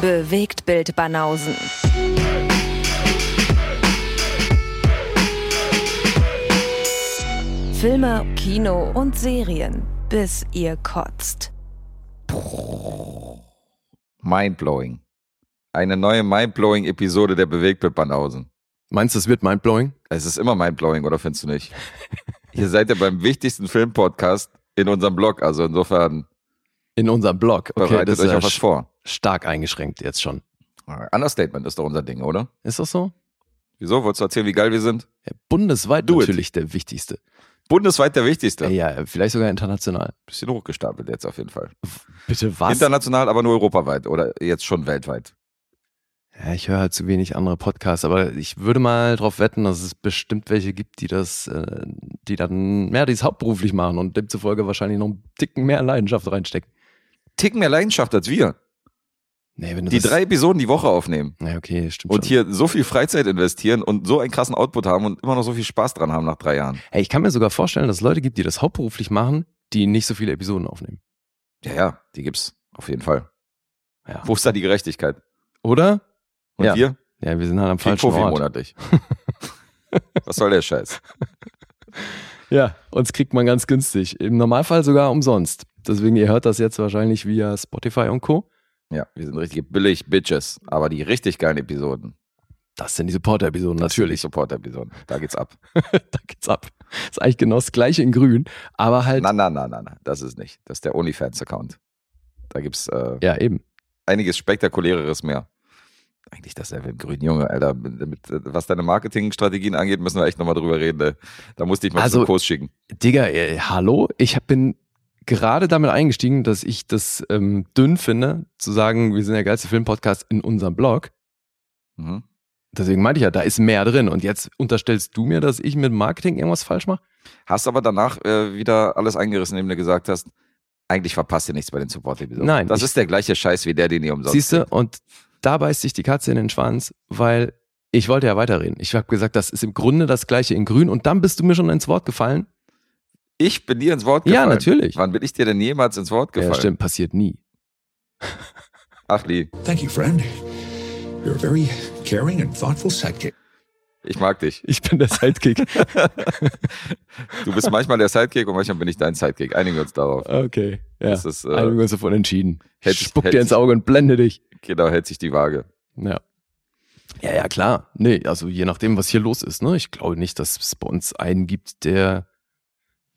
Bewegt Bild Banausen. Filme, Kino und Serien, bis ihr kotzt. Mindblowing. Eine neue Mindblowing-Episode der Bewegtbild Banausen. Meinst du, es wird mindblowing? Es ist immer mindblowing, oder findest du nicht? Ihr seid ja beim wichtigsten Filmpodcast in unserem Blog, also insofern In unserem Blog. Okay, bereitet das euch auf was vor. Stark eingeschränkt jetzt schon. Understatement ist doch unser Ding, oder? Ist das so? Wieso? Wolltest du erzählen, wie geil wir sind? Ja, bundesweit Do it. natürlich der wichtigste. Bundesweit der wichtigste. Ja. ja, vielleicht sogar international. Bisschen hochgestapelt jetzt auf jeden Fall. Bitte was? International, aber nur europaweit oder jetzt schon weltweit. Ja, ich höre halt zu wenig andere Podcasts, aber ich würde mal drauf wetten, dass es bestimmt welche gibt, die das, äh, die dann, ja, die es hauptberuflich machen und demzufolge wahrscheinlich noch einen Ticken mehr Leidenschaft reinstecken. Ticken mehr Leidenschaft als wir. Nee, wenn du Die drei Episoden die Woche aufnehmen. Ja, okay, stimmt Und schon. hier so viel Freizeit investieren und so einen krassen Output haben und immer noch so viel Spaß dran haben nach drei Jahren. Hey, ich kann mir sogar vorstellen, dass es Leute gibt, die das hauptberuflich machen, die nicht so viele Episoden aufnehmen. Ja, ja, die gibt's auf jeden Fall. Ja. Wo ist da die Gerechtigkeit? Oder? Und Ja. wir? Ja, wir sind halt am falschen Profi Ort. monatlich. Was soll der Scheiß? Ja, uns kriegt man ganz günstig. Im Normalfall sogar umsonst. Deswegen, ihr hört das jetzt wahrscheinlich via Spotify und Co. Ja, wir sind richtige billig Bitches. Aber die richtig geilen Episoden. Das sind die Supporter-Episoden, natürlich. Support-Episoden. Da geht's ab. da geht's ab. ist eigentlich genau das gleiche in grün, aber halt, Na, na, na, na, na. Das ist nicht. Das ist der OnlyFans-Account. Da gibt's äh, ja eben. einiges spektakuläreres mehr. Eigentlich dasselbe in grün, Junge, Alter. Mit, mit, was deine Marketingstrategien angeht, müssen wir echt nochmal drüber reden. ey. Da musste ich mal Also- zum Kurs schicken. Digga, äh, hallo? Ich hab, bin gerade damit eingestiegen, dass ich das ähm, dünn finde, zu sagen, wir sind der geilste Filmpodcast in unserem Blog. Mhm. Deswegen meinte ich ja, da ist mehr drin. Und jetzt unterstellst du mir, dass ich mit Marketing irgendwas falsch mache? Hast aber danach äh, wieder alles eingerissen, indem du gesagt hast, eigentlich verpasst ihr nichts bei den Support-Episoden. Nein, Das ist der gleiche Scheiß wie der, den ihr umsonst Siehst du? Und da beißt sich die Katze in den Schwanz, weil ich wollte ja weiterreden. Ich habe gesagt, das ist im Grunde das gleiche in grün. Und dann bist du mir schon ins Wort gefallen. Ich bin dir ins Wort Ja, gefallen. natürlich. Wann bin ich dir denn jemals ins Wort gefallen? Ja, stimmt, passiert nie. Ach, Lee, Thank you, friend. You're a very caring and thoughtful sidekick. ich mag dich. Ich bin der Sidekick. Du bist manchmal der Sidekick und manchmal bin ich dein Sidekick. Einigen wir uns darauf. Okay, ja. Das ist, äh, Einigen wir uns davon entschieden. hält Spuck hält dir ins Auge und blende dich. Genau, hält sich die Waage. Ja. Ja, ja, klar. Nee, also je nachdem, was hier los ist, ne? Ich glaube nicht, dass es bei uns einen gibt, der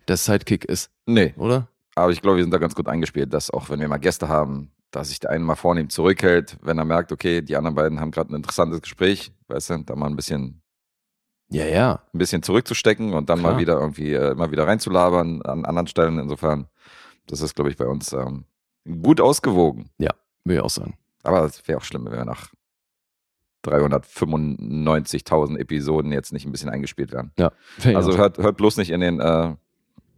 der Sidekick ist, Nee, oder? aber ich glaube, wir sind da ganz gut eingespielt, dass auch wenn wir mal Gäste haben, dass sich der eine mal vornehmend zurückhält, wenn er merkt, okay, die anderen beiden haben gerade ein interessantes Gespräch, weißt du, da mal ein bisschen, Ja, ja. ein bisschen zurückzustecken und dann Klar. mal wieder irgendwie äh, mal wieder reinzulabern an anderen Stellen. Insofern, das ist, glaube ich, bei uns ähm, gut ausgewogen. Will ich auch sagen. Aber es wäre auch schlimm, wenn wir nach 395.000 Episoden jetzt nicht ein bisschen eingespielt werden. Ja. Also hört, hört bloß nicht in den, äh,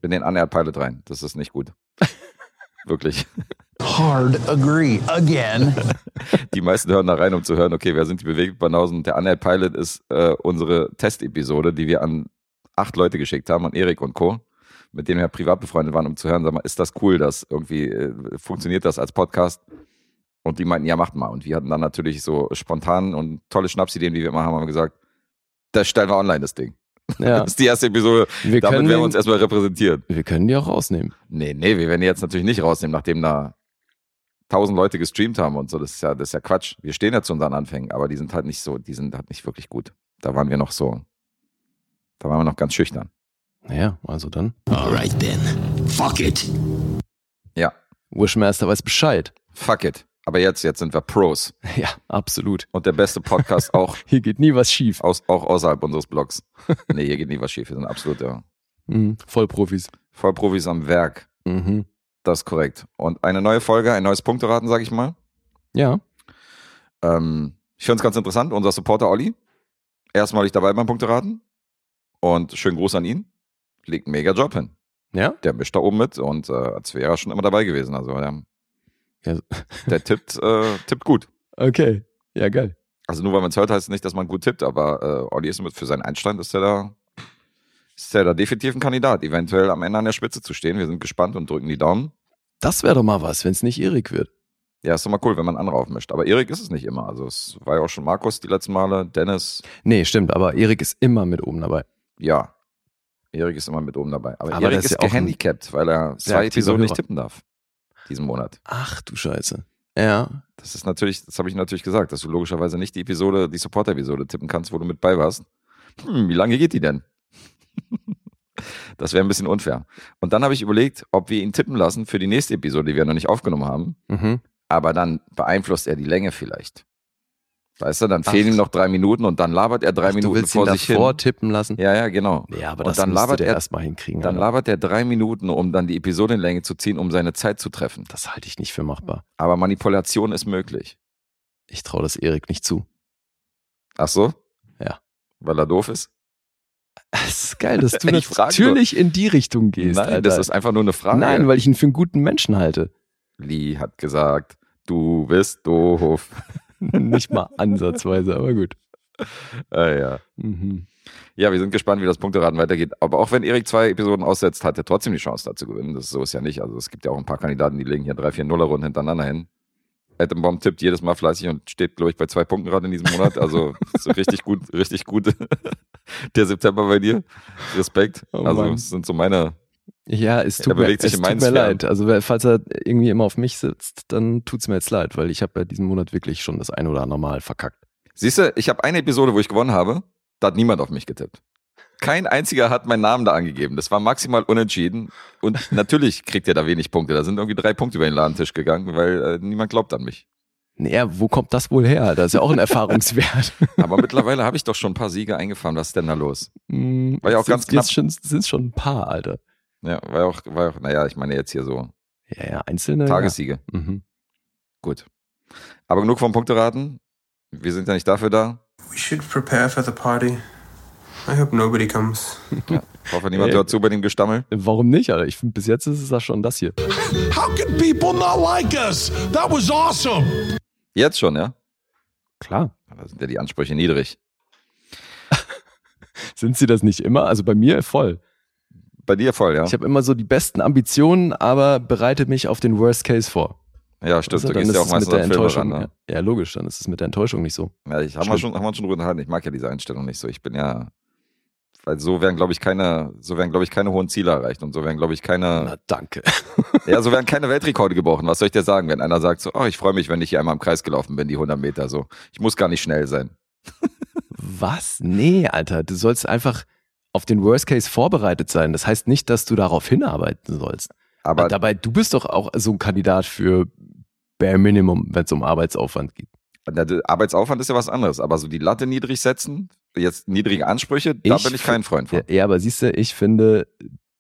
in den Unaired Pilot rein. Das ist nicht gut. Wirklich. Hard agree again. Die meisten hören da rein, um zu hören, okay, wer sind die? Und der Unaired Pilot ist äh, unsere Testepisode, die wir an acht Leute geschickt haben, an Erik und Co., mit denen wir privat befreundet waren, um zu hören, sag mal, ist das cool, das irgendwie, äh, funktioniert das als Podcast? Und die meinten, ja, macht mal. Und wir hatten dann natürlich so spontan und tolle Schnapsideen, wie wir immer haben, haben gesagt, das stellen wir online, das Ding. Ja. Das ist die erste Episode. Wir Damit können, werden wir uns erstmal repräsentiert. wir können die auch rausnehmen. Nee, nee, wir werden die jetzt natürlich nicht rausnehmen, nachdem da tausend Leute gestreamt haben und so. Das ist ja, das ist ja Quatsch. Wir stehen ja zu unseren Anfängen, aber die sind halt nicht so, die sind halt nicht wirklich gut. Da waren wir noch so, da waren wir noch ganz schüchtern. Naja, also dann. All right then. Fuck it. Ja, Wishmaster weiß Bescheid. fuck it. Aber jetzt, jetzt sind wir Pros. Ja, absolut. Und der beste Podcast auch, Hier geht nie was schief. aus, auch außerhalb unseres Blogs. Nee, hier geht nie was schief. Wir sind absolut ja, Mhm. Vollprofis. Vollprofis am Werk. Mhm. Das ist korrekt. Und eine neue Folge, ein neues Punkteraten, sag ich mal. Ja. Ähm, ich finde es ganz interessant. Unser Supporter Olli, erstmalig dabei beim Punkteraten. Und schönen Gruß an ihn. Legt einen mega Job hin. Ja? Der mischt da oben mit und äh, als wäre er schon immer dabei gewesen. Also der, Ja. der tippt, äh, tippt gut. Okay. Ja, geil. Also nur weil man es hört, heißt es nicht, dass man gut tippt, aber äh, Olli ist für seinen Einstand ist er da, ist er da definitiv ein Kandidat, eventuell am Ende an der Spitze zu stehen. Wir sind gespannt und drücken die Daumen. Das wäre doch mal was, wenn es nicht Erik wird. Ja, ist doch mal cool, wenn man andere aufmischt. Aber Erik ist es nicht immer. Also es war ja auch schon Markus die letzten Male, Dennis, Nee, stimmt, aber Erik ist immer mit oben dabei. ja. Erik ist immer mit oben dabei. Aber, Aber Erik ist ist ja gehandicapt, weil er zwei Episoden nicht tippen darf. Diesen Monat. Ach du Scheiße. Ja. Das ist natürlich, das habe ich natürlich gesagt, dass du logischerweise nicht die Episode, die Support-Episode tippen kannst, wo du mit bei warst. Hm, wie lange geht die denn? das wäre ein bisschen unfair. Und dann habe ich überlegt, ob wir ihn tippen lassen für die nächste Episode, die wir noch nicht aufgenommen haben. Mhm. Aber dann beeinflusst er die Länge vielleicht. Weißt du, dann Ach. fehlen ihm noch drei Minuten und dann labert er drei Ach, du Minuten vor sich hin. davor tippen lassen? Ja, ja, genau. Ja, aber Und das dann labert er- erstmal hinkriegen. Dann Alter. labert er drei Minuten, um dann die Episodenlänge zu ziehen, um seine Zeit zu treffen. Das halte ich nicht für machbar. Aber Manipulation ist möglich. Ich traue das Erik nicht zu. Ach so? Ja. Weil er doof ist? Es ist geil, dass du natürlich in die Richtung gehst. Nein, Alter. das ist einfach nur eine Frage. Nein, weil ich ihn für einen guten Menschen halte. Lee hat gesagt, du bist doof. nicht mal ansatzweise, aber gut. Ah, ja. Mhm. ja, wir sind gespannt, wie das Punkteraten weitergeht. Aber auch wenn Erik zwei Episoden aussetzt, hat er trotzdem die Chance, da zu gewinnen. Das ist so ist ja nicht. Also es gibt ja auch ein paar Kandidaten, die legen hier drei, vier Nuller-Runden hintereinander hin. Ettenbaum tippt jedes Mal fleißig und steht, glaube ich, bei zwei Punkten gerade in diesem Monat. Also so richtig gut, richtig gut der September bei dir. Respekt. Oh also das sind so meine. Ja, es tut, mir, bewegt sich es tut mir leid. Also falls er irgendwie immer auf mich sitzt, dann tut's mir jetzt leid, weil ich habe ja diesen Monat wirklich schon das ein oder andere Mal verkackt. Siehst du, ich habe eine Episode, wo ich gewonnen habe, da hat niemand auf mich getippt. Kein einziger hat meinen Namen da angegeben. Das war maximal unentschieden. Und natürlich kriegt er da wenig Punkte. Da sind irgendwie drei Punkte über den Ladentisch gegangen, weil äh, niemand glaubt an mich. Naja, wo kommt das wohl her? Das ist ja auch ein Erfahrungswert. Aber mittlerweile habe ich doch schon ein paar Siege eingefahren. Was ist denn da los? Hm, War ja auch ganz knapp. Sind schon ein paar, Alter. Ja, war ja auch, war ja auch, naja, ich meine jetzt hier so Ja, ja, einzelne. Tagessiege. Ja. Mhm. Gut. Aber genug vom Punkteraten. Wir sind ja nicht dafür da. We should prepare for the party. I hope nobody comes. Ich hoffe, niemand Ey. hört zu bei dem Gestammel. Warum nicht, Alter? Ich finde, bis jetzt ist es ja schon das hier. How can people not like us? That was awesome. Jetzt schon, ja? Klar. Da sind ja die Ansprüche niedrig. Sind sie das nicht immer? Also bei mir voll. Bei dir voll, ja? Ich habe immer so die besten Ambitionen, aber bereite mich auf den Worst Case vor. Ja, stimmt. Also, Du dann gehst ist ja auch meistens mit der Enttäuschung. ran, ne? ja. logisch, dann ist es mit der Enttäuschung nicht so. Ja, ich wir Stimmt. schon, haben wir schon drüber unterhalten. Ich mag ja diese Einstellung nicht so. Ich bin ja, weil so werden, glaube ich, keine, so werden, glaube ich, keine hohen Ziele erreicht und so werden, glaube ich, keine, Na, danke. ja, so werden keine Weltrekorde gebrochen. Was soll ich dir sagen, wenn einer sagt so, oh, ich freue mich, wenn ich hier einmal im Kreis gelaufen bin, die 100 Meter, so. Ich muss gar nicht schnell sein. Was? Nee, Alter, du sollst einfach auf den Worst Case vorbereitet sein. Das heißt nicht, dass du darauf hinarbeiten sollst. Aber Dabei, du bist doch auch so ein Kandidat für Bare Minimum, wenn es um Arbeitsaufwand geht. Arbeitsaufwand ist ja was anderes. Aber so die Latte niedrig setzen, jetzt niedrige Ansprüche, da Ich bin ich kein Freund von. Ja, ja, aber siehst du, ich finde,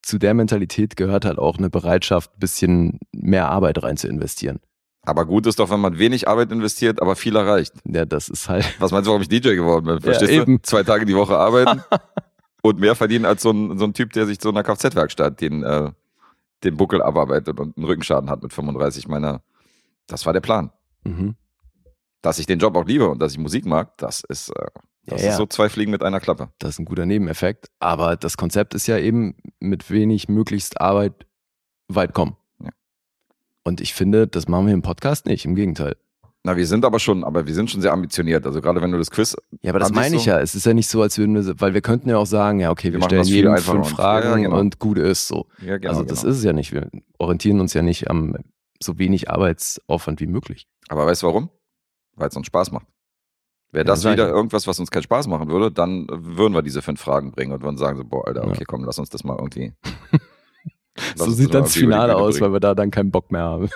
zu der Mentalität gehört halt auch eine Bereitschaft, ein bisschen mehr Arbeit rein zu investieren. Aber gut ist doch, wenn man wenig Arbeit investiert, aber viel erreicht. Ja, das ist halt. Was meinst du, warum ich DJ geworden bin? Verstehst du? eben. Zwei Tage die Woche arbeiten und mehr verdienen als so ein, so ein Typ, der sich zu einer Kfz-Werkstatt den, äh, den Buckel abarbeitet und einen Rückenschaden hat mit 35. Ich meine, das war der Plan. Mhm. Dass ich den Job auch liebe und dass ich Musik mag, das ist, äh, das Ja, ja. ist so zwei Fliegen mit einer Klappe. Das ist ein guter Nebeneffekt. Aber das Konzept ist ja eben mit wenig möglichst Arbeit weit kommen. Ja. Und ich finde, das machen wir im Podcast nicht. Im Gegenteil. Na, wir sind aber schon, aber wir sind schon sehr ambitioniert. Also gerade wenn du das Quiz, Ja, aber das meine ich so? ja. Es ist ja nicht so, als würden wir, weil wir könnten ja auch sagen, ja, okay, Wir wir, stellen jedem fünf Fragen ja, genau. und gut ist so. ja, genau, also das genau. ist es ja nicht. Wir orientieren uns ja nicht am so wenig Arbeitsaufwand wie möglich. Aber weißt du warum? Weil es uns Spaß macht. Wäre das wieder irgendwas, was uns keinen Spaß machen würde, dann würden wir diese fünf Fragen bringen und würden sagen so, boah, Alter, okay, komm, lass uns das mal irgendwie. so sieht dann das Finale aus, bringen. weil wir da dann keinen Bock mehr haben.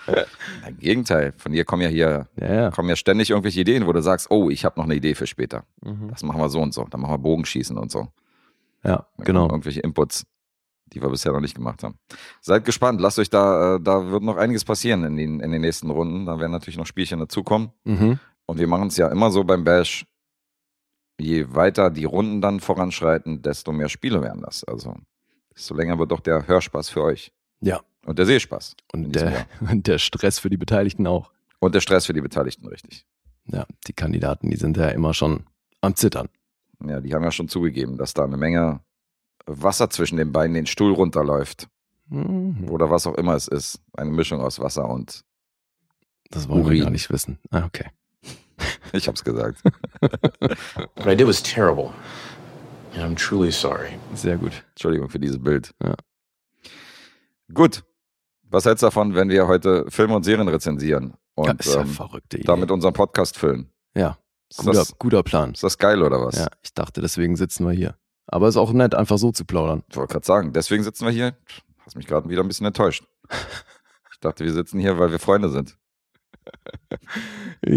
Im Gegenteil, von dir kommen ja hier, ja, ja. kommen ja ständig irgendwelche Ideen, wo du sagst, oh, ich habe noch eine Idee für später. Mhm. Das machen wir so und so. Dann machen wir Bogenschießen und so. Ja, Dann genau. Irgendwelche Inputs, die wir bisher noch nicht gemacht haben. Seid gespannt, lasst euch da, äh, da wird noch einiges passieren in den, in den nächsten Runden. Da werden natürlich noch Spielchen dazukommen. Mhm. Und wir machen es ja immer so beim Bash. Je weiter die Runden dann voranschreiten, desto mehr Spiele werden das. Also, desto länger wird doch der Hörspaß für euch. Ja. Und der Sehspaß. Und der, und der Stress für die Beteiligten auch. Und der Stress für die Beteiligten, richtig. Ja, die Kandidaten, die sind ja immer schon am Zittern. Ja, die haben ja schon zugegeben, dass da eine Menge Wasser zwischen den Beinen den Stuhl runterläuft. Mhm. Oder was auch immer es ist. Eine Mischung aus Wasser und Das wollen wir Urin. gar nicht wissen. Ah, okay. Ich hab's gesagt. What I did was terrible. I'm truly sorry. Sehr gut. Entschuldigung für dieses Bild. Ja. Gut. Was hältst du davon, wenn wir heute Filme und Serien rezensieren und ja, ist ja ähm, verrückte Idee. damit unseren Podcast füllen? ja, guter, das, guter Plan. ist das geil oder was? Ja, ich dachte, deswegen sitzen wir hier. Aber ist auch nett, einfach so zu plaudern. Ich wollte gerade sagen, deswegen sitzen wir hier. Hast mich gerade wieder ein bisschen enttäuscht. Ich dachte, wir sitzen hier, weil wir Freunde sind.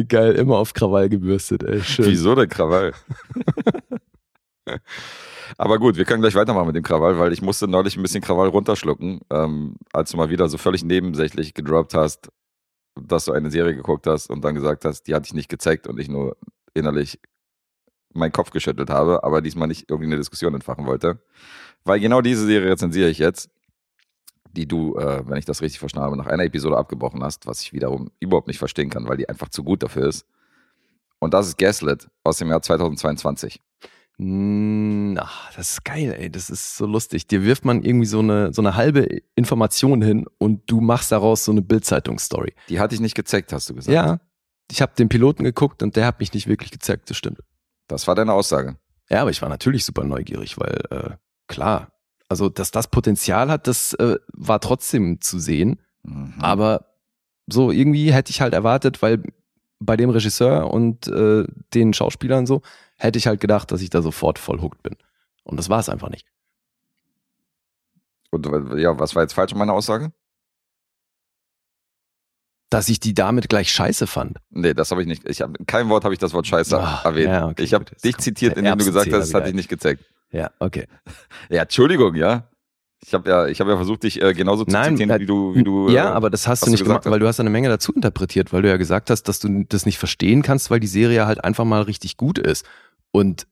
Geil, immer auf Krawall gebürstet, ey. Schön. Wieso der Krawall? Aber gut, wir können gleich weitermachen mit dem Krawall, weil ich musste neulich ein bisschen Krawall runterschlucken, ähm, als du mal wieder so völlig nebensächlich gedroppt hast, dass du eine Serie geguckt hast und dann gesagt hast, die hatte ich nicht gezeigt und ich nur innerlich meinen Kopf geschüttelt habe, aber diesmal nicht irgendwie eine Diskussion entfachen wollte. Weil genau diese Serie rezensiere ich jetzt, die du, äh, wenn ich das richtig verstanden habe, nach einer Episode abgebrochen hast, was ich wiederum überhaupt nicht verstehen kann, weil die einfach zu gut dafür ist. Und das ist Gaslit aus dem Jahr 2022. Mm, Ach, das ist geil, ey. Das ist so lustig. Dir wirft man irgendwie so eine, so eine halbe Information hin und du machst daraus so eine Bildzeitungsstory. Die hatte ich nicht gezeigt, hast du gesagt. Ja, ich habe den Piloten geguckt und der hat mich nicht wirklich gezeigt, das stimmt. Das war deine Aussage. Ja, aber ich war natürlich super neugierig, weil äh, klar, also dass das Potenzial hat, das äh, war trotzdem zu sehen. Mhm. Aber so irgendwie hätte ich halt erwartet, weil bei dem Regisseur und äh, den Schauspielern so, hätte ich halt gedacht, dass ich da sofort voll hooked bin. Und das war es einfach nicht. Und ja, was war jetzt falsch an meiner Aussage? Dass ich die damit gleich scheiße fand. Nee, das habe ich nicht. Ich hab, in keinem Wort habe ich das Wort Scheiße Ah, erwähnt. ja, okay, ich habe dich zitiert, indem du gesagt hast, das hatte ich nicht gezeigt. Ja, okay. Ja, Entschuldigung, ja. Ich habe ja, ich habe ja versucht, dich äh, genauso zu Nein, zitieren, äh, wie du, wie du. ja, äh, aber das hast du nicht gemacht, hast. weil du hast eine Menge dazu interpretiert, weil du ja gesagt hast, dass du das nicht verstehen kannst, weil die Serie halt einfach mal richtig gut ist. Und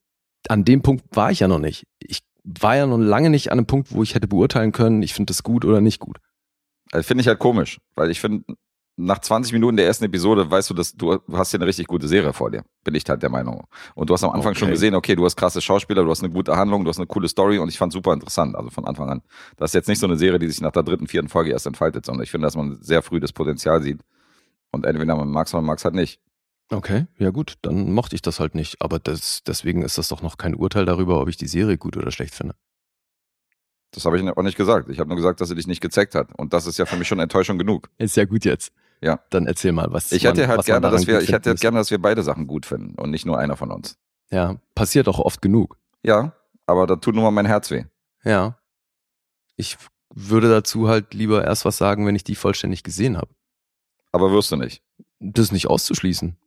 an dem Punkt war ich ja noch nicht. Ich war ja noch lange nicht an einem Punkt, wo ich hätte beurteilen können, ich finde das gut oder nicht gut. äh, finde ich halt komisch, weil ich finde, nach 20 Minuten der ersten Episode weißt du, dass du hast hier eine richtig gute Serie vor dir. Bin ich halt der Meinung. Und du hast am Anfang schon Okay. gesehen, okay, du hast krasse Schauspieler, du hast eine gute Handlung, du hast eine coole Story und ich fand super interessant, also von Anfang an. Das ist jetzt nicht so eine Serie, die sich nach der dritten, vierten Folge erst entfaltet, sondern ich finde, dass man sehr früh das Potenzial sieht. Und entweder man mag es oder man mag es halt nicht. Okay, ja gut, dann mochte ich das halt nicht. Aber das, deswegen ist das doch noch kein Urteil darüber, ob ich die Serie gut oder schlecht finde. Das habe ich auch nicht gesagt. Ich habe nur gesagt, dass sie dich nicht gezeigt hat. Und das ist ja für mich schon Enttäuschung genug. Ist ja gut jetzt. Ja. Dann erzähl mal, was Ich man, hätte halt man gerne, daran dass wir, ich hätte finden gerne, dass wir beide Sachen gut finden und nicht nur einer von uns. Ja, passiert auch oft genug. Ja, aber da tut nur mal mein Herz weh. Ja. Ich würde dazu halt lieber erst was sagen, wenn ich die vollständig gesehen habe. Aber wirst du nicht. Das ist nicht auszuschließen.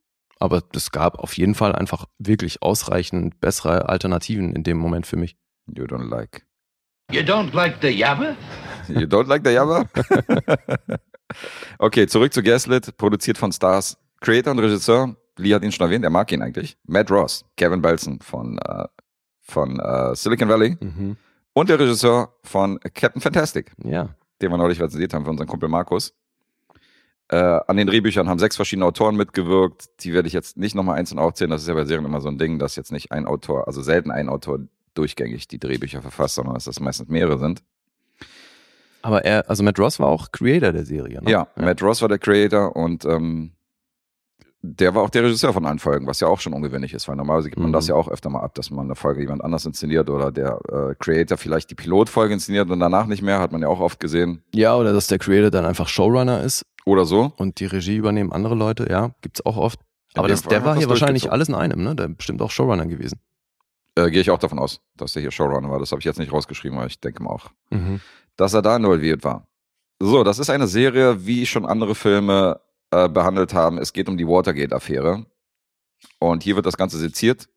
Aber es gab auf jeden Fall einfach wirklich ausreichend bessere Alternativen in dem Moment für mich. You don't like. You don't like the Yabba? You don't like the Jabba? okay, zurück zu Gaslit, produziert von Stars. Creator und Regisseur, Lee hat ihn schon erwähnt, er mag ihn eigentlich. Matt Ross, Kevin Belson von, äh, von äh, Silicon Valley und der Regisseur von Captain Fantastic, Ja. den wir neulich rezensiert haben für unseren Kumpel Markus. Äh, an den Drehbüchern haben sechs verschiedene Autoren mitgewirkt. Die werde ich jetzt nicht nochmal einzeln aufzählen. Das ist ja bei Serien immer so ein Ding, dass jetzt nicht ein Autor, also selten ein Autor durchgängig die Drehbücher verfasst, sondern dass das meistens mehrere sind. Aber er, also Matt Ross war auch Creator der Serie. Ne? Ja, Matt Ross war der Creator und ähm, der war auch der Regisseur von allen Folgen, was ja auch schon ungewöhnlich ist, weil normalerweise gibt man Mhm. das ja auch öfter mal ab, dass man eine Folge jemand anders inszeniert oder der äh, Creator vielleicht die Pilotfolge inszeniert und danach nicht mehr, hat man ja auch oft gesehen. Ja, oder dass der Creator dann einfach Showrunner ist Oder so. und die Regie übernehmen andere Leute. Ja, gibt's auch oft. In Aber das, der war hier wahrscheinlich alles in einem, ne? Der ist bestimmt auch Showrunner gewesen. Äh, Gehe ich auch davon aus, dass der hier Showrunner war. Das habe ich jetzt nicht rausgeschrieben, aber ich denke mal auch, Mhm. dass er da involviert war. So, das ist eine Serie, wie schon andere Filme äh, behandelt haben. Es geht um die Watergate-Affäre. Und hier wird das Ganze seziert,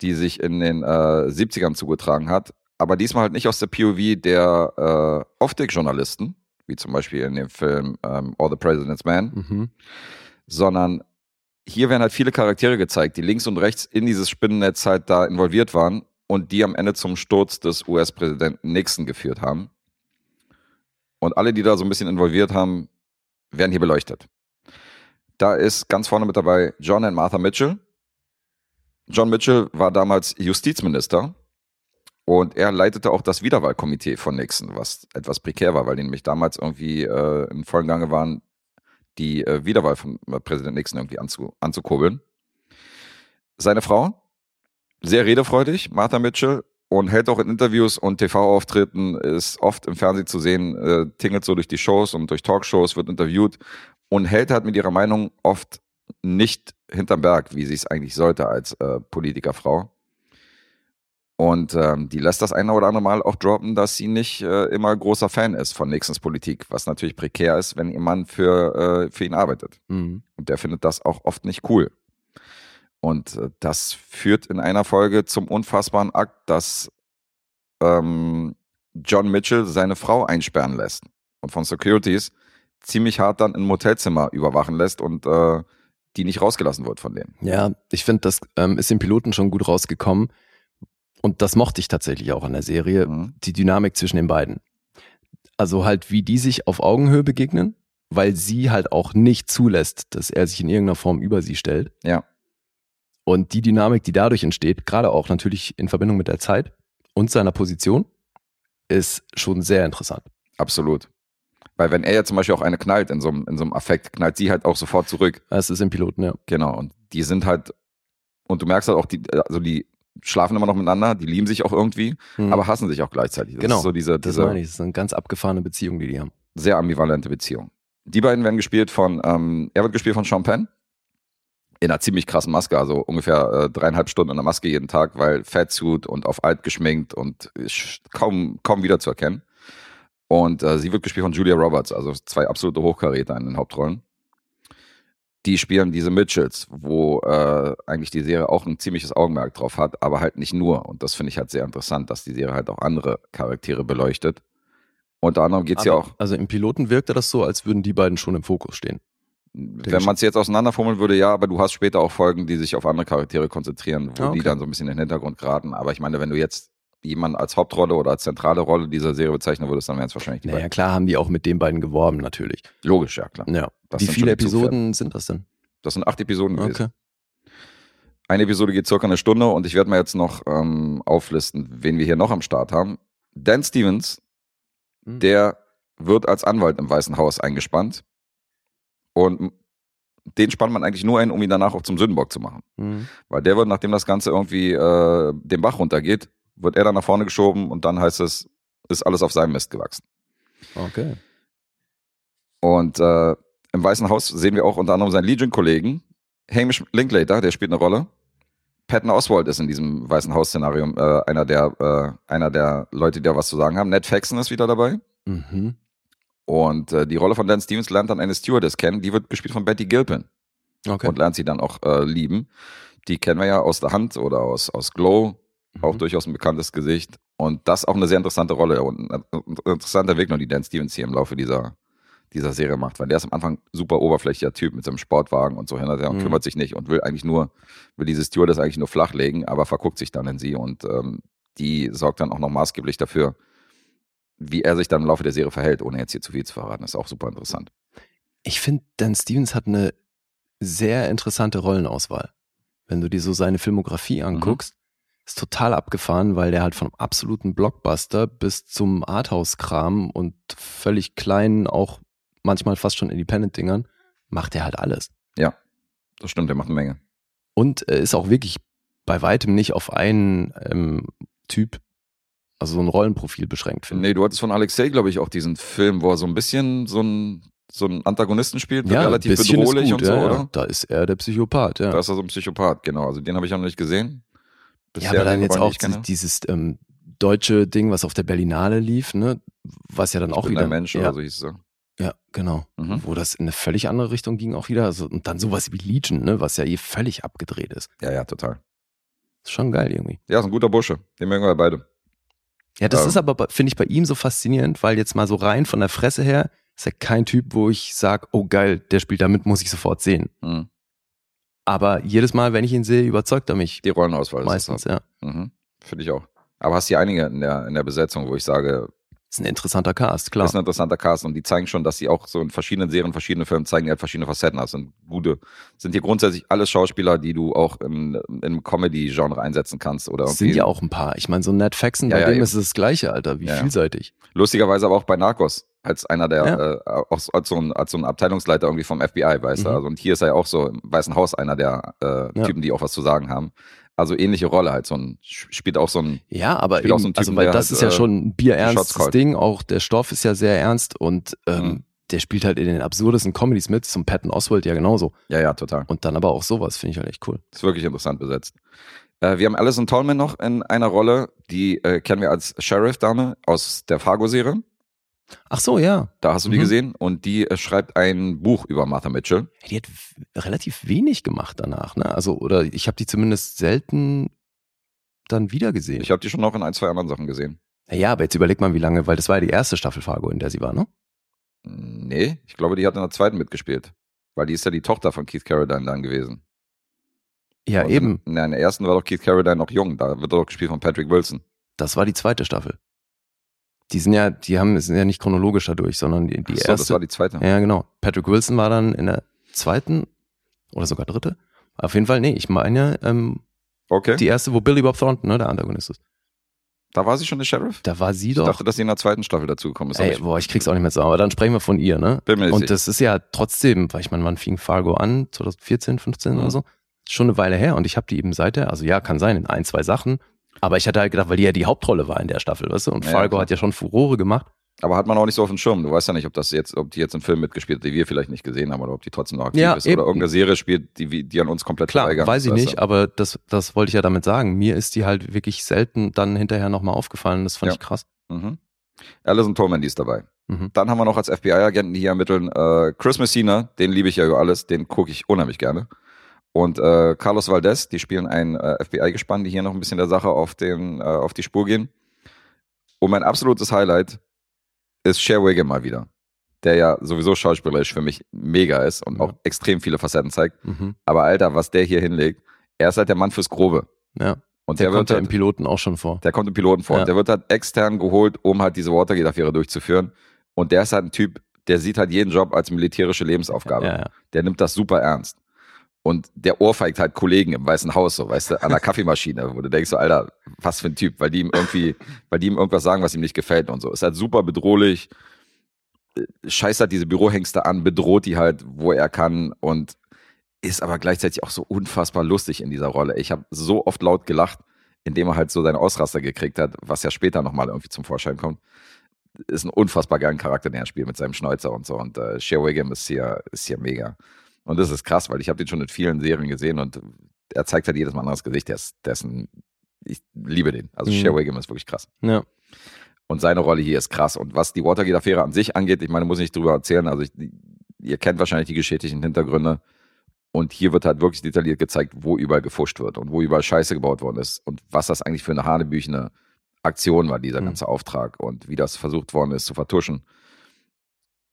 die sich in den äh, 70ern zugetragen hat. Aber diesmal halt nicht aus der POV der äh, Optik-Journalisten, wie zum Beispiel in dem Film ähm, All the President's Man, Mhm. sondern hier werden halt viele Charaktere gezeigt, die links und rechts in dieses Spinnennetz halt da involviert waren und die am Ende zum Sturz des US-Präsidenten Nixon geführt haben. Und alle, die da so ein bisschen involviert haben, werden hier beleuchtet. Da ist ganz vorne mit dabei John und Martha Mitchell. John Mitchell war damals Justizminister und er leitete auch das Wiederwahlkomitee von Nixon, was etwas prekär war, weil die nämlich damals irgendwie äh, in vollen Gange waren, die äh, Wiederwahl von äh, Präsident Nixon irgendwie anzu, anzukurbeln. Seine Frau, sehr redefreudig, Martha Mitchell, und hält auch in Interviews und TV-Auftritten, ist oft im Fernsehen zu sehen, äh, tingelt so durch die Shows und durch Talkshows, wird interviewt und hält halt mit ihrer Meinung oft nicht hinterm Berg, wie sie es eigentlich sollte als äh, Politikerfrau. Und ähm, die lässt das eine oder andere Mal auch droppen, dass sie nicht äh, immer großer Fan ist von Nixons Politik, was natürlich prekär ist, wenn ihr Mann für, äh, für ihn arbeitet. Mhm. Und der findet das auch oft nicht cool. Und äh, das führt in einer Folge zum unfassbaren Akt, dass ähm, John Mitchell seine Frau einsperren lässt und von Securities ziemlich hart dann ein Motelzimmer überwachen lässt und äh, die nicht rausgelassen wird von denen. Ja, ich finde, das ähm, ist im Piloten schon gut rausgekommen. Und das mochte ich tatsächlich auch an der Serie, Mhm. die Dynamik zwischen den beiden. Also halt, wie die sich auf Augenhöhe begegnen, weil sie halt auch nicht zulässt, dass er sich in irgendeiner Form über sie stellt. Ja. Und die Dynamik, die dadurch entsteht, gerade auch natürlich in Verbindung mit der Zeit und seiner Position, ist schon sehr interessant. Absolut. Weil wenn er ja zum Beispiel auch eine knallt in so einem, in so einem Affekt, knallt sie halt auch sofort zurück. Das ist im Piloten, ja. Genau. Und die sind halt, und du merkst halt auch, die, also die schlafen immer noch miteinander, die lieben sich auch irgendwie, Hm. aber hassen sich auch gleichzeitig. Das Genau, so diese, das diese meine ich. Das ist eine ganz abgefahrene Beziehung, die die haben. sehr ambivalente Beziehung. Die beiden werden gespielt von, ähm, er wird gespielt von Sean Penn. In einer ziemlich krassen Maske, also ungefähr äh, dreieinhalb Stunden in der Maske jeden Tag, weil Fatsuit und auf alt geschminkt und kaum, kaum wiederzuerkennen. Und äh, sie wird gespielt von Julia Roberts, also zwei absolute Hochkaräter in den Hauptrollen. Die spielen diese Mitchells, wo äh, eigentlich die Serie auch ein ziemliches Augenmerk drauf hat, aber halt nicht nur. Und das finde ich halt sehr interessant, dass die Serie halt auch andere Charaktere beleuchtet. Unter anderem geht's ja Aber- auch Also im Piloten wirkte das so, als würden die beiden schon im Fokus stehen. Wenn man es jetzt auseinanderfummeln würde, ja, aber du hast später auch Folgen, die sich auf andere Charaktere konzentrieren, wo Ah, okay. die dann so ein bisschen in den Hintergrund geraten. Aber ich meine, wenn du jetzt jemanden als Hauptrolle oder als zentrale Rolle dieser Serie bezeichnen würdest, dann wären es wahrscheinlich die Naja, beiden. klar haben die auch mit den beiden geworben, natürlich. Logisch, ja, klar. Ja. Das Wie viele. Episoden sind das denn? Das sind acht Episoden gewesen. Okay. Eine Episode geht circa eine Stunde und ich werde mal jetzt noch ähm, auflisten, wen wir hier noch am Start haben. Dan Stevens, Hm. der wird als Anwalt im Weißen Haus eingespannt. Und den spannt man eigentlich nur ein, um ihn danach auch zum Sündenbock zu machen. Mhm. Weil der wird, nachdem das Ganze irgendwie äh, den Bach runtergeht, wird er dann nach vorne geschoben und dann heißt es, ist alles auf seinem Mist gewachsen. Okay. Und äh, im Weißen Haus sehen wir auch unter anderem seinen Legion-Kollegen, Hamish Linklater, der spielt eine Rolle. Patton Oswald ist in diesem Weißen Haus-Szenario äh, einer, der, äh, einer der Leute, die da was zu sagen haben. Ned Faxon ist wieder dabei. Mhm. Und äh, die Rolle von Dan Stevens lernt dann eine Stewardess kennen, die wird gespielt von Betty Gilpin. Okay. und lernt sie dann auch äh, lieben. Die kennen wir ja aus der Hand oder aus, aus Glow, auch Mhm. durchaus ein bekanntes Gesicht. Und das auch eine sehr interessante Rolle und ein ein interessanter Entwicklung, die Dan Stevens hier im Laufe dieser, dieser Serie macht, weil der ist am Anfang super oberflächlicher Typ mit seinem Sportwagen und so hinterher und Mhm. kümmert sich nicht und will eigentlich nur, will diese Stewardess eigentlich nur flachlegen, aber verguckt sich dann in sie und ähm, die sorgt dann auch noch maßgeblich dafür, wie er sich dann im Laufe der Serie verhält, ohne jetzt hier zu viel zu verraten. Das ist auch super interessant. Ich finde, Dan Stevens hat eine sehr interessante Rollenauswahl. Wenn du dir so seine Filmografie Mhm. anguckst, ist total abgefahren, weil der halt vom absoluten Blockbuster bis zum Arthouse-Kram und völlig kleinen, auch manchmal fast schon Independent-Dingern, macht er halt alles. Das stimmt, der macht eine Menge. Und er ist auch wirklich bei weitem nicht auf einen ähm, Typ, also so ein Rollenprofil beschränkt, finde Nee, du hattest von Alexei, glaube ich, auch diesen Film, wo er so ein bisschen so ein, so ein Antagonisten spielt, ich. wird relativ bedrohlich gut, und so, ja, ja. oder? Da ist er der Psychopath, ja. Da ist er so ein Psychopath, genau. Also den habe ich auch noch nicht gesehen. Ja, aber dann jetzt auch ich dieses ähm, deutsche Ding, was auf der Berlinale lief, ne? Was ja dann Ich auch bin wieder. ein Mensch ja, oder so hieß es. so. ja, genau. Mhm. Wo das in eine völlig andere Richtung ging auch wieder. Also, und dann sowas wie Legion, ne? Was ja eh völlig abgedreht ist. Ja, ja, total. Ist schon geil irgendwie. Ja, ist ein guter Bursche. Den mögen wir beide. Ja, das Ähm. ist aber, finde ich, bei ihm so faszinierend, weil jetzt mal so rein von der Fresse her ist er kein Typ, wo ich sage, oh geil, der spielt damit, muss ich sofort sehen. Mhm. Aber jedes Mal, wenn ich ihn sehe, überzeugt er mich Die Rollenauswahl ist meistens, ja. das. Mhm. Finde ich auch. Aber hast hier einige in der, in der Besetzung, wo ich sage, Ist ein interessanter Cast, klar. ist ein interessanter Cast und die zeigen schon, dass sie auch so in verschiedenen Serien, verschiedenen Filmen zeigen, die halt verschiedene Facetten haben. Sind gute, sind hier grundsätzlich alles Schauspieler, die du auch im, im Comedy-Genre einsetzen kannst oder sind ja auch ein paar. Ich meine, so Ned Faxon, Ja, bei ja, dem eben. ist es das Gleiche, Alter. Wie Ja, vielseitig. Lustigerweise aber auch bei Narcos als einer der, Ja. äh, auch so- als so, ein, als so ein Abteilungsleiter irgendwie vom FBI, weißt du. Mhm. Also, und hier ist er ja auch so im Weißen Haus einer der äh. Typen, die auch was zu sagen haben. Also ähnliche Rolle halt, so ein, spielt auch so ein, Ja, aber eben, so also Typen, weil der das halt, ist ja äh, schon ein bierernstes. Ding. Auch der Stoff ist ja sehr ernst und ähm, Mhm. der spielt halt in den absurdesten Comedies mit, zum Patton Oswald ja genauso. ja, ja, total. Und dann aber auch sowas, finde ich halt echt cool. Ist wirklich interessant besetzt. Äh, wir haben Alison Tolman noch in einer Rolle, die äh, kennen wir als Sheriff-Dame aus der Fargo-Serie. Ach so, ja. Da hast du die Mhm. gesehen. Und die äh, schreibt ein Buch über Martha Mitchell. Die hat relativ wenig gemacht danach, ne? Also, oder ich habe die zumindest selten dann wieder gesehen. Ich habe die schon noch in ein, zwei anderen Sachen gesehen. Naja, aber jetzt überleg mal, wie lange, weil das war ja die erste Staffel Fargo, in der sie war, ne? Nee, ich glaube, die hat in der zweiten mitgespielt. Weil die ist ja die Tochter von Keith Carradine dann gewesen. Ja, Und eben. In, in der ersten war doch Keith Carradine noch jung. Da wird er doch gespielt von Patrick Wilson. Das war die zweite Staffel. Die sind ja, die haben, sind ja nicht chronologisch dadurch, sondern die, die Ach so, erste. das war die zweite. Ja, genau. Patrick Wilson war dann in der zweiten oder sogar dritte. Auf jeden Fall, nee, ich meine, ähm, Okay. die erste, wo Billy Bob Thornton, ne, der Antagonist ist. da war sie schon der Sheriff? Da war sie Ich doch. dachte, dass sie in der zweiten Staffel dazugekommen ist. Ey, ich boah, ich krieg's auch nicht mehr zusammen, aber dann sprechen wir von ihr, ne? bin mir Und das ist ja trotzdem, weil ich meine, wann fing Fargo an? 2014, 15 Mhm. oder so? Schon eine Weile her und ich habe die eben seither, also ja, kann sein, in ein, zwei Sachen. Aber ich hatte halt gedacht, weil die ja die Hauptrolle war in der Staffel, weißt du? Und Ja, Fargo klar. hat ja schon Furore gemacht. Aber hat man auch nicht so auf dem Schirm. Du weißt ja nicht, ob das jetzt, ob die jetzt im Film mitgespielt hat, die wir vielleicht nicht gesehen haben, oder ob die trotzdem noch aktiv Ja, ist. Oder eben. irgendeine Serie spielt, die, die an uns komplett Klar, weiß ich nicht, aber das, das wollte ich ja damit sagen. Mir ist die halt wirklich selten dann hinterher nochmal aufgefallen. Das fand Ja. ich krass. Mhm. Alison Tolman, die ist dabei. Mhm. Dann haben wir noch als FBI-Agenten, die hier ermitteln, äh, Chris Messina, den liebe ich ja über alles, den gucke ich unheimlich gerne. Und äh, Carlos Valdez, die spielen ein äh, FBI-Gespann, die hier noch ein bisschen der Sache auf, den, äh, auf die Spur gehen. Und mein absolutes Highlight ist Cher Wiggum mal wieder, der ja sowieso schauspielerisch für mich mega ist und Ja. auch extrem viele Facetten zeigt. Mhm. Aber Alter, was der hier hinlegt, er ist halt der Mann fürs Grobe. Ja, Und der, der, kommt ja halt, im Piloten auch schon vor. der kommt im Piloten vor. Ja. Und der wird halt extern geholt, um halt diese Watergate-Affäre durchzuführen. Und der ist halt ein Typ, der sieht halt jeden Job als militärische Lebensaufgabe. Ja, ja. Der nimmt das super ernst. Und der ohrfeigt halt Kollegen im Weißen Haus, so, weißt du, an der Kaffeemaschine, wo du denkst so, Alter, was für ein Typ, weil die ihm irgendwie, weil die ihm irgendwas sagen, was ihm nicht gefällt und so. Ist halt super bedrohlich, äh, scheißt halt diese Bürohengste an, bedroht die halt, wo er kann und ist aber gleichzeitig auch so unfassbar lustig in dieser Rolle. Ich habe so oft laut gelacht, indem er halt so seine Ausraster gekriegt hat, was ja später nochmal irgendwie zum Vorschein kommt. Ist ein unfassbar geiler Charakter, den er spielt mit seinem Schnäuzer und so. Und äh, Cher Wiggum ist hier, ist hier mega. Und das ist krass, weil ich habe den schon in vielen Serien gesehen und er zeigt halt jedes Mal ein anderes Gesicht. Der ist, der ist ein, ich liebe den. Also Mhm. Cher Wiggum ist wirklich krass. ja. Und seine Rolle hier ist krass. Und was die Watergate-Affäre an sich angeht, ich meine, muss ich nicht drüber erzählen. Also ich, ihr kennt wahrscheinlich die geschichtlichen Hintergründe. Und hier wird halt wirklich detailliert gezeigt, wo überall gefuscht wird und wo überall Scheiße gebaut worden ist und was das eigentlich für eine hanebüchene Aktion war, dieser Mhm. ganze Auftrag und wie das versucht worden ist zu vertuschen.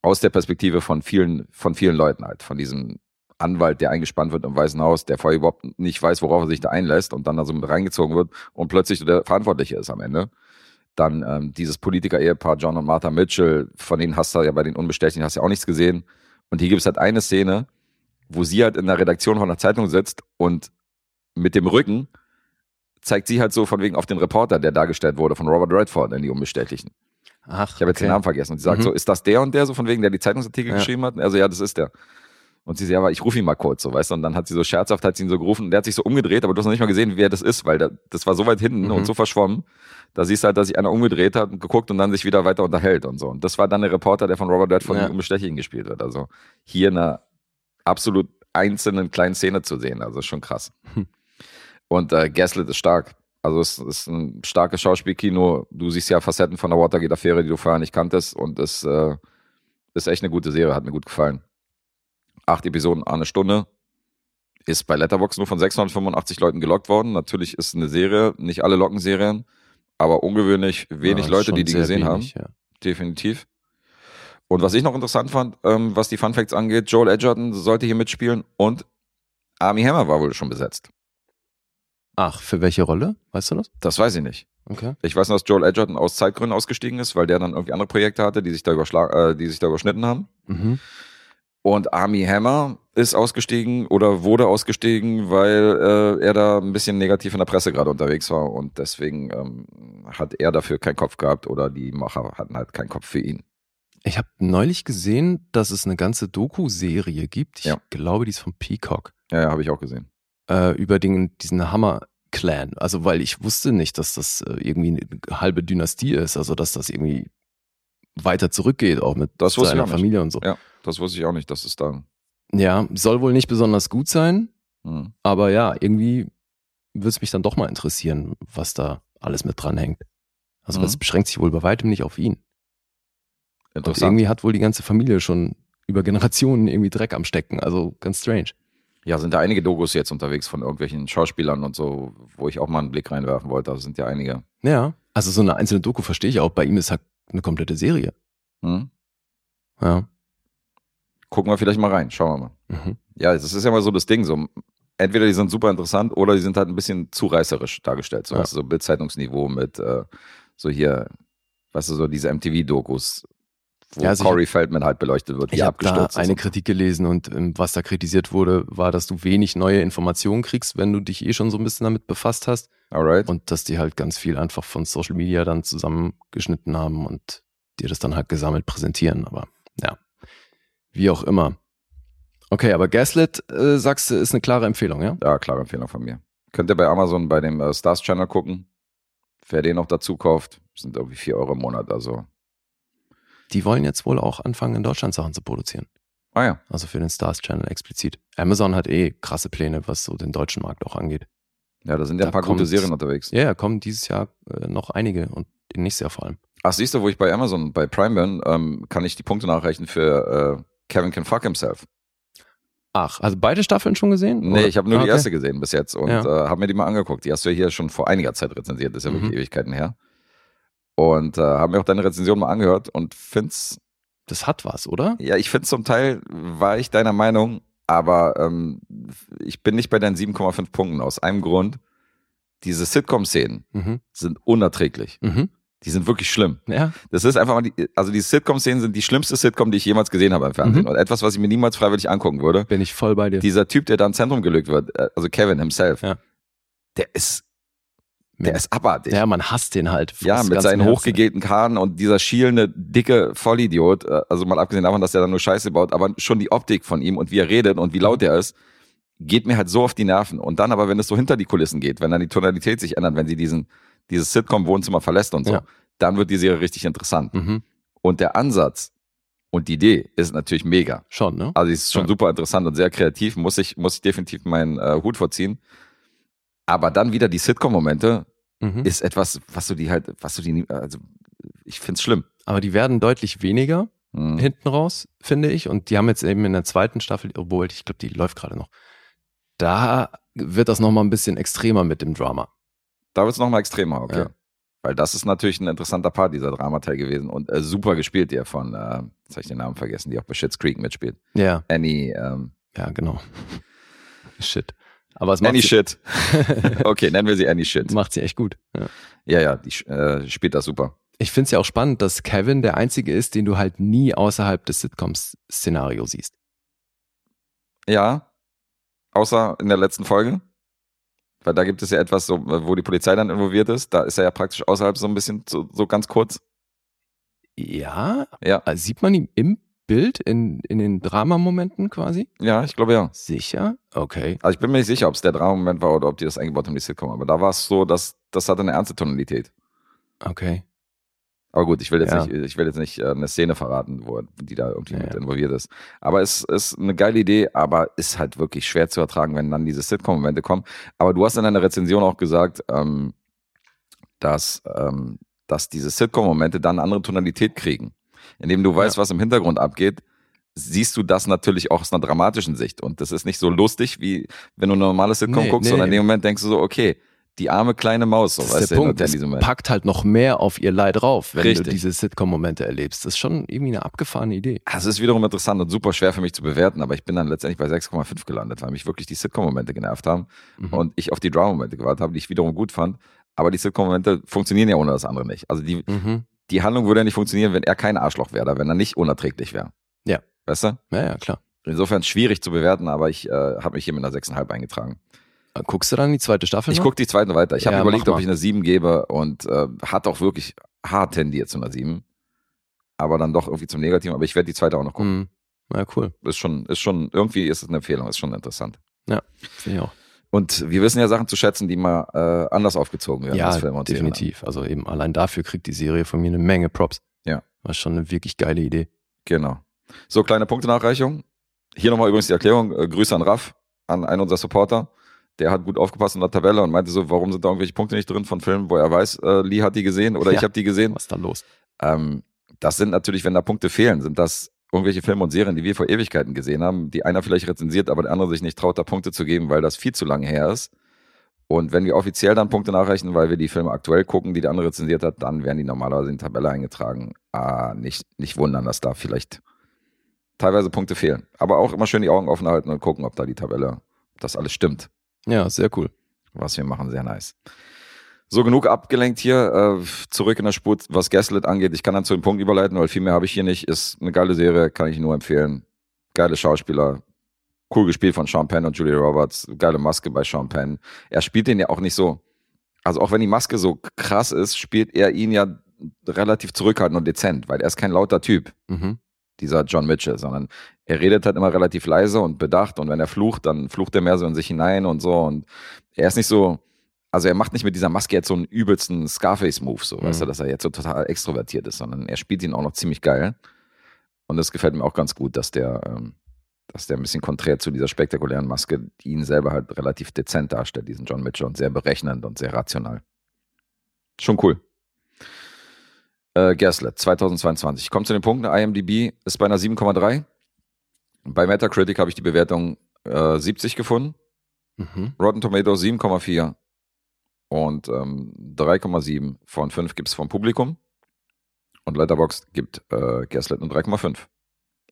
Aus der Perspektive von vielen, von vielen Leuten halt, von diesem Anwalt, der eingespannt wird im Weißen Haus, der vorher überhaupt nicht weiß, worauf er sich da einlässt und dann da so mit reingezogen wird und plötzlich der Verantwortliche ist am Ende. Dann ähm, dieses Politiker-Ehepaar John und Martha Mitchell, von denen hast du ja bei den Unbestechlichen hast du ja auch nichts gesehen. Und hier gibt es halt eine Szene, wo sie halt in der Redaktion von der Zeitung sitzt und mit dem Rücken zeigt sie halt so von wegen auf den Reporter, der dargestellt wurde von Robert Redford in die Unbestechlichen. Ach, Ich habe jetzt den Namen vergessen. Und sie sagt Mhm. so, ist das der und der so von wegen, der die Zeitungsartikel Ja. geschrieben hat? Also ja, das ist der. Und sie sagt, ja, aber ich rufe ihn mal kurz, so, weißt du? Und dann hat sie so scherzhaft, hat sie ihn so gerufen und der hat sich so umgedreht, aber du hast noch nicht mal gesehen, wer das ist, weil der, das war so weit hinten Mhm. und so verschwommen. Da siehst du halt, dass sich einer umgedreht hat und geguckt und dann sich wieder weiter unterhält und so. Und das war dann der Reporter, der von Robert Redford Ja. in Unbestechlichen gespielt wird. Also hier in einer absolut einzelnen kleinen Szene zu sehen. Also ist schon krass. Hm. Und äh, Gaslit ist stark. Also es ist ein starkes Schauspielkino. Du siehst ja Facetten von der Watergate-Affäre, die du vorher nicht kanntest. Und es äh, ist echt eine gute Serie, hat mir gut gefallen. Acht Episoden, eine Stunde. Ist bei Letterboxd nur von 685 Leuten gelockt worden. Natürlich ist eine Serie, nicht alle locken Serien, aber ungewöhnlich wenig Ja, Leute, die die gesehen wenig, haben Ja. definitiv. Und was ich noch interessant fand, ähm, was die Fun Facts angeht, Joel Edgerton sollte hier mitspielen und Army Hammer war wohl schon besetzt. Ach, für welche Rolle? Weißt du das? Das weiß ich nicht. Okay. Ich weiß nur, dass Joel Edgerton aus Zeitgründen ausgestiegen ist, weil der dann irgendwie andere Projekte hatte, die sich da, überschla äh, die sich da überschnitten haben. Mhm. Und Army Hammer ist ausgestiegen oder wurde ausgestiegen, weil äh, er da ein bisschen negativ in der Presse gerade unterwegs war und deswegen ähm, hat er dafür keinen Kopf gehabt oder die Macher hatten halt keinen Kopf für ihn. Ich habe neulich gesehen, dass es eine ganze Doku-Serie gibt. Ich Ja. glaube, die ist von Peacock. Ja, ja, habe ich auch gesehen. Äh, über den, diesen Hammer-Clan. Also, weil ich wusste nicht, dass das äh, irgendwie eine halbe Dynastie ist. Also, dass das irgendwie weiter zurückgeht, auch mit Das seiner. Familie und so. Ja, das wusste ich auch nicht, dass es da. Ja, soll wohl nicht besonders gut sein. Hm. Aber ja, irgendwie würde es mich dann doch mal interessieren, was da alles mit dran hängt. Also Mhm. es beschränkt sich wohl bei weitem nicht auf ihn. Und Interessant. irgendwie hat wohl die ganze Familie schon über Generationen irgendwie Dreck am Stecken. Also ganz strange. Ja, sind da einige Dokus jetzt unterwegs von irgendwelchen Schauspielern und so, wo ich auch mal einen Blick reinwerfen wollte. Da sind ja einige. Ja. Also so eine einzelne Doku verstehe ich auch. Bei ihm ist halt eine komplette Serie. Hm? Ja. Gucken wir vielleicht mal rein. Schauen wir mal. Mhm. Ja, das ist ja mal so das Ding. So, entweder die sind super interessant oder die sind halt ein bisschen zu reißerisch dargestellt. So, Ja. so Bildzeitungsniveau mit äh, so hier, weißt du, so diese MTV-Dokus, wo Ja, also Corey Feldman halt beleuchtet wird, wie Ich habe da abgestürzt eine ist. Kritik gelesen und ähm, was da kritisiert wurde, war, dass du wenig neue Informationen kriegst, wenn du dich eh schon so ein bisschen damit befasst hast. Alright. Und dass die halt ganz viel einfach von Social Media dann zusammengeschnitten haben und dir das dann halt gesammelt präsentieren. Aber ja, wie auch immer. Okay, aber Gaslit, äh, sagst du, ist eine klare Empfehlung, ja? Ja, klare Empfehlung von mir. Könnt ihr bei Amazon bei dem äh, Stars Channel gucken. Wer den noch dazu kauft, sind irgendwie 4 Euro im Monat. Also, Die wollen jetzt wohl auch anfangen, in Deutschland Sachen zu produzieren. ah ja. Also für den Stars Channel explizit. Amazon hat eh krasse Pläne, was so den deutschen Markt auch angeht. Ja, da sind ja Da ein paar gute kommt- Serien unterwegs. Ja, ja, kommen dieses Jahr äh, noch einige und nächstes Jahr vor allem. Ach, siehst du, wo ich bei Amazon, bei Prime bin, ähm, kann ich die Punkte nachrechnen für äh, Kevin Can Fuck Himself. Ach, also beide Staffeln schon gesehen? Nee, Oder? ich habe nur Ah, die okay. erste gesehen bis jetzt und Ja. äh, habe mir die mal angeguckt. Die hast du ja hier schon vor einiger Zeit rezensiert, das ist ja wirklich Mhm. Ewigkeiten her. Und äh, habe mir auch deine Rezension mal angehört und find's, Das hat was, oder? ja, ich finde zum Teil war ich deiner Meinung, aber ähm, ich bin nicht bei deinen 7,5 Punkten aus einem Grund. Diese Sitcom-Szenen Mhm. sind unerträglich. Mhm. Die sind wirklich schlimm. Ja. Das ist einfach mal, die, also die Sitcom-Szenen sind die schlimmste Sitcom, die ich jemals gesehen habe im Fernsehen. Mhm. Und etwas, was ich mir niemals freiwillig angucken würde. Bin ich voll bei dir. Dieser Typ, der da ins Zentrum gelegt wird, äh, also Kevin himself, Ja. der ist, der ist abartig. ja, man hasst den halt. Ja, mit seinen hochgegelten Haaren und dieser schielende, dicke Vollidiot, äh, also mal abgesehen davon, dass er dann nur Scheiße baut, aber schon die Optik von ihm und wie er redet und wie laut er ist, geht mir halt so auf die Nerven. Und dann aber, wenn es so hinter die Kulissen geht, wenn dann die Tonalität sich ändert, wenn sie diesen, dieses Sitcom-Wohnzimmer verlässt und so, Ja. dann wird die Serie richtig interessant. Mhm. Und der Ansatz und die Idee ist natürlich mega. Schon, ne? Also, es ist schon Ja. super interessant und sehr kreativ, muss ich, muss ich definitiv meinen äh, Hut vorziehen. Aber dann wieder die Sitcom-Momente Mhm. ist etwas, was du die halt, was du die, nie- also, ich find's schlimm. Aber die werden deutlich weniger Mhm. hinten raus, finde ich. Und die haben jetzt eben in der zweiten Staffel, obwohl ich glaube, die läuft gerade noch. Da wird das nochmal ein bisschen extremer mit dem Drama. Da wird's noch mal extremer, okay. Ja. Weil das ist natürlich ein interessanter Part, dieser Dramateil gewesen. Und äh, super gespielt, der von, äh, jetzt habe ich den Namen vergessen, die auch bei Schitt's Creek mitspielt. Ja, Annie, ähm, ja, genau. Shit. Aber es macht, Annie sie, Shit. okay, nennen wir sie Annie Shit. macht sie echt gut. Ja. Ja, ja, die äh, spielt das super. Ich finde es ja auch spannend, dass Kevin der Einzige ist, den du halt nie außerhalb des Sitcoms-Szenario siehst. Ja, außer in der letzten Folge. Weil da gibt es ja etwas, so, wo die Polizei dann involviert ist. Da ist er ja praktisch außerhalb so ein bisschen, so, so ganz kurz. Ja, Ja, äh, sieht man ihn im Bild, in, in den Dramamomenten quasi? ja, ich glaube ja. Sicher? Okay. Also ich bin mir nicht sicher, ob es der Drama-Moment war oder ob die das eingebaut haben, die Sitcom. Aber da war es so, dass das hatte eine ernste Tonalität. Okay. Aber gut, ich will jetzt Ja. nicht, ich will jetzt nicht äh, eine Szene verraten, wo die da irgendwie Ja, mit involviert ist. Aber es ist eine geile Idee, aber ist halt wirklich schwer zu ertragen, wenn dann diese Sitcom-Momente kommen. Aber du hast in deiner Rezension auch gesagt, ähm, dass, ähm, dass diese Sitcom-Momente dann eine andere Tonalität kriegen. Indem du weißt, was im Hintergrund abgeht, siehst du das natürlich auch aus einer dramatischen Sicht. Und das ist nicht so lustig, wie wenn du ein normales Sitcom Nee, guckst, nee. sondern in dem Moment denkst du so, okay, die arme kleine Maus, so Das weißt ist der du, Punkt. in Es diesem Moment. packt halt noch mehr auf ihr Leid drauf, wenn Richtig. du diese Sitcom-Momente erlebst. Das ist schon irgendwie eine abgefahrene Idee. Das ist wiederum interessant und super schwer für mich zu bewerten, aber ich bin dann letztendlich bei 6,5 gelandet, weil mich wirklich die Sitcom-Momente genervt haben Mhm. und ich auf die Drama-Momente gewartet habe, die ich wiederum gut fand. Aber die Sitcom-Momente funktionieren ja ohne das andere nicht. Also die, Mhm. Die Handlung würde ja nicht funktionieren, wenn er kein Arschloch wäre, oder wenn er nicht unerträglich wäre. Ja. Weißt du? Ja, ja, klar. Insofern schwierig zu bewerten, aber ich äh, habe mich hier mit einer 6,5 eingetragen. Äh, Guckst du dann die zweite Staffel Ich gucke die zweite weiter. Ich habe Ja, überlegt, mach ob ich eine 7 gebe und äh, hat auch wirklich hart tendiert zu einer 7. aber dann doch irgendwie zum Negativen. Aber ich werde die zweite auch noch gucken. Mhm. Ja, cool. Ist schon, ist schon, irgendwie ist es eine Empfehlung, ist schon interessant. Finde ich auch. Und wir wissen ja Sachen zu schätzen, die mal äh, anders aufgezogen werden Ja, als Filme und Serien. definitiv. Also eben allein dafür kriegt die Serie von mir eine Menge Props. Ja. War schon eine wirklich geile Idee. Genau. So, kleine Punktenachreichung. Hier nochmal übrigens die Erklärung. Äh, Grüße an Raff, an einen unserer Supporter. Der hat gut aufgepasst in der Tabelle und meinte so, warum sind da irgendwelche Punkte nicht drin von Filmen, wo er weiß, äh, Lee hat die gesehen oder Ja. ich habe die gesehen. Was ist da los? Ähm, das sind natürlich, wenn da Punkte fehlen, sind das irgendwelche Filme und Serien, die wir vor Ewigkeiten gesehen haben, die einer vielleicht rezensiert, aber der andere sich nicht traut, da Punkte zu geben, weil das viel zu lange her ist. Und wenn wir offiziell dann Punkte nachrechnen, weil wir die Filme aktuell gucken, die der andere rezensiert hat, dann werden die normalerweise in die Tabelle eingetragen. Ah, nicht, nicht wundern, dass da vielleicht teilweise Punkte fehlen. Aber auch immer schön die Augen offen halten und gucken, ob da die Tabelle, ob das alles stimmt Ja, sehr cool. was wir machen, sehr nice. So, genug abgelenkt hier. Äh, zurück in der Spur, was Gaslit angeht. Ich kann dann zu dem Punkt überleiten, weil viel mehr habe ich hier nicht. Ist eine geile Serie, kann ich nur empfehlen. Geile Schauspieler. Cool gespielt von Sean Penn und Julia Roberts. Geile Maske bei Sean Penn. Er spielt den ja auch nicht so. Also auch wenn die Maske so krass ist, spielt er ihn ja relativ zurückhaltend und dezent, weil er ist kein lauter Typ Mhm. dieser John Mitchell, sondern er redet halt immer relativ leise und bedacht und wenn er flucht, dann flucht er mehr so in sich hinein und so und er ist nicht so, also er macht nicht mit dieser Maske jetzt so einen übelsten Scarface-Move, so, weißt Mhm. du, dass er jetzt so total extrovertiert ist, sondern er spielt ihn auch noch ziemlich geil und das gefällt mir auch ganz gut, dass der, ähm, dass der ein bisschen konträr zu dieser spektakulären Maske ihn selber halt relativ dezent darstellt, diesen John Mitchell und sehr berechnend und sehr rational. Schon cool. Äh, Gaslit, 2022. Kommt zu den Punkten. IMDb ist bei einer 7,3. Bei Metacritic habe ich die Bewertung äh, 70 gefunden. Mhm. Rotten Tomatoes 7,4. Und ähm, 3,7 von 5 gibt es vom Publikum. Und Letterboxd gibt äh, Gaslit eine 3,5.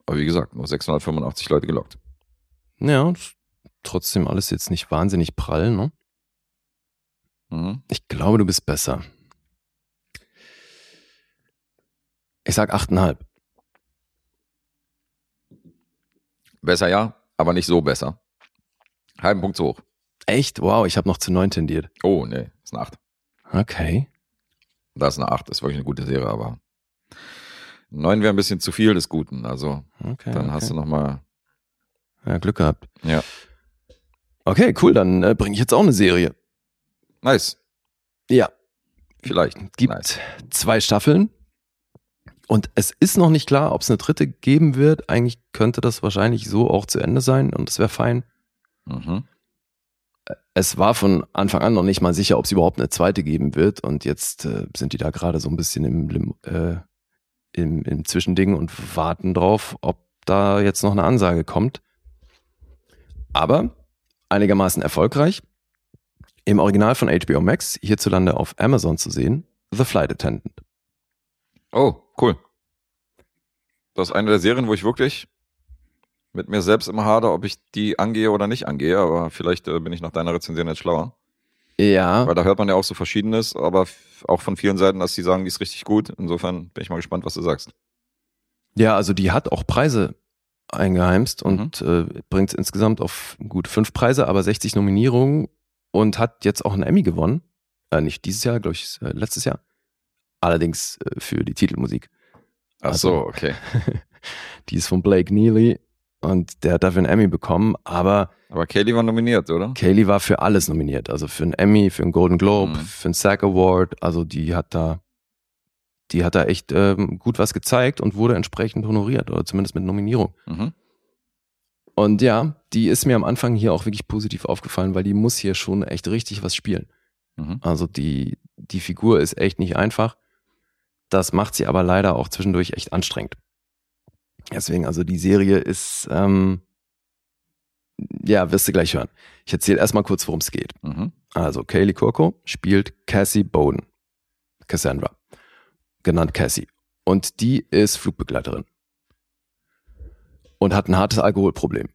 Aber wie gesagt, nur 685 Leute gelockt. Ja, trotzdem alles jetzt nicht wahnsinnig prall, ne? Mhm. Ich glaube, du bist besser. Ich sag 8,5. Besser ja, aber nicht so besser. Halben Punkt zu hoch. Echt? Wow, ich habe noch zu 9 tendiert. Oh, nee, ist eine 8. Okay. Das ist eine 8, ist wirklich eine gute Serie, aber 9 wäre ein bisschen zu viel des Guten. Also okay dann okay. hast du nochmal. ja, Glück gehabt. Ja. Okay, cool, dann äh, bringe ich jetzt auch eine Serie. Nice. Ja, Vielleicht. gibt Nice. zwei Staffeln. Und es ist noch nicht klar, ob es eine dritte geben wird. Eigentlich könnte das wahrscheinlich so auch zu Ende sein und es wäre fein. Mhm. Es war von Anfang an noch nicht mal sicher, ob es überhaupt eine zweite geben wird. Und jetzt äh, sind die da gerade so ein bisschen im, Lim äh, im, im Zwischending und warten drauf, ob da jetzt noch eine Ansage kommt. Aber einigermaßen erfolgreich. Im Original von HBO Max, hierzulande auf Amazon zu sehen, The Flight Attendant. Oh, cool. Das ist eine der Serien, wo ich wirklich mit mir selbst immer hader, ob ich die angehe oder nicht angehe, aber vielleicht äh, bin ich nach deiner Rezension jetzt schlauer. Ja, Weil da hört man ja auch so Verschiedenes, aber auch von vielen Seiten, dass die sagen, die ist richtig gut. Insofern bin ich mal gespannt, was du sagst. Ja, also die hat auch Preise eingeheimst und äh, bringt insgesamt auf gut fünf Preise, aber 60 Nominierungen und hat jetzt auch einen Emmy gewonnen. Äh, nicht dieses Jahr, glaube ich, äh, letztes Jahr. Allerdings äh, für die Titelmusik. Ach Also- so, okay. Die ist von Blake Neely und der hat dafür einen Emmy bekommen, aber Aber Kaylee war nominiert, oder? Kaylee war für alles nominiert. Also für einen Emmy, für einen Golden Globe, Mhm. für einen SAG Award. Also die hat da, die hat da echt ähm, gut was gezeigt und wurde entsprechend honoriert oder zumindest mit Nominierung. Mhm. Und ja, die ist mir am Anfang hier auch wirklich positiv aufgefallen, weil die muss hier schon echt richtig was spielen. Mhm. Also die, die Figur ist echt nicht einfach. Das macht sie aber leider auch zwischendurch echt anstrengend. Deswegen, also die Serie ist, ähm, ja, wirst du gleich hören. Ich erzähle erstmal kurz, worum es geht. Mhm. Also Kaylee Kurko spielt Cassie Bowden. Cassandra. Genannt Cassie. Und die ist Flugbegleiterin. Und hat ein hartes Alkoholproblem.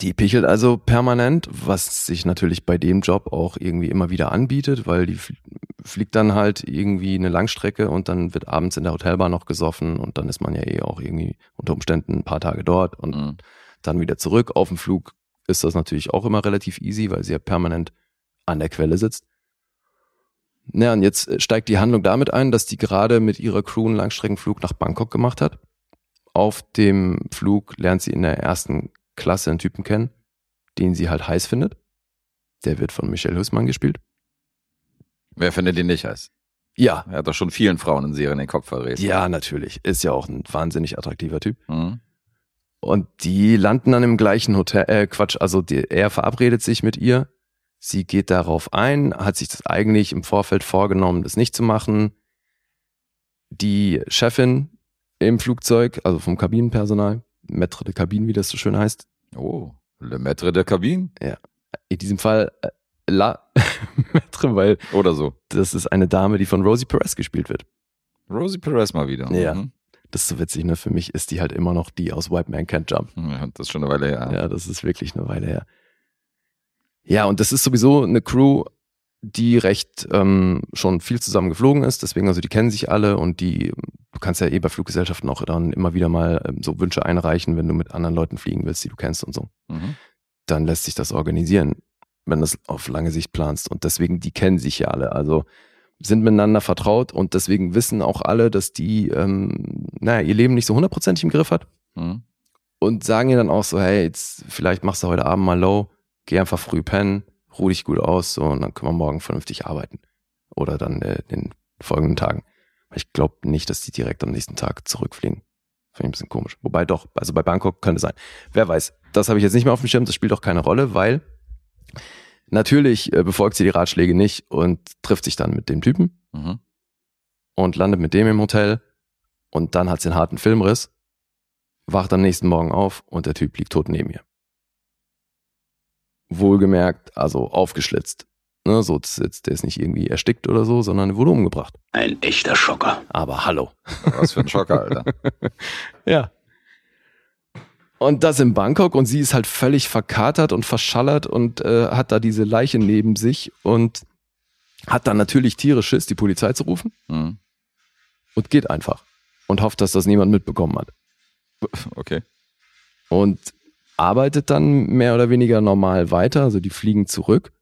Die pichelt also permanent, was sich natürlich bei dem Job auch irgendwie immer wieder anbietet, weil die fl- fliegt dann halt irgendwie eine Langstrecke und dann wird abends in der Hotelbar noch gesoffen und dann ist man ja eh auch irgendwie unter Umständen ein paar Tage dort und Mhm. dann wieder zurück. Auf dem Flug ist das natürlich auch immer relativ easy, weil sie ja permanent an der Quelle sitzt. Ja, und jetzt äh, steigt die Handlung damit ein, dass die gerade mit ihrer Crew einen Langstreckenflug nach Bangkok gemacht hat. Auf dem Flug lernt sie in der ersten Klasse einen Typen kennen, den sie halt heiß findet. Der wird von Michelle Hussmann gespielt. Wer findet den nicht heiß? Ja, Er hat doch schon vielen Frauen in Serien den Kopf verdreht. ja, natürlich. Ist ja auch ein wahnsinnig attraktiver Typ. Mhm. Und die landen dann im gleichen Hotel, äh, Quatsch, also die, er verabredet sich mit ihr. Sie geht darauf ein, hat sich das eigentlich im Vorfeld vorgenommen, das nicht zu machen. Die Chefin im Flugzeug, also vom Kabinenpersonal, Maître de Cabine, wie das so schön heißt, Oh, Le Maître de Cabine? in diesem Fall äh, La Maître, weil Oder so. das ist eine Dame, die von Rosie Perez gespielt wird. Rosie Perez mal wieder. Ja. Mhm. Das ist so witzig, ne? Für mich ist die halt immer noch die aus White Man Can't Jump. Ja, Das ist schon eine Weile her. Ja, das ist wirklich eine Weile her. Ja, und das ist sowieso eine Crew, die recht ähm, schon viel zusammen geflogen ist. Deswegen, also die kennen sich alle und die, du kannst ja eh bei Fluggesellschaften auch dann immer wieder mal ähm, so Wünsche einreichen, wenn du mit anderen Leuten fliegen willst, die du kennst und so. Mhm. Dann lässt sich das organisieren, wenn du das auf lange Sicht planst. Und deswegen, die kennen sich ja alle. Also sind miteinander vertraut und deswegen wissen auch alle, dass die, ähm, naja, ihr Leben nicht so hundertprozentig im Griff hat Mhm. und sagen ihr dann auch so, hey, jetzt vielleicht machst du heute Abend mal low, geh einfach früh pennen, ruh dich gut aus, so und dann können wir morgen vernünftig arbeiten. Oder dann äh, in den folgenden Tagen. Ich glaube nicht, dass die direkt am nächsten Tag zurückfliegen. Finde ich ein bisschen komisch. Wobei doch, also bei Bangkok könnte sein. Wer weiß. Das habe ich jetzt nicht mehr auf dem Schirm, das spielt auch keine Rolle, weil natürlich äh, befolgt sie die Ratschläge nicht und trifft sich dann mit dem Typen Mhm. und landet mit dem im Hotel und dann hat sie einen harten Filmriss, wacht am nächsten Morgen auf und der Typ liegt tot neben ihr. Wohlgemerkt, also aufgeschlitzt. Ne, so, das ist jetzt, der ist nicht irgendwie erstickt oder so, sondern er wurde umgebracht. Ein echter Schocker. Aber hallo. Was für ein Schocker, Alter. Ja. Und das in Bangkok und sie ist halt völlig verkatert und verschallert und äh, hat da diese Leiche neben sich und hat dann natürlich tierisch Schiss, die Polizei zu rufen Mhm. und geht einfach und hofft, dass das niemand mitbekommen hat. Okay. und arbeitet dann mehr oder weniger normal weiter. Also die fliegen zurück.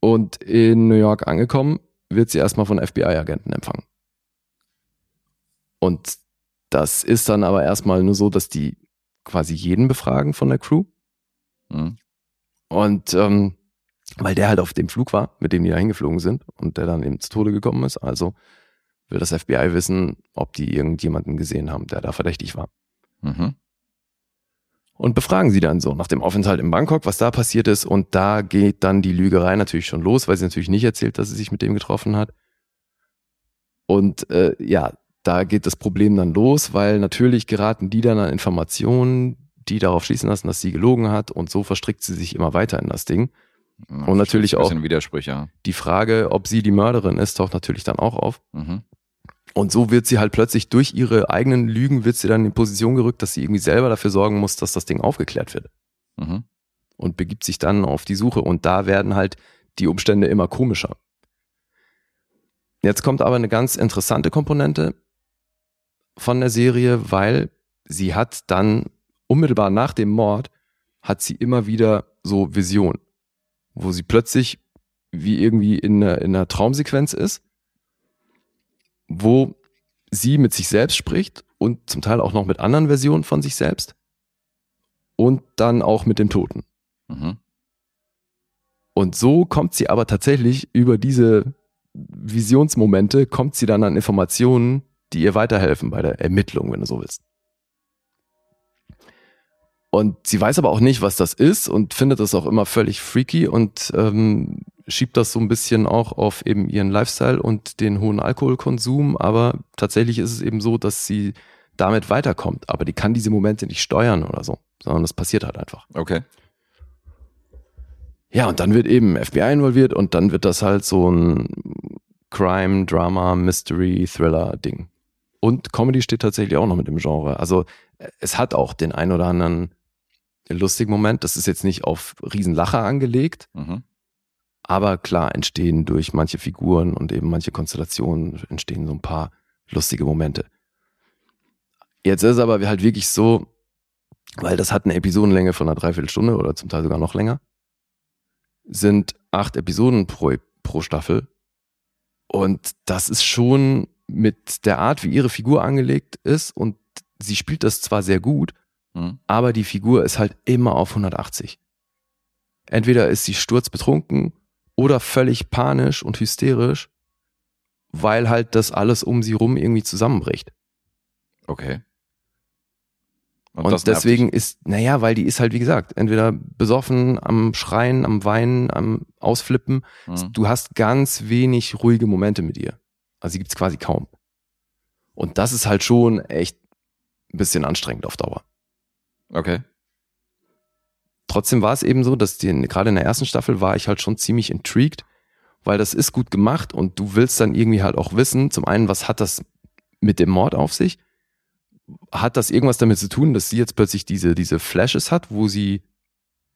Und in New York angekommen, wird sie erstmal von FBI-Agenten empfangen. Und das ist dann aber erstmal nur so, dass die quasi jeden befragen von der Crew. Mhm. Und ähm, weil der halt auf dem Flug war, mit dem die da hingeflogen sind und der dann eben zu Tode gekommen ist, also will das FBI wissen, ob die irgendjemanden gesehen haben, der da verdächtig war. Mhm. Und befragen sie dann so nach dem Aufenthalt in Bangkok, was da passiert ist. Und da geht dann die Lügerei natürlich schon los, weil sie natürlich nicht erzählt, dass sie sich mit dem getroffen hat. Und äh, ja, da geht das Problem dann los, weil natürlich geraten die dann an Informationen, die darauf schließen lassen, dass sie gelogen hat. Und so verstrickt sie sich immer weiter in das Ding. Ja, Und natürlich auch- Widersprüche. Die Frage, ob sie die Mörderin ist, taucht natürlich dann auch auf. Mhm. Und so wird sie halt plötzlich durch ihre eigenen Lügen, wird sie dann in Position gerückt, dass sie irgendwie selber dafür sorgen muss, dass das Ding aufgeklärt wird. Mhm. und begibt sich dann auf die Suche und da werden halt die Umstände immer komischer. Jetzt kommt aber eine ganz interessante Komponente von der Serie, weil sie hat dann unmittelbar nach dem Mord hat sie immer wieder so Visionen, wo sie plötzlich wie irgendwie in einer, in einer Traumsequenz ist, wo sie mit sich selbst spricht und zum Teil auch noch mit anderen Versionen von sich selbst und dann auch mit dem Toten. Mhm. Und so kommt sie aber tatsächlich über diese Visionsmomente, kommt sie dann an Informationen, die ihr weiterhelfen bei der Ermittlung, wenn du so willst. Und sie weiß aber auch nicht, was das ist und findet das auch immer völlig freaky und ähm, schiebt das so ein bisschen auch auf eben ihren Lifestyle und den hohen Alkoholkonsum. Aber tatsächlich ist es eben so, dass sie damit weiterkommt. Aber die kann diese Momente nicht steuern oder so, sondern das passiert halt einfach. Okay. Ja, und dann wird eben FBI involviert und dann wird das halt so ein Crime, Drama, Mystery, Thriller-Ding. Und Comedy steht tatsächlich auch noch mit dem Genre. Also äh, es hat auch den ein oder anderen lustigen Moment. Das ist jetzt nicht auf Riesenlacher angelegt, Mhm. Aber klar entstehen durch manche Figuren und eben manche Konstellationen entstehen so ein paar lustige Momente. Jetzt ist es aber halt wirklich so, weil das hat eine Episodenlänge von einer Dreiviertelstunde oder zum Teil sogar noch länger, sind acht Episoden pro, pro Staffel Und das ist schon mit der Art, wie ihre Figur angelegt ist und sie spielt das zwar sehr gut, Mhm. aber die Figur ist halt immer auf 180. Entweder ist sie sturzbetrunken oder völlig panisch und hysterisch, weil halt das alles um sie rum irgendwie zusammenbricht. Okay. Und, nervt deswegen ist, naja, weil die ist halt, wie gesagt, entweder besoffen, am Schreien, am Weinen, am Ausflippen. dich. Mhm. Du hast ganz wenig ruhige Momente mit ihr. Also die gibt's quasi kaum. Und das ist halt schon echt ein bisschen anstrengend auf Dauer. Okay. Trotzdem war es eben so, dass die, gerade in der ersten Staffel war ich halt schon ziemlich intrigued, weil das ist gut gemacht und du willst dann irgendwie halt auch wissen, zum einen, was hat das mit dem Mord auf sich? Hat das irgendwas damit zu tun, dass sie jetzt plötzlich diese, diese Flashes hat, wo sie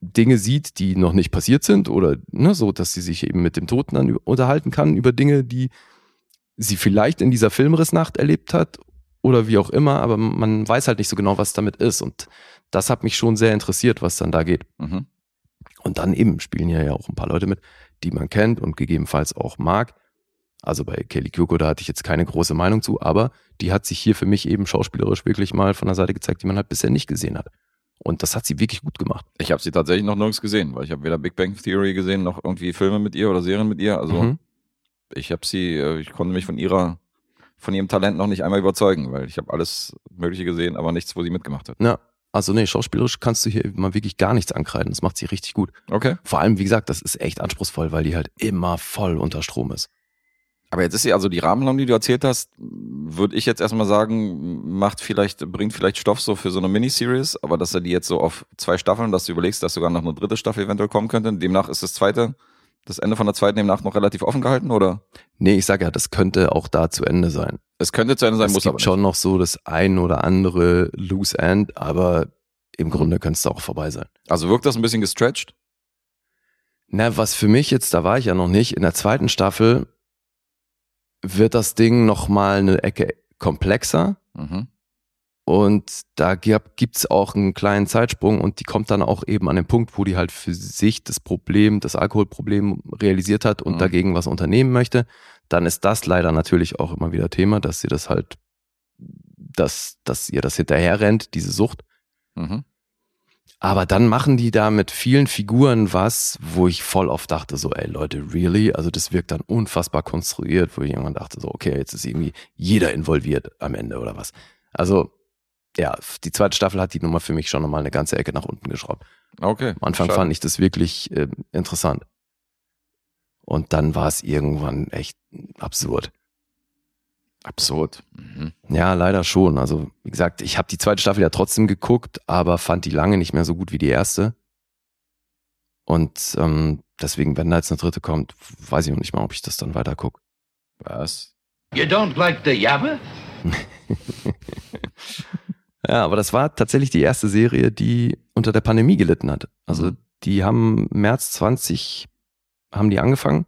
Dinge sieht, die noch nicht passiert sind oder ne, so, dass sie sich eben mit dem Toten dann unterhalten kann über Dinge, die sie vielleicht in dieser Filmrissnacht erlebt hat oder wie auch immer, aber man weiß halt nicht so genau, was damit ist und das hat mich schon sehr interessiert, was dann da geht. Mhm. Und dann eben spielen hier ja auch ein paar Leute mit, die man kennt und gegebenenfalls auch mag. Also bei Kelly Kyoko, da hatte ich jetzt keine große Meinung zu, aber die hat sich hier für mich eben schauspielerisch wirklich mal von der Seite gezeigt, die man halt bisher nicht gesehen hat. Und das hat sie wirklich gut gemacht. Ich habe sie tatsächlich noch nirgends gesehen, weil ich habe weder Big Bang Theory gesehen, noch irgendwie Filme mit ihr oder Serien mit ihr. Also Mhm. ich habe sie, äh, ich konnte mich von ihrer, von ihrem Talent noch nicht einmal überzeugen, weil ich habe alles Mögliche gesehen, aber nichts, wo sie mitgemacht hat. Ja, also nee, schauspielerisch kannst du hier mal wirklich gar nichts ankreiden. Das macht sie richtig gut. Okay. Vor allem, wie gesagt, das ist echt anspruchsvoll, weil die halt immer voll unter Strom ist. Aber jetzt ist sie, also die Rahmenhandlung, die du erzählt hast, würde ich jetzt erstmal sagen, macht vielleicht, bringt vielleicht Stoff so für so eine Miniseries, aber dass er die jetzt so auf zwei Staffeln, dass du überlegst, dass sogar noch eine dritte Staffel eventuell kommen könnte. Demnach ist das zweite, das Ende von der zweiten demnach noch relativ offen gehalten, oder? Nee, ich sag ja, das könnte auch da zu Ende sein. Es könnte zu Ende sein, es muss gibt aber nicht. schon noch so das ein oder andere Loose End, aber im Grunde könnte es auch vorbei sein. Also wirkt das ein bisschen gestretched? Na, was für mich jetzt, da war ich ja noch nicht, in der zweiten Staffel wird das Ding noch mal eine Ecke komplexer Mhm. Und da gibt es auch einen kleinen Zeitsprung und die kommt dann auch eben an den Punkt, wo die halt für sich das Problem, das Alkoholproblem realisiert hat und Mhm. dagegen was unternehmen möchte. Dann ist das leider natürlich auch immer wieder Thema, dass sie das halt, dass, dass ihr das hinterher rennt, diese Sucht. Mhm. Aber dann machen die da mit vielen Figuren was, wo ich voll oft dachte, so, ey Leute, really? Also das wirkt dann unfassbar konstruiert, wo ich irgendwann dachte, so, okay, jetzt ist irgendwie jeder involviert am Ende oder was. Also, ja, die zweite Staffel hat die Nummer für mich schon nochmal eine ganze Ecke nach unten geschraubt. Okay. Am Anfang Schade. fand ich das wirklich äh, interessant. Und dann war es irgendwann echt absurd. absurd. Mhm. Ja, leider schon. Also, wie gesagt, ich habe die zweite Staffel ja trotzdem geguckt, aber fand die lange nicht mehr so gut wie die erste. Und ähm, deswegen, wenn da jetzt eine dritte kommt, weiß ich noch nicht mal, ob ich das dann weiter gucke. Was? You don't like the Yabba? Ja, aber das war tatsächlich die erste Serie, die unter der Pandemie gelitten hat. Also Mhm. die haben März 20 haben die angefangen,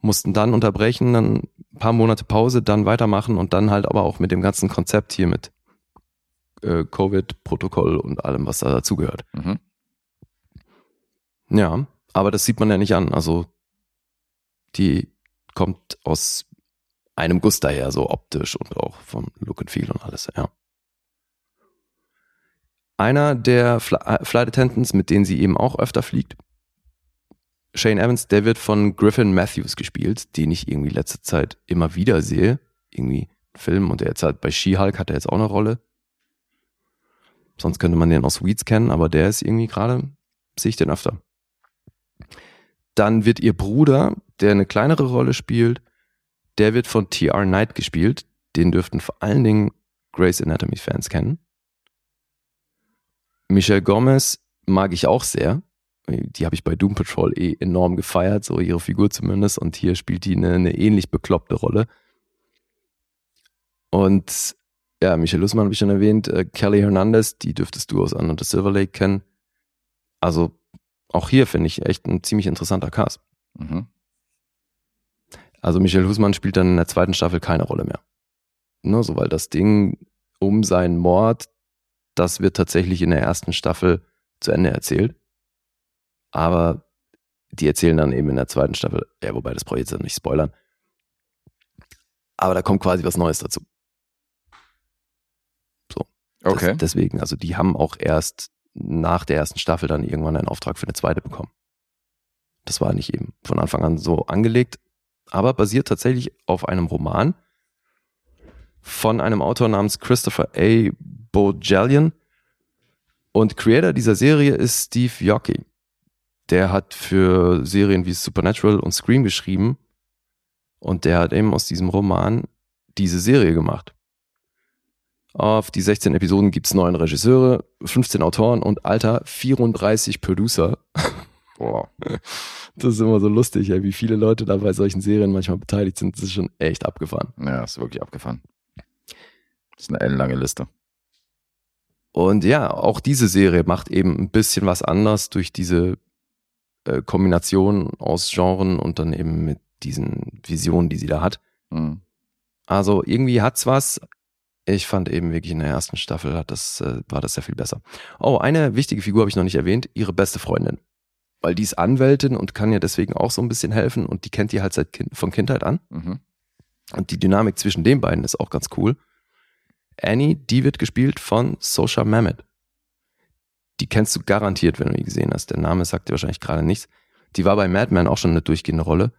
mussten dann unterbrechen, dann ein paar Monate Pause, dann weitermachen und dann halt aber auch mit dem ganzen Konzept hier mit äh, Covid-Protokoll und allem, was da dazugehört. Mhm. Ja, aber das sieht man ja nicht an. Also die kommt aus einem Guss daher, so optisch und auch vom Look and Feel und alles, ja. Einer der Fl äh, Flight Attendants, mit denen sie eben auch öfter fliegt, Shane Evans, der wird von Griffin Matthews gespielt, den ich irgendwie letzte Zeit immer wieder sehe. Irgendwie Film und der jetzt halt bei She-Hulk hat er jetzt auch eine Rolle. Sonst könnte man den aus Weeds kennen, aber der ist irgendwie gerade, sehe ich den öfter. Dann wird ihr Bruder, der eine kleinere Rolle spielt, der wird von T.R. Knight gespielt. Den dürften vor allen Dingen Grey's Anatomy Fans kennen. Michelle Gomez mag ich auch sehr. Die habe ich bei Doom Patrol eh enorm gefeiert, so ihre Figur zumindest. Und hier spielt die eine, eine ähnlich bekloppte Rolle. Und ja, Michelle Lussmann habe ich schon erwähnt. Äh, Kelly Hernandez, die dürftest du aus Under the Silver Lake kennen. Also auch hier finde ich echt ein ziemlich interessanter Cast. Mhm. Also Michelle Husmann spielt dann in der zweiten Staffel keine Rolle mehr. Nur so, weil das Ding um seinen Mord, das wird tatsächlich in der ersten Staffel zu Ende erzählt. Aber die erzählen dann eben in der zweiten Staffel, ja, wobei das brauche ich jetzt nicht spoilern, Aber da kommt quasi was Neues dazu. Okay. Das, deswegen, also die haben auch erst nach der ersten Staffel dann irgendwann einen Auftrag für eine zweite bekommen. Das war nicht eben von Anfang an so angelegt, aber basiert tatsächlich auf einem Roman von einem Autor namens Christopher A. Bojallian. Und Creator dieser Serie ist Steve Yockey. Der hat für Serien wie Supernatural und Scream geschrieben. Und der hat eben aus diesem Roman diese Serie gemacht. Auf die 16 Episoden gibt's neun Regisseure, 15 Autoren und alter 34 Producer. Boah. Das ist immer so lustig, ey, wie viele Leute da bei solchen Serien manchmal beteiligt sind. Das ist schon echt abgefahren. Ja, ist wirklich abgefahren. Das ist eine ellenlange Liste. Und ja, auch diese Serie macht eben ein bisschen was anders durch diese äh, Kombination aus Genren und dann eben mit diesen Visionen, die sie da hat. Mhm. Also irgendwie hat's was. Ich fand eben wirklich in der ersten Staffel hat das, äh, war das sehr viel besser. Oh, eine wichtige Figur habe ich noch nicht erwähnt, ihre beste Freundin. Weil die ist Anwältin und kann ja deswegen auch so ein bisschen helfen und die kennt die halt seit kind, von Kindheit an. Mhm. Und die Dynamik zwischen den beiden ist auch ganz cool. Annie, die wird gespielt von Sosha Mehmet. Die kennst du garantiert, wenn du die gesehen hast. Der Name sagt dir wahrscheinlich gerade nichts. Die war bei Mad Men auch schon eine durchgehende Rolle.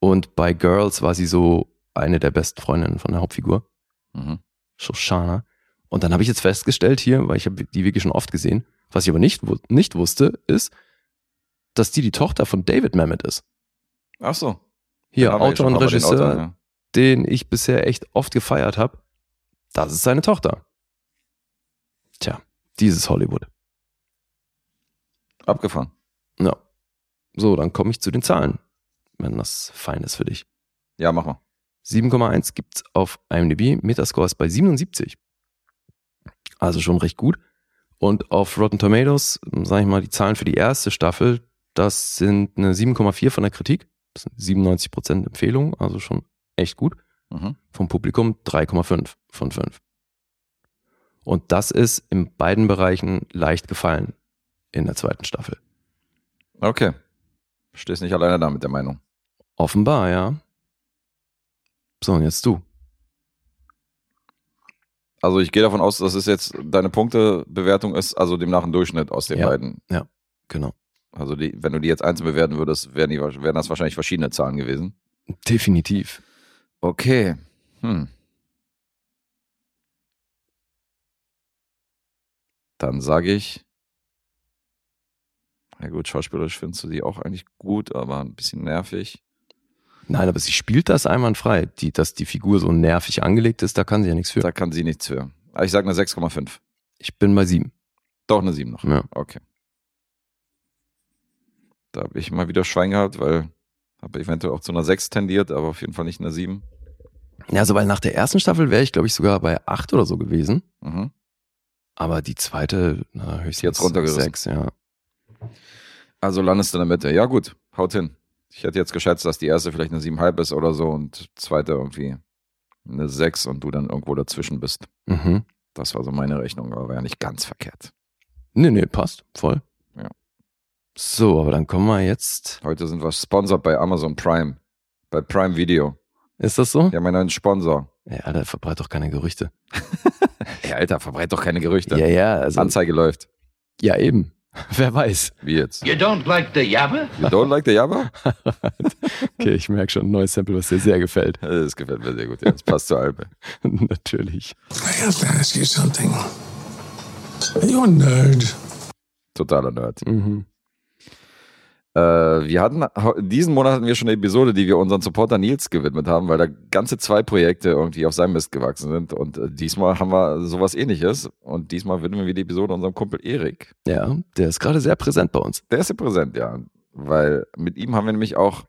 Und bei Girls war sie so eine der besten Freundinnen von der Hauptfigur. Mhm. Shoshana. Und dann habe ich jetzt festgestellt hier, weil ich habe die wirklich schon oft gesehen, was ich aber nicht, nicht wusste, ist, dass die die Tochter von David Mamet ist. Ach so. Hier, Autor und bei den Regisseur, Autoren, ja. den ich bisher echt oft gefeiert habe. Das ist seine Tochter. Tja, dieses Hollywood. Abgefahren. Ja. So, dann komme ich zu den Zahlen, wenn das fein ist für dich. Ja, mach mal. 7,1 gibt's auf IMDb, Metascore ist bei 77. Also schon recht gut. Und auf Rotten Tomatoes, sage ich mal, die Zahlen für die erste Staffel, das sind eine 7,4 von der Kritik. Das sind 97% Empfehlung, also schon echt gut. Mhm. Vom Publikum 3,5 von 5. Und das ist in beiden Bereichen leicht gefallen in der zweiten Staffel. Okay. Stehst nicht alleine da mit der Meinung. Offenbar, ja. So, und jetzt du. Also ich gehe davon aus, dass es jetzt deine Punktebewertung ist, also demnach ein Durchschnitt aus den Ja. beiden. Genau. Also die, wenn du die jetzt einzeln bewerten würdest, wären, die, wären das wahrscheinlich verschiedene Zahlen gewesen. Definitiv. Okay. Hm. Dann sage ich. Ja gut, schauspielerisch findest du die auch eigentlich gut, aber ein bisschen nervig. Nein, aber sie spielt das einwandfrei. Die, dass die Figur so nervig angelegt ist, da kann sie ja nichts für. Da kann sie nichts für. Aber ich sage eine 6,5. Ich bin bei sieben. Doch eine 7 noch. Ja. Okay. Da habe ich mal wieder Schwein gehabt, weil habe eventuell auch zu einer 6 tendiert, aber auf jeden Fall nicht eine 7. Ja, also weil nach der ersten Staffel wäre ich, glaube ich, sogar bei acht oder so gewesen. Mhm. Aber die zweite, na, höchstens Jetzt runtergerissen. sechs, ja. Also landest du in der Mitte. Ja, gut, haut hin. Ich hätte jetzt geschätzt, dass die erste vielleicht eine 7,5 ist oder so und zweite irgendwie eine 6 und du dann irgendwo dazwischen bist. Mhm. Das war so meine Rechnung, aber war ja nicht ganz verkehrt. Nee, nee, passt. Voll. Ja. So, aber dann kommen wir jetzt. Heute sind wir sponsored bei Amazon Prime. Bei Prime Video. Ist das so? Ja, mein neuer Sponsor. Ja, Alter, verbreitet doch keine Gerüchte. Ey, Alter, verbreit doch keine Gerüchte. Ja, ja, also. Anzeige läuft. Ja, eben. Wer weiß. Wie jetzt? You don't like the Yabba? You don't like the Jabba? Okay, ich merke schon ein neues Sample, was dir sehr gefällt. Das gefällt mir sehr gut. Ja, das passt zur Alpe. Natürlich. I have to ask you something. Are you a nerd? Totaler Nerd. Mhm. Äh, wir hatten, diesen Monat hatten wir schon eine Episode, die wir unseren Supporter Nils gewidmet haben, weil da ganze zwei Projekte irgendwie auf seinem Mist gewachsen sind. Und äh, diesmal haben wir sowas ähnliches. Und diesmal widmen wir die Episode unserem Kumpel Erik. Ja, der ist gerade sehr präsent bei uns. Der ist ja präsent, ja. Weil mit ihm haben wir nämlich auch,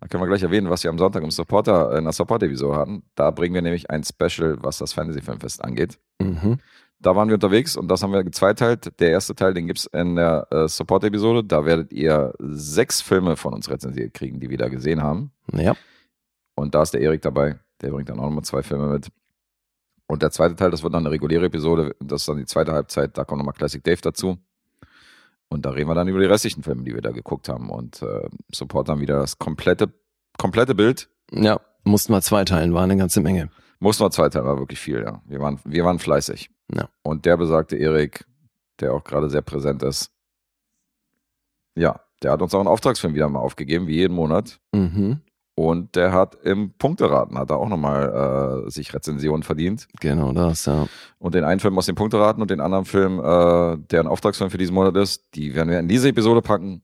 da können wir gleich erwähnen, was wir am Sonntag im Supporter, in der Support-Episode hatten. Da bringen wir nämlich ein Special, was das Fantasy Filmfest angeht. Mhm. Da waren wir unterwegs und das haben wir gezweiteilt. Der erste Teil, den gibt's in der äh, Support-Episode. Da werdet ihr sechs Filme von uns rezensiert kriegen, die wir da gesehen haben. Ja. Und da ist der Erik dabei. Der bringt dann auch nochmal zwei Filme mit. Und der zweite Teil, das wird dann eine reguläre Episode. Das ist dann die zweite Halbzeit. Da kommt nochmal Classic Dave dazu. Und da reden wir dann über die restlichen Filme, die wir da geguckt haben. Und äh, Support dann wieder das komplette, komplette Bild. Ja. Mussten wir zweiteilen, war eine ganze Menge. Mussten wir zweiteilen, war wirklich viel, ja. Wir waren, wir waren fleißig. Ja. Und der besagte Erik, der auch gerade sehr präsent ist, ja, der hat uns auch einen Auftragsfilm wieder mal aufgegeben, wie jeden Monat. Mhm. Und der hat im Punkteraten, hat er auch nochmal äh, sich Rezensionen verdient. Genau das, ja. Und den einen Film aus dem Punkteraten und den anderen Film, äh, der ein Auftragsfilm für diesen Monat ist, die werden wir in diese Episode packen.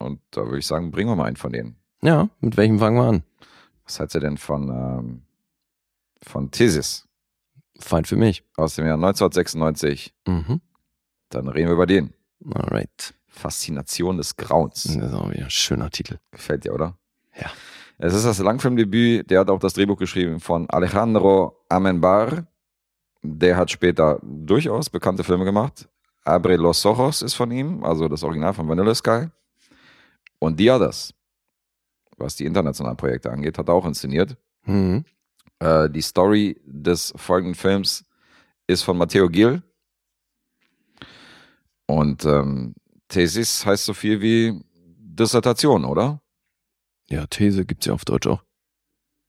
Und da würde ich sagen, bringen wir mal einen von denen. Ja, mit welchem fangen wir an? Was hältst du denn von, ähm, von Thesis Fein für mich. aus dem Jahr 1996? Mhm. Dann reden wir über den. Alright. Faszination des Grauens. Das ist auch wieder ein schöner Titel. Gefällt dir, oder? Ja. Es ist das Langfilmdebüt, der hat auch das Drehbuch geschrieben von Alejandro Amenbar. Der hat später durchaus bekannte Filme gemacht. Abre los Ojos ist von ihm, also das Original von Vanilla Sky. Und The Others, was die internationalen Projekte angeht, hat er auch inszeniert. Mhm. Äh, die Story des folgenden Films ist von Matteo Gil. Und ähm, Thesis heißt so viel wie Dissertation, oder? Ja, These gibt's ja auf Deutsch auch.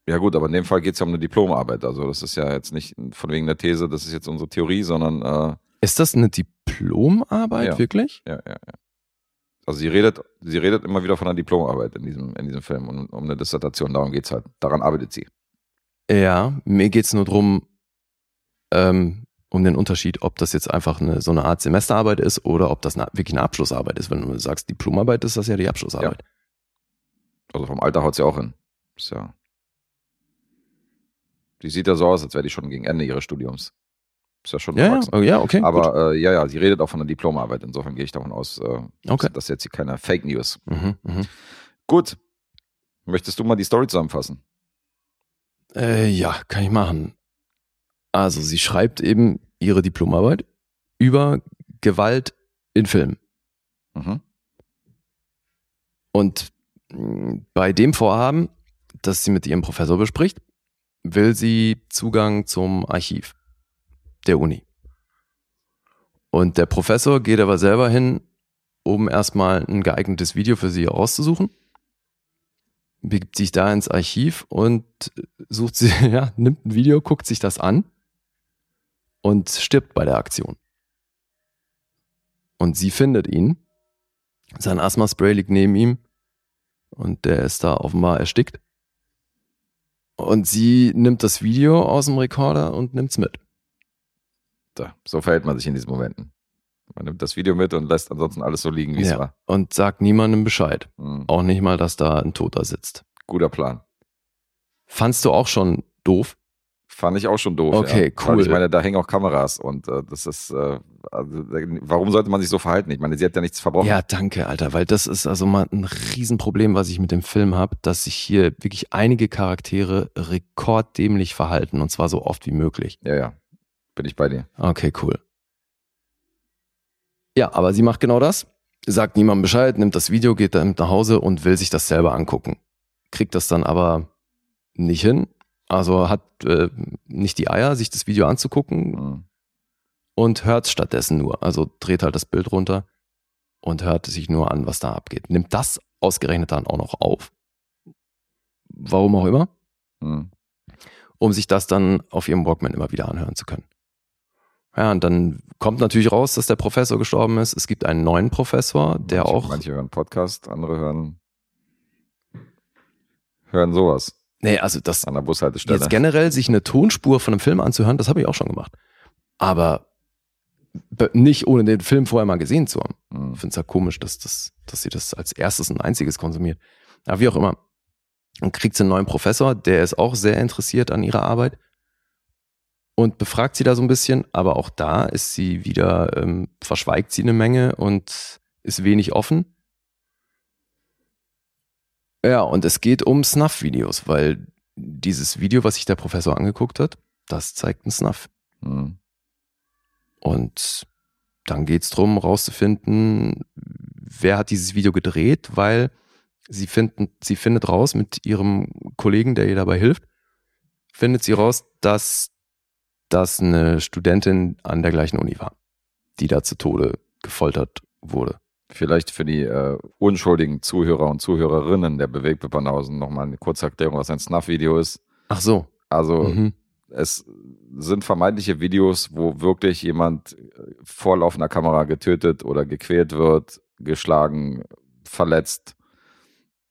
Ja gut, aber in dem Fall geht es ja um eine Diplomarbeit. Also das ist ja jetzt nicht von wegen der These, das ist jetzt unsere Theorie, sondern äh, Ist das eine Diplomarbeit, Ja. wirklich? ja, ja, ja. Also sie redet, sie redet immer wieder von einer Diplomarbeit in diesem, in diesem Film und um eine Dissertation. Darum geht's halt. Daran arbeitet sie. Ja, mir geht's nur drum, ähm, um den Unterschied, ob das jetzt einfach eine, so eine Art Semesterarbeit ist oder ob das eine, wirklich eine Abschlussarbeit ist. Wenn du sagst Diplomarbeit, ist das ja die Abschlussarbeit. Also vom Alter haut sie auch hin. Ist ja. Die sieht ja so aus, als wäre die schon gegen Ende ihres Studiums. Ist ja schon Ja, ja, oh, ja okay. Aber äh, ja, ja, sie redet auch von einer Diplomarbeit. Insofern gehe ich davon aus, äh, Okay. das ist jetzt hier keine Fake News. Mhm, mhm. Gut. Möchtest du mal die Story zusammenfassen? Äh, ja, kann ich machen. Also, sie schreibt eben ihre Diplomarbeit über Gewalt in Filmen. Mhm. Und mh, bei dem Vorhaben, das sie mit ihrem Professor bespricht, will sie Zugang zum Archiv der Uni. Und der Professor geht aber selber hin, um erstmal ein geeignetes Video für sie auszusuchen, begibt sich da ins Archiv und sucht sie, ja, nimmt ein Video, guckt sich das an und stirbt bei der Aktion. Und sie findet ihn. Sein Asthma-Spray liegt neben ihm und der ist da offenbar erstickt. Und sie nimmt das Video aus dem Rekorder und nimmt's mit. Da, so verhält man sich in diesen Momenten. Man nimmt das Video mit und lässt ansonsten alles so liegen, wie es Ja. war. Und sagt niemandem Bescheid. Mhm. Auch nicht mal, dass da ein Toter sitzt. Guter Plan. Fandst du auch schon doof? Fand ich auch schon doof. Okay, ja. Weil cool. Ich meine, da hängen auch Kameras und äh, das ist, äh, also, warum sollte man sich so verhalten? Ich meine, sie hat ja nichts verbrochen. Ja, danke, Alter, weil das ist also mal ein Riesenproblem, was ich mit dem Film habe, dass sich hier wirklich einige Charaktere rekorddämlich verhalten und zwar so oft wie möglich. ja, ja. Bin ich bei dir. Okay, cool. Ja, aber sie macht genau das, sagt niemandem Bescheid, nimmt das Video, geht damit nach Hause und will sich das selber angucken. Kriegt das dann aber nicht hin, also hat äh, nicht die Eier, sich das Video anzugucken Mhm. und hört stattdessen nur. Also dreht halt das Bild runter und hört sich nur an, was da abgeht. Nimmt das ausgerechnet dann auch noch auf. Warum auch immer, Mhm. um sich das dann auf ihrem Walkman immer wieder anhören zu können. Ja, und dann kommt natürlich raus, dass der Professor gestorben ist. Es gibt einen neuen Professor, der manche, auch. Manche hören Podcast, andere hören, hören sowas Nee, also das an der Bushaltestelle. jetzt generell sich eine Tonspur von einem Film anzuhören, das habe ich auch schon gemacht. Aber be- nicht ohne den Film vorher mal gesehen zu haben. Mhm. Ich finde es ja komisch, dass, das, dass sie das als erstes und einziges konsumiert. Aber wie auch immer. Dann kriegt sie einen neuen Professor, der ist auch sehr interessiert an ihrer Arbeit und befragt sie da so ein bisschen, aber auch da ist sie wieder, ähm, verschweigt sie eine Menge und ist wenig offen. Ja, und es geht um Snuff-Videos, weil dieses Video, was sich der Professor angeguckt hat, das zeigt einen Snuff. Mhm. Und dann geht's drum, rauszufinden, wer hat dieses Video gedreht, weil sie finden, sie findet raus mit ihrem Kollegen, der ihr dabei hilft, findet sie raus, dass das eine Studentin an der gleichen Uni war, die da zu Tode gefoltert wurde. Vielleicht für die äh, unschuldigen Zuhörer und Zuhörerinnen der Bewegtbepanausen nochmal eine kurze Erklärung, was ein Snuff-Video ist. Ach so. Also Mhm. es sind vermeintliche Videos, wo wirklich jemand äh, vor laufender Kamera getötet oder gequält wird, geschlagen, verletzt.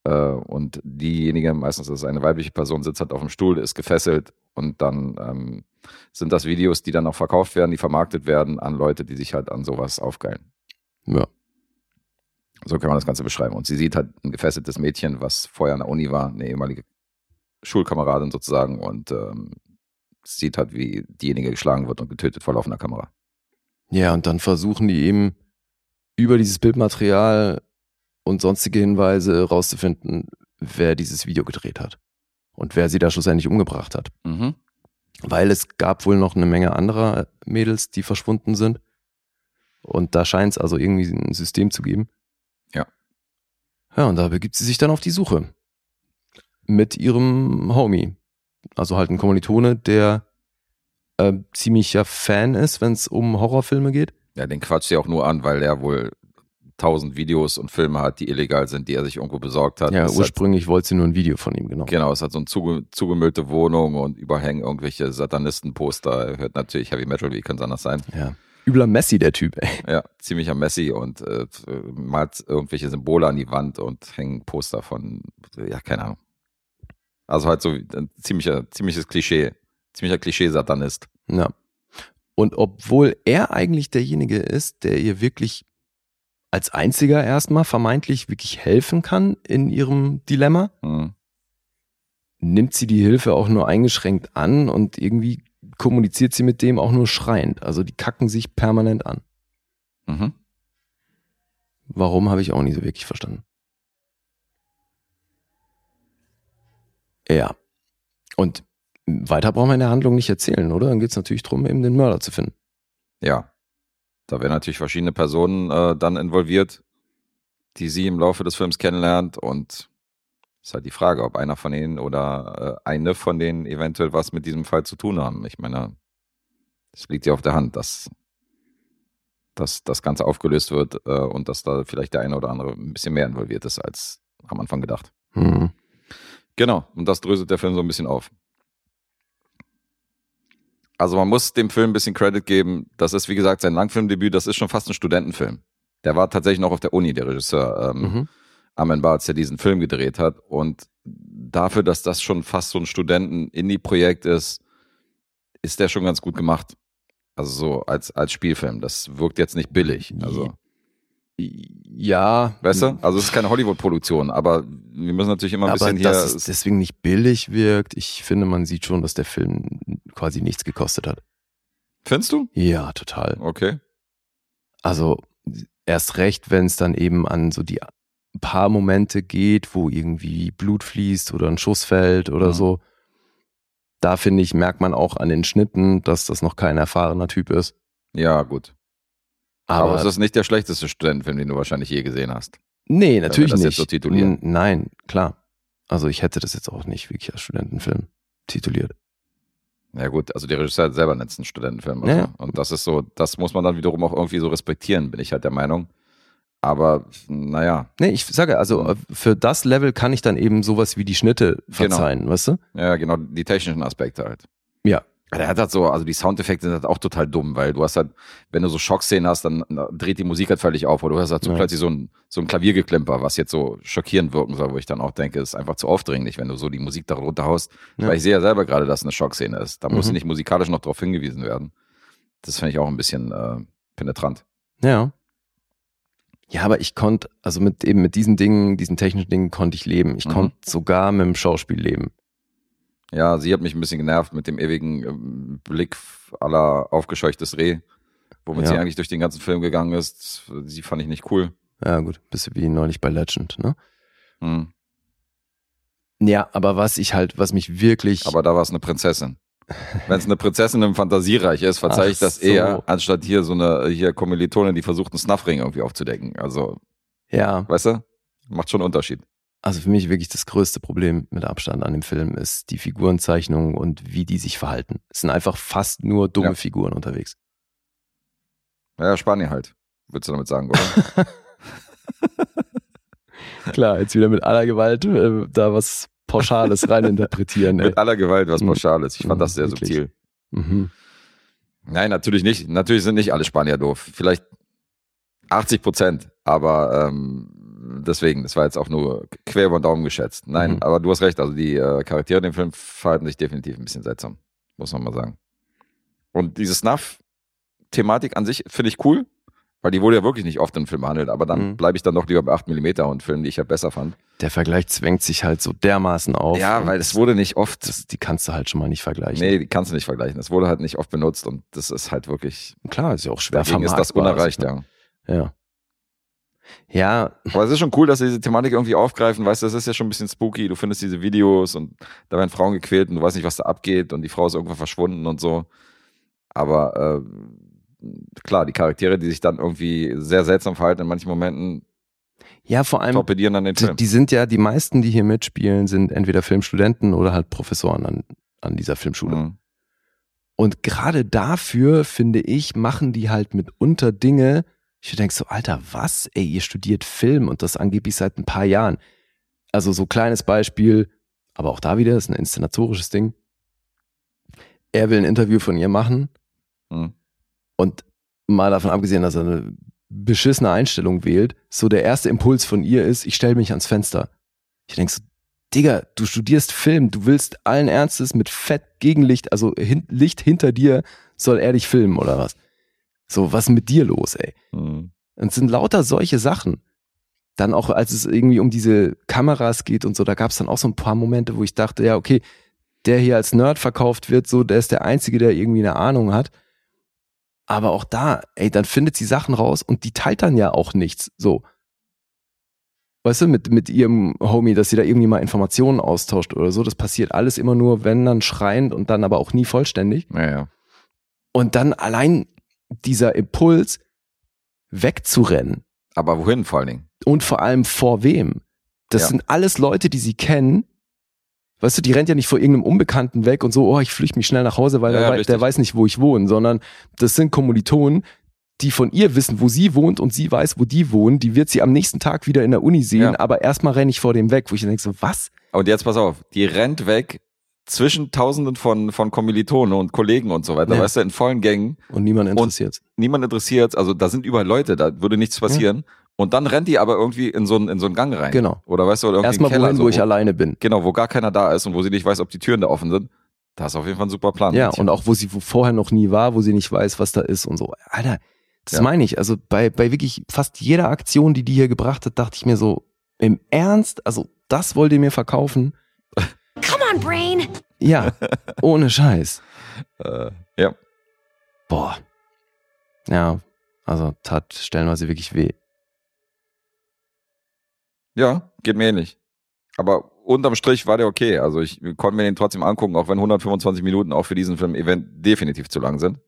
Äh, und diejenige, meistens ist es eine weibliche Person, sitzt halt auf dem Stuhl, ist gefesselt und dann ähm, sind das Videos, die dann auch verkauft werden, die vermarktet werden an Leute, die sich halt an sowas aufgeilen. Ja. So kann man das Ganze beschreiben. Und sie sieht halt ein gefesseltes Mädchen, was vorher an der Uni war, eine ehemalige Schulkameradin sozusagen und ähm, sieht halt, wie diejenige geschlagen wird und getötet vor laufender Kamera. Ja, und dann versuchen die eben über dieses Bildmaterial und sonstige Hinweise rauszufinden, wer dieses Video gedreht hat und wer sie da schlussendlich umgebracht hat. Mhm. Weil es gab wohl noch eine Menge anderer Mädels, die verschwunden sind. Und da scheint es also irgendwie ein System zu geben. Ja. Ja, und da begibt sie sich dann auf die Suche. Mit ihrem Homie. Also halt ein Kommilitone, der äh, ziemlicher Fan ist, wenn es um Horrorfilme geht. Ja, den quatscht sie auch nur an, weil er wohl tausend Videos und Filme hat, die illegal sind, die er sich irgendwo besorgt hat. Ja, halt, ursprünglich wollte sie nur ein Video von ihm, genau. genau, es hat so eine zuge zugemüllte Wohnung und überall hängen irgendwelche Satanistenposter. Er hört natürlich Heavy Metal, wie kann es anders sein? Ja. Übler Messi, der Typ, ey. Ja, ziemlicher Messi und äh, malt irgendwelche Symbole an die Wand und hängen Poster von, ja, keine Ahnung. Also halt so ein ziemlicher, ziemliches Klischee, ziemlicher Klischee-Satanist. Ja. Und obwohl er eigentlich derjenige ist, der ihr wirklich als einziger erstmal vermeintlich wirklich helfen kann in ihrem Dilemma, Hm. nimmt sie die Hilfe auch nur eingeschränkt an und irgendwie kommuniziert sie mit dem auch nur schreiend. Also die kacken sich permanent an. Mhm. Warum habe ich auch nie so wirklich verstanden. Ja. Und weiter brauchen wir in der Handlung nicht erzählen, oder? Dann geht es natürlich darum, eben den Mörder zu finden. Ja. Da werden natürlich verschiedene Personen äh, dann involviert, die sie im Laufe des Films kennenlernt und ist halt die Frage, ob einer von ihnen oder äh, eine von denen eventuell was mit diesem Fall zu tun haben. Ich meine, es liegt ja auf der Hand, dass, dass das Ganze aufgelöst wird äh, und dass da vielleicht der eine oder andere ein bisschen mehr involviert ist als am Anfang gedacht. Hm. Genau, und das dröselt der Film so ein bisschen auf. Also man muss dem Film ein bisschen Credit geben. Das ist, wie gesagt, sein Langfilmdebüt, das ist schon fast ein Studentenfilm. Der war tatsächlich noch auf der Uni, der Regisseur ähm, Mhm. Armin Bartz, der diesen Film gedreht hat. Und dafür, dass das schon fast so ein Studenten-Indie-Projekt ist, ist der schon ganz gut gemacht. Also so als, als Spielfilm. Das wirkt jetzt nicht billig. Also, Ja. weißt du? Also es ist keine Hollywood-Produktion, aber wir müssen natürlich immer ein aber bisschen hier. dass es deswegen nicht billig wirkt, ich finde, man sieht schon, dass der Film quasi nichts gekostet hat. Findest du? Ja, total. Okay. Also erst recht, wenn es dann eben an so die paar Momente geht, wo irgendwie Blut fließt oder ein Schuss fällt oder Mhm. so. Da finde ich, merkt man auch an den Schnitten, dass das noch kein erfahrener Typ ist. Ja, gut. Aber, Aber, es ist nicht der schlechteste Studentenfilm, den du wahrscheinlich je gesehen hast. nee, natürlich das nicht. jetzt so Nein, klar. Also ich hätte das jetzt auch nicht wirklich als Studentenfilm tituliert. Ja gut, also der Regisseur hat selber einen Studentenfilm. Also. Ja. Und das ist so, das muss man dann wiederum auch irgendwie so respektieren, bin ich halt der Meinung. Aber naja, Nee, ich sage, also Mhm. äh, für das Level kann ich dann eben sowas wie die Schnitte Genau. verzeihen, weißt du? ja genau, die technischen Aspekte halt. Ja. Der hat halt so, also die Soundeffekte sind halt auch total dumm, weil du hast halt, wenn du so Schockszenen hast, dann dreht die Musik halt völlig auf, oder du hast halt so Ja. plötzlich so ein, so ein Klaviergeklimper, was jetzt so schockierend wirken soll, wo ich dann auch denke, ist einfach zu aufdringlich, wenn du so die Musik da runterhaust. Ja. Weil ich sehe ja selber gerade, dass es eine Schockszene ist. Da muss Mhm. nicht musikalisch noch darauf hingewiesen werden. Das finde ich auch ein bisschen äh, penetrant. Ja. Ja, aber ich konnte, also mit eben mit diesen Dingen, diesen technischen Dingen konnte ich leben. Ich Mhm. konnte sogar mit dem Schauspiel leben. Ja, sie hat mich ein bisschen genervt mit dem ewigen ähm, Blick aller aufgescheuchtes Reh, womit Ja. sie eigentlich durch den ganzen Film gegangen ist. Sie fand ich nicht cool. Ja, gut, bisschen wie neulich bei Legend, ne? Hm. Ja, aber was ich halt, was mich wirklich. Aber da war es eine Prinzessin. Wenn es eine Prinzessin im Fantasiereich ist, verzeih ich das so. eher, anstatt hier so eine hier Kommilitonin, die versucht, einen Snuffring irgendwie aufzudecken. Also, ja, weißt du? Macht schon einen Unterschied. Also für mich wirklich das größte Problem mit Abstand an dem Film ist die Figurenzeichnung und wie die sich verhalten. Es sind einfach fast nur dumme Ja. Figuren unterwegs. Ja, Spanien halt. Würdest du damit sagen, oder? Klar, jetzt wieder mit aller Gewalt äh, da was Pauschales reininterpretieren. Mit aller Gewalt was Mhm. Pauschales. Ich fand das sehr Wirklich. subtil. Mhm. Nein, natürlich nicht. Natürlich sind nicht alle Spanier doof. Vielleicht 80 Prozent, aber ähm, deswegen, das war jetzt auch nur quer über den Daumen geschätzt. Nein, Mhm. aber du hast recht. Also die äh, Charaktere in dem Film verhalten sich definitiv ein bisschen seltsam, muss man mal sagen. Und diese Snuff-Thematik an sich finde ich cool, weil die wurde ja wirklich nicht oft im Film behandelt. Aber dann Mhm. bleibe ich dann doch lieber bei 8 mm und Filmen, die ich ja besser fand. Der Vergleich zwängt sich halt so dermaßen auf. ja, weil es wurde nicht oft. das, die kannst du halt schon mal nicht vergleichen. Nee, die kannst du nicht vergleichen. Es wurde halt nicht oft benutzt und das ist halt wirklich. Klar, ist ja auch schwer Deswegen ist das unerreicht, ja. Ja. Ja, Aber es ist schon cool, dass sie diese Thematik irgendwie aufgreifen. Weißt du, das ist ja schon ein bisschen spooky. Du findest diese Videos und da werden Frauen gequält und du weißt nicht, was da abgeht und die Frau ist irgendwann verschwunden und so. Aber äh, klar, die Charaktere, die sich dann irgendwie sehr seltsam verhalten in manchen Momenten, ja, vor allem, torpedieren dann den die, Film. die sind ja, die meisten, die hier mitspielen, sind entweder Filmstudenten oder halt Professoren an, an dieser Filmschule. Mhm. Und gerade dafür, finde ich, machen die halt mitunter Dinge, ich denke so, Alter, was? Ey, ihr studiert Film und das angeblich seit ein paar Jahren. Also so kleines Beispiel, aber auch da wieder, ist ein inszenatorisches Ding. Er will ein Interview von ihr machen Mhm. und mal davon abgesehen, dass er eine beschissene Einstellung wählt, so der erste Impuls von ihr ist, ich stelle mich ans Fenster. Ich denke so, Digga, du studierst Film, du willst allen Ernstes mit Fett Gegenlicht, also hin, Licht hinter dir, soll er dich filmen oder was? So, was ist mit dir los, ey? Mhm. Und es sind lauter solche Sachen. Dann auch, als es irgendwie um diese Kameras geht und so, da gab es dann auch so ein paar Momente, wo ich dachte, ja, okay, der hier als Nerd verkauft wird, so, der ist der Einzige, der irgendwie eine Ahnung hat. Aber auch da, ey, dann findet sie Sachen raus und die teilt dann ja auch nichts. So. Weißt du, mit, mit ihrem Homie, dass sie da irgendwie mal Informationen austauscht oder so. Das passiert alles immer nur, wenn dann schreiend und dann aber auch nie vollständig. Ja, ja. Und dann allein dieser Impuls, wegzurennen. Aber wohin vor allen Dingen? Und vor allem vor wem? Das Ja. sind alles Leute, die sie kennen. Weißt du, die rennt ja nicht vor irgendeinem Unbekannten weg und so, oh, ich flüchte mich schnell nach Hause, weil Ja, der, der weiß nicht, wo ich wohne, sondern das sind Kommilitonen, die von ihr wissen, wo sie wohnt und sie weiß, wo die wohnen. Die wird sie am nächsten Tag wieder in der Uni sehen, Ja. aber erstmal renne ich vor dem weg, wo ich dann denke so, was? Und jetzt pass auf, die rennt weg zwischen Tausenden von, von Kommilitonen und Kollegen und so weiter, Ja. weißt du, in vollen Gängen. Und niemand interessiert. Niemand interessiert, also da sind überall Leute, da würde nichts passieren. Und dann rennt die aber irgendwie in so einen, in so einen Gang rein. Genau. Oder weißt du, oder irgendwie Erstmal Keller, wohin, so, wo ich alleine bin. Genau, wo gar keiner da ist und wo sie nicht weiß, ob die Türen da offen sind. Da ist auf jeden Fall ein super Plan. Ja, und auch wo sie wo vorher noch nie war, wo sie nicht weiß, was da ist und so. Alter, das Ja. meine ich. Also bei, bei wirklich fast jeder Aktion, die die hier gebracht hat, dachte ich mir so, im Ernst, also das wollt ihr mir verkaufen? Come on, Brain! Ja, ohne Scheiß. äh, ja. Boah. Ja, also tat stellenweise wirklich weh. Ja, geht mir ähnlich. Aber unterm Strich war der okay. Also ich konnte mir den trotzdem angucken, auch wenn 125 Minuten auch für diesen Film event definitiv zu lang sind.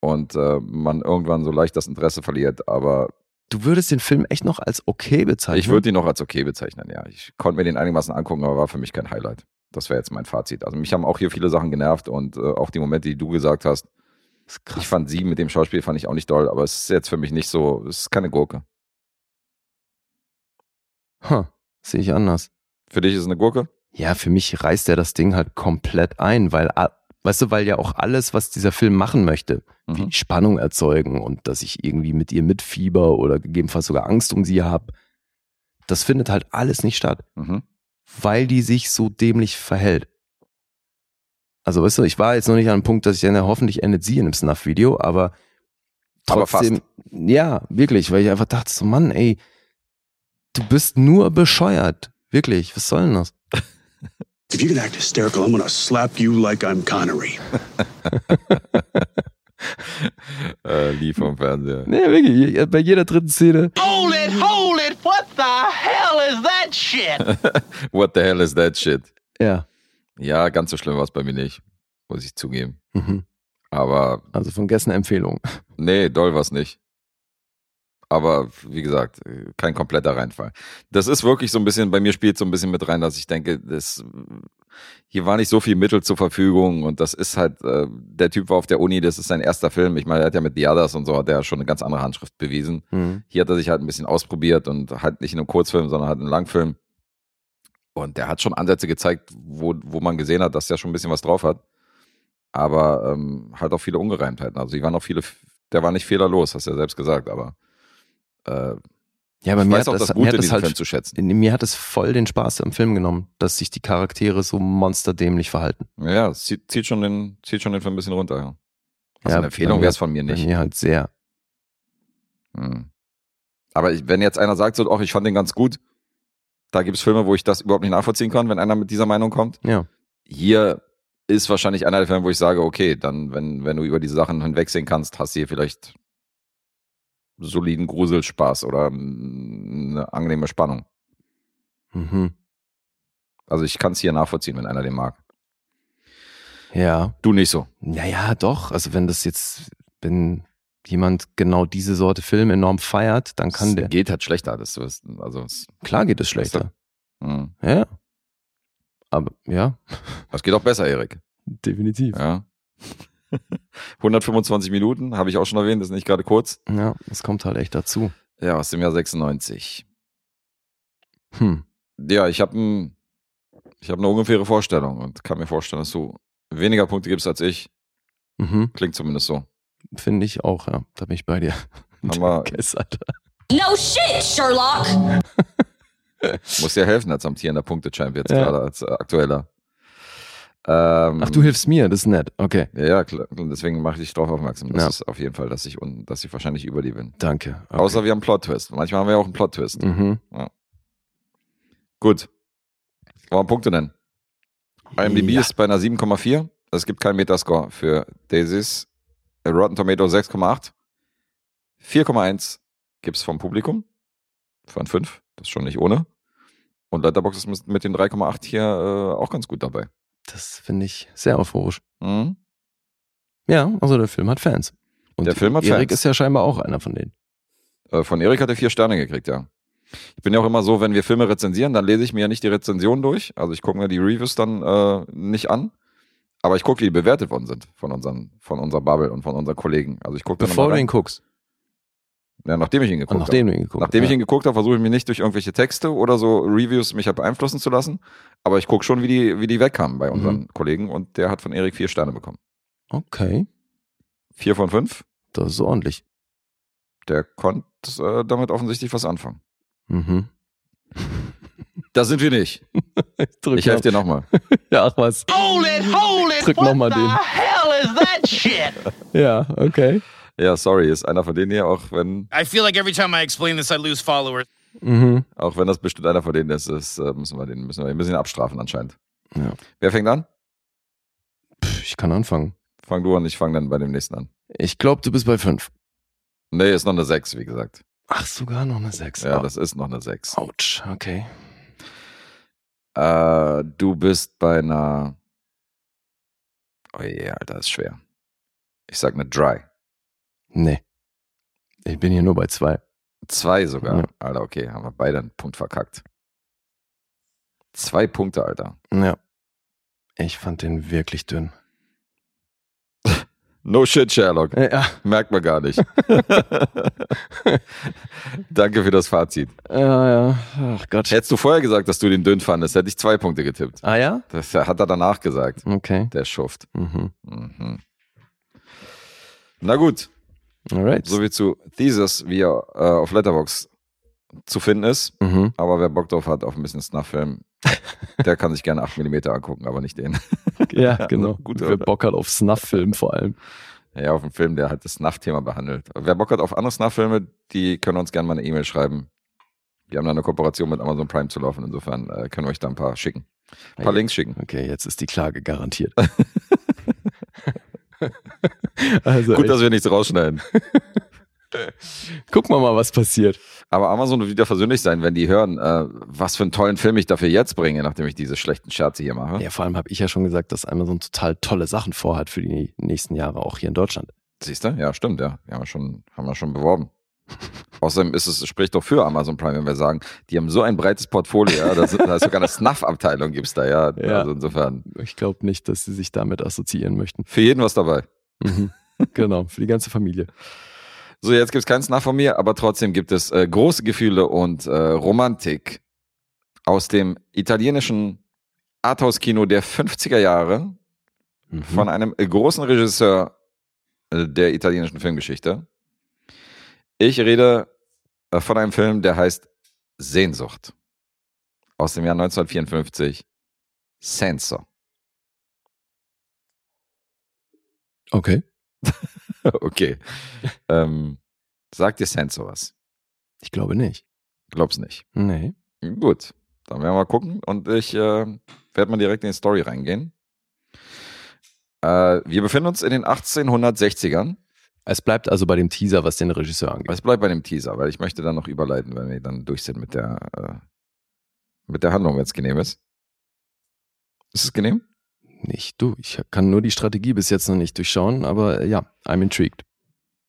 Und äh, man irgendwann so leicht das Interesse verliert. Aber Du würdest den Film echt noch als okay bezeichnen? ich würde ihn noch als okay bezeichnen, ja. Ich konnte mir den einigermaßen angucken, aber war für mich kein Highlight. Das wäre jetzt mein Fazit. Also mich haben auch hier viele Sachen genervt und äh, auch die Momente, die du gesagt hast. Ich fand sie mit dem Schauspiel fand ich auch nicht doll, aber es ist jetzt für mich nicht so, es ist keine Gurke. Huh, sehe ich anders. Für dich ist es eine Gurke? Ja, für mich reißt er das Ding halt komplett ein, weil, weißt du, weil ja auch alles, was dieser Film machen möchte, Mhm. wie Spannung erzeugen und dass ich irgendwie mit ihr mitfieber oder gegebenenfalls sogar Angst um sie habe, das findet halt alles nicht statt, Mhm. weil die sich so dämlich verhält. Also, weißt du, ich war jetzt noch nicht an einem Punkt, dass ich dann hoffentlich endet sie in einem Snuff-Video, aber Aber trotzdem, ja, wirklich, weil ich einfach dachte so, Mann, ey, du bist nur bescheuert. Wirklich, was soll denn das? If you can act hysterical, I'm gonna slap you like I'm Connery. Äh, lief vom Fernseher. Nee, wirklich, bei jeder dritten Szene. Hold it, hold it! What the hell is that shit? What the hell is that shit? Ja. Ja, ganz so schlimm war es bei mir nicht, muss ich zugeben. Mhm. Aber Also von Gessen Empfehlung. nee, doll war's nicht. Aber wie gesagt, kein kompletter Reinfall. Das ist wirklich so ein bisschen, bei mir spielt so ein bisschen mit rein, dass ich denke, das hier war nicht so viel Mittel zur Verfügung und das ist halt, äh, der Typ war auf der Uni, das ist sein erster Film. Ich meine, er hat ja mit The Others und so, hat er schon eine ganz andere Handschrift bewiesen. Mhm. Hier hat er sich halt ein bisschen ausprobiert und halt nicht in einem Kurzfilm, sondern halt in einem Langfilm. Und der hat schon Ansätze gezeigt, wo, wo man gesehen hat, dass der schon ein bisschen was drauf hat. Aber ähm, halt auch viele Ungereimtheiten. Also die waren auch viele, der war nicht fehlerlos, hast du ja selbst gesagt, aber äh, Ja, aber ich mir weiß hat auch das, das mir Gute hat in das diesem Film halt, zu schätzen. mir hat es voll den Spaß am Film genommen, dass sich die Charaktere so monsterdämlich verhalten. Ja, es zieht, zieht, schon den, zieht schon den Film ein bisschen runter, ja. Also Ja, eine Empfehlung bei wäre es von mir Bei nicht. mir halt sehr. Hm. Aber ich, wenn jetzt einer sagt, so, ach, ich fand den ganz gut, da gibt es Filme, wo ich das überhaupt nicht nachvollziehen kann, wenn einer mit dieser Meinung kommt. Ja. Hier ist wahrscheinlich einer der Filme, wo ich sage, okay, dann, wenn, wenn du über diese Sachen hinwegsehen kannst, hast du hier vielleicht soliden Gruselspaß oder mm, eine angenehme Spannung. Mhm. Also ich kann es hier nachvollziehen, wenn einer den mag. Ja. Du nicht so. Naja, doch. Also wenn das jetzt, wenn jemand genau diese Sorte Film enorm feiert, dann kann Es der. geht halt schlechter. Das ist, also es, Klar geht es schlechter. hm. Ja. Aber ja, das geht auch besser, Erik. definitiv. Ja. 125 Minuten, habe ich auch schon erwähnt, das ist nicht gerade kurz. Ja, das kommt halt echt dazu. Ja, aus dem Jahr 96. Hm. Ja, ich habe ein, ich habe eine ungefähre Vorstellung und kann mir vorstellen, dass du weniger Punkte gibst als ich. Mhm. Klingt zumindest so. Finde ich auch, ja. Da bin ich bei dir. Haben wir, Guess, Alter. No shit, Sherlock! muss dir helfen als amtierender Punkte-Champ jetzt Ja. gerade, als äh, aktueller. Ähm, Ach, du hilfst mir, das ist nett. Okay, Ja, ja, klar. Und deswegen mache ich dich darauf aufmerksam. Das Ja. ist auf jeden Fall, dass ich, un, dass ich wahrscheinlich über die bin. danke. Okay. Außer wir haben einen Plot-Twist. Manchmal haben wir ja auch einen Plot-Twist. Mhm. Gut. Wollen wir Punkte nennen? IMDb Ja. ist bei einer 7,4. Es gibt keinen Metascore für Daisies. Rotten Tomato 6,8. 4,1 gibt's vom Publikum. Von 5. Das ist schon nicht ohne. Und Letterboxd ist mit- mit den 3,8 hier äh, auch ganz gut dabei. Das finde ich sehr euphorisch. Mhm. Ja, also der Film hat Fans. Und Der Film hat Erik Fans. ist ja scheinbar auch einer von denen. Äh, von Erik hat er vier Sterne gekriegt, ja. Ich bin ja auch immer so, wenn wir Filme rezensieren, dann lese ich mir ja nicht die Rezension durch. Also ich gucke mir die Reviews dann äh, nicht an. Aber ich gucke, wie die bewertet worden sind von unseren, von unserer Bubble und von unseren Kollegen. Also ich gucke Bevor du ihn guckst. Ja, nachdem ich ihn geguckt nachdem habe. du ihn geguckt Nachdem hast. ich ihn geguckt habe, versuche ich mich nicht durch irgendwelche Texte oder so Reviews mich halt beeinflussen zu lassen. Aber ich gucke schon, wie die, wie die wegkamen bei unseren Mhm. Kollegen. Und der hat von Erik vier Sterne bekommen. Okay, Vier von fünf. das ist ordentlich. Der konnte äh, damit offensichtlich was anfangen. Mhm. Da sind wir nicht. Drück Ich helfe dir nochmal. Ja, ach was. Hold it, hold it! Drück what noch mal the den. hell is that shit? Ja, okay. Ja, sorry, ist einer von denen hier, auch wenn, I feel like every time I explain this, I lose followers. Mhm. auch wenn das bestimmt einer von denen ist, ist äh, müssen wir den, müssen wir ein bisschen abstrafen anscheinend. Ja. Wer fängt an? Pff, ich kann anfangen. Fang du an, ich fange dann bei dem nächsten an. Ich glaube, du bist bei fünf. Nee, ist noch eine 6, wie gesagt. Ach, sogar noch eine sechs. Ja, Oh, das ist noch eine 6. Autsch, okay. Äh, du bist bei einer. Oh je, Alter, ist schwer. Ich sag eine Dry. Nee. Ich bin hier nur bei zwei. Zwei sogar. Ja. Alter, okay, haben wir beide einen Punkt verkackt. Zwei Punkte, Alter. Ja. Ich fand den wirklich dünn. No shit, Sherlock. Ja, Merkt man gar nicht. Danke für das Fazit. ja, ja. Ach Gott. Hättest du vorher gesagt, dass du den dünn fandest, hätte ich zwei Punkte getippt. Ah ja? Das hat er danach gesagt, Okay. der Schuft. Mhm. Mhm. Na gut, Alright. soviel zu Thesis, wie er äh, auf Letterbox zu finden ist. Mhm. Aber wer Bock drauf hat auf ein bisschen Snuff-Film, der kann sich gerne 8 mm angucken, aber nicht den. Ja, genau. Gut, Wer? Bock hat auf Snuff-Film vor allem. Ja, auf einen Film, der halt das Snuff-Thema behandelt. Wer Bock hat auf andere Snuff-Filme, die können uns gerne mal eine E-Mail schreiben. Wir haben da eine Kooperation mit Amazon Prime zu laufen. Insofern äh, können wir euch da ein paar schicken. Ein paar Hey. Links schicken. Okay, jetzt ist die Klage garantiert. also, Gut, echt, dass wir nichts rausschneiden. gucken wir mal, was passiert. Aber Amazon wird wieder versöhnlich sein, wenn die hören, äh, was für einen tollen Film ich dafür jetzt bringe, nachdem ich diese schlechten Scherze hier mache. Ja, vor allem habe ich ja schon gesagt, dass Amazon total tolle Sachen vorhat für die nächsten Jahre, auch hier in Deutschland. Siehst du? Ja, stimmt, ja. Die haben wir schon, haben wir schon beworben. Außerdem ist es, spricht doch für Amazon Prime, wenn wir sagen, die haben so ein breites Portfolio, ja, da, ist sogar eine Snuff-Abteilung gibt's da, ja. Ja. Also insofern, Ich glaube nicht, dass sie sich damit assoziieren möchten. für jeden was dabei. Mhm. genau, für die ganze Familie. So, jetzt gibt's keinen Snuff von mir, aber trotzdem gibt es äh, große Gefühle und äh, Romantik aus dem italienischen Arthouse-Kino der 50er Jahre Mhm. von einem äh, großen Regisseur äh, der italienischen Filmgeschichte. Ich rede äh, von einem Film, der heißt Sehnsucht aus dem Jahr 1954. Senso. Okay. Okay. ähm, sagt dir Senso was? Ich glaube nicht. Glaub's nicht. Nee. Gut, dann werden wir mal gucken und ich äh, werde mal direkt in die Story reingehen. Äh, wir befinden uns in den 1860ern. Es bleibt also bei dem Teaser, was den Regisseur angeht. Es bleibt bei dem Teaser, weil ich möchte dann noch überleiten, wenn wir dann durch sind mit der, äh, mit der Handlung, wenn es genehm ist. Ist es genehm? Nicht du. Ich kann nur die Strategie bis jetzt noch nicht durchschauen, aber äh, ja, I'm intrigued.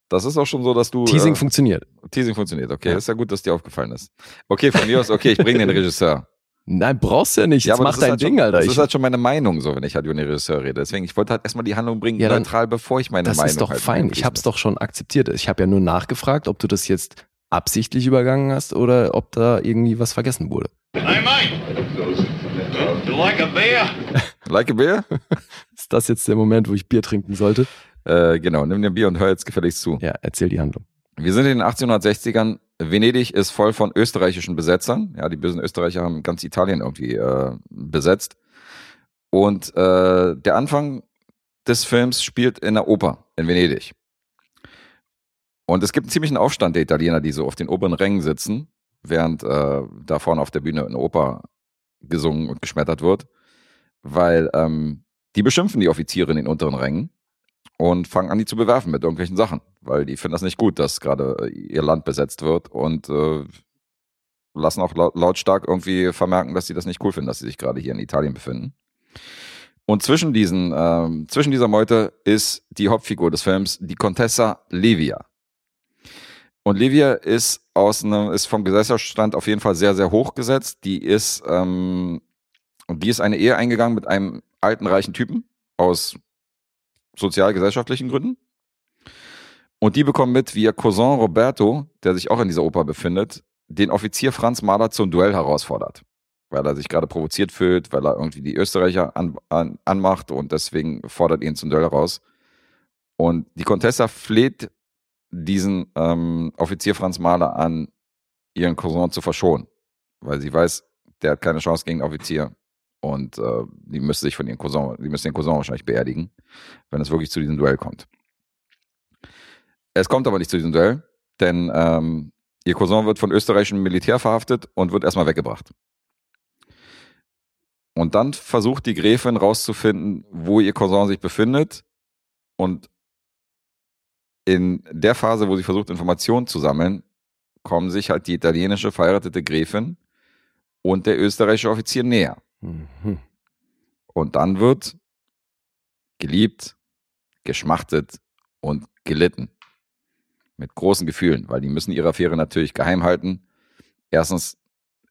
Das ist auch schon so, dass du. Teasing äh, funktioniert. Teasing funktioniert, okay. Ja. Ist ja gut, dass dir aufgefallen ist. Okay, von mir aus, okay, ich bringe den Regisseur. Nein, brauchst du ja nicht. Jetzt aber mach das ist dein halt Ding, schon, Alter. Das Ich, ist halt schon meine Meinung, so, wenn ich halt über den Regisseur rede. Deswegen, ich wollte halt erstmal die Handlung bringen, Ja, dann- neutral, bevor ich meine das Meinung ist doch halt fein. Ich hab's lasse. doch schon akzeptiert. Ich habe ja nur nachgefragt, ob du das jetzt absichtlich übergangen hast oder ob da irgendwie was vergessen wurde. Hey, mate. You like a beer? Like a beer? Ist das jetzt der Moment, wo ich Bier trinken sollte? äh, genau, nimm dir ein Bier und hör jetzt gefälligst zu. Ja, erzähl die Handlung. Wir sind in den 1860ern. Venedig ist voll von österreichischen Besetzern. Ja, die bösen Österreicher haben ganz Italien irgendwie äh, besetzt. Und äh, der Anfang des Films spielt in der Oper in Venedig. Und es gibt einen ziemlichen Aufstand der Italiener, die so auf den oberen Rängen sitzen, während äh, da vorne auf der Bühne eine Oper gesungen und geschmettert wird, weil ähm, die beschimpfen die Offiziere in den unteren Rängen und fangen an, die zu bewerfen mit irgendwelchen Sachen, weil die finden das nicht gut, dass gerade äh, ihr Land besetzt wird und äh, lassen auch laut, lautstark irgendwie vermerken, dass sie das nicht cool finden, dass sie sich gerade hier in Italien befinden. Und zwischen diesen, ähm, zwischen dieser Meute ist die Hauptfigur des Films die Contessa Livia. Und Livia ist aus einem, ist vom Gesellschaftsstand auf jeden Fall sehr, sehr hoch gesetzt. Die ist, ähm, und die ist eine Ehe eingegangen mit einem alten, reichen Typen aus sozial-gesellschaftlichen Gründen. Und die bekommen mit, wie ihr Cousin Roberto, der sich auch in dieser Oper befindet, den Offizier Franz Mahler zum Duell herausfordert. Weil er sich gerade provoziert fühlt, weil er irgendwie die Österreicher an, an, anmacht und deswegen fordert ihn zum Duell heraus. Und die Contessa fleht diesen ähm, Offizier Franz Mahler an, ihren Cousin zu verschonen. Weil sie weiß, der hat keine Chance gegen den Offizier. Und äh, die müsste sich von ihrem Cousin, die müsste den Cousin wahrscheinlich beerdigen, wenn es wirklich zu diesem Duell kommt. Es kommt aber nicht zu diesem Duell, denn ähm, ihr Cousin wird von österreichischem Militär verhaftet und wird erstmal weggebracht. Und dann versucht die Gräfin rauszufinden, wo ihr Cousin sich befindet. Und in der Phase, wo sie versucht, Informationen zu sammeln, kommen sich halt die italienische verheiratete Gräfin und der österreichische Offizier näher. Mhm. Und dann wird geliebt, geschmachtet und gelitten. Mit großen Gefühlen, weil die müssen ihre Affäre natürlich geheim halten. Erstens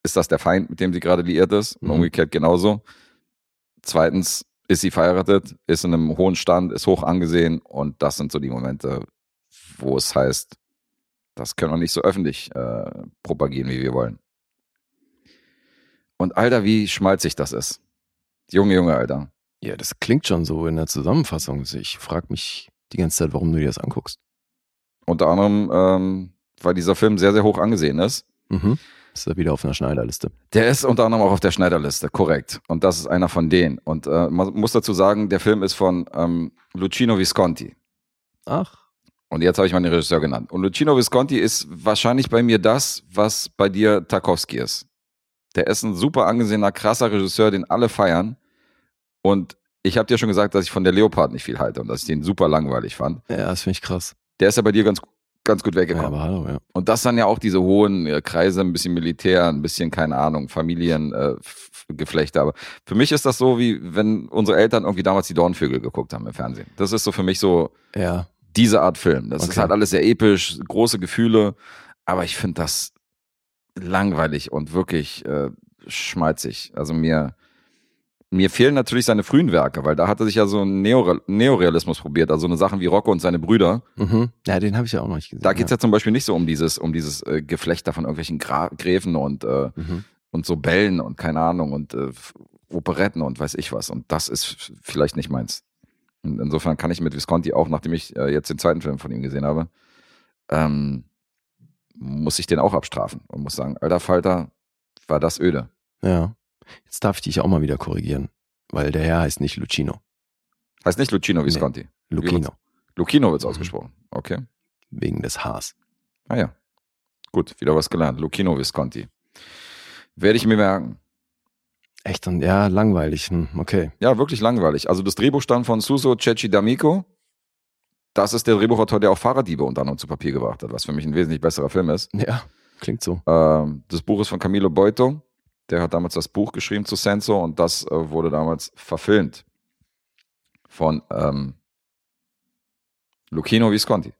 ist das der Feind, mit dem sie gerade liiert ist, und Mhm. umgekehrt genauso. Zweitens ist sie verheiratet, ist in einem hohen Stand, ist hoch angesehen und das sind so die Momente, wo es heißt, das können wir nicht so öffentlich äh, propagieren, wie wir wollen. Und Alter, wie schmalzig das ist. Junge, Junge, Alter. Ja, das klingt schon so in der Zusammenfassung. Ich frage mich die ganze Zeit, warum du dir das anguckst. Unter anderem, ähm, weil dieser Film sehr, sehr hoch angesehen ist. Mhm. Ist da wieder auf einer Schneiderliste. Der ist unter anderem auch auf der Schneiderliste, korrekt. Und das ist einer von denen. Und äh, man muss dazu sagen, der Film ist von ähm, Lucino Visconti. Ach. Und jetzt habe ich mal den Regisseur genannt. Und Lucino Visconti ist wahrscheinlich bei mir das, was bei dir Tarkovsky ist. Der ist ein super angesehener, krasser Regisseur, den alle feiern. Und ich habe dir schon gesagt, dass ich von der Leopard nicht viel halte und dass ich den super langweilig fand. Ja, das finde ich krass. Der ist ja bei dir ganz, ganz gut Ja, weggekommen. aber hallo, ja. Und das dann ja auch diese hohen äh, Kreise, ein bisschen Militär, ein bisschen, keine Ahnung, Familiengeflechte. Äh. Aber für mich ist das so, wie wenn unsere Eltern irgendwie damals die Dornvögel geguckt haben im Fernsehen. Das ist so für mich so Ja. diese Art Film. Das ist Okay. halt alles sehr episch, große Gefühle, aber ich finde das langweilig und wirklich äh, schmalzig. Also mir, mir fehlen natürlich seine frühen Werke, weil da hat er sich ja so ein Neore Neorealismus probiert, also eine Sachen wie Rocco und seine Brüder. Mhm. Ja, den habe ich ja auch noch nicht gesehen. Da geht's ja zum Beispiel nicht so um dieses, um dieses äh, Geflechter von irgendwelchen Gra Gräfen und, äh, Mhm. und so Bällen und keine Ahnung und äh, Operetten und weiß ich was. Und das ist vielleicht nicht meins. Und insofern kann ich mit Visconti auch, nachdem ich äh, jetzt den zweiten Film von ihm gesehen habe, ähm, muss ich den auch abstrafen und muss sagen, alter Falter, war das öde. Ja. Jetzt darf ich dich auch mal wieder korrigieren, weil der Herr heißt nicht Lucino. Heißt nicht Lucino Visconti. Lucino. Lucino wird's Mhm. ausgesprochen. Okay. Wegen des Haars. Ah ja. Gut, wieder was gelernt. Lucino Visconti. Werde ich mir merken. Echt und ja, langweilig. Hm, okay. Ja, wirklich langweilig. Also das Drehbuch stammt von Suso Cecchi D'Amico. Das ist der Drehbuchautor, der auch Fahrraddiebe unter anderem zu Papier gebracht hat, was für mich ein wesentlich besserer Film ist. Ja, klingt so. Ähm, das Buch ist von Camilo Boito. Der hat damals das Buch geschrieben zu Senso und das äh, wurde damals verfilmt von ähm, Lucchino Visconti.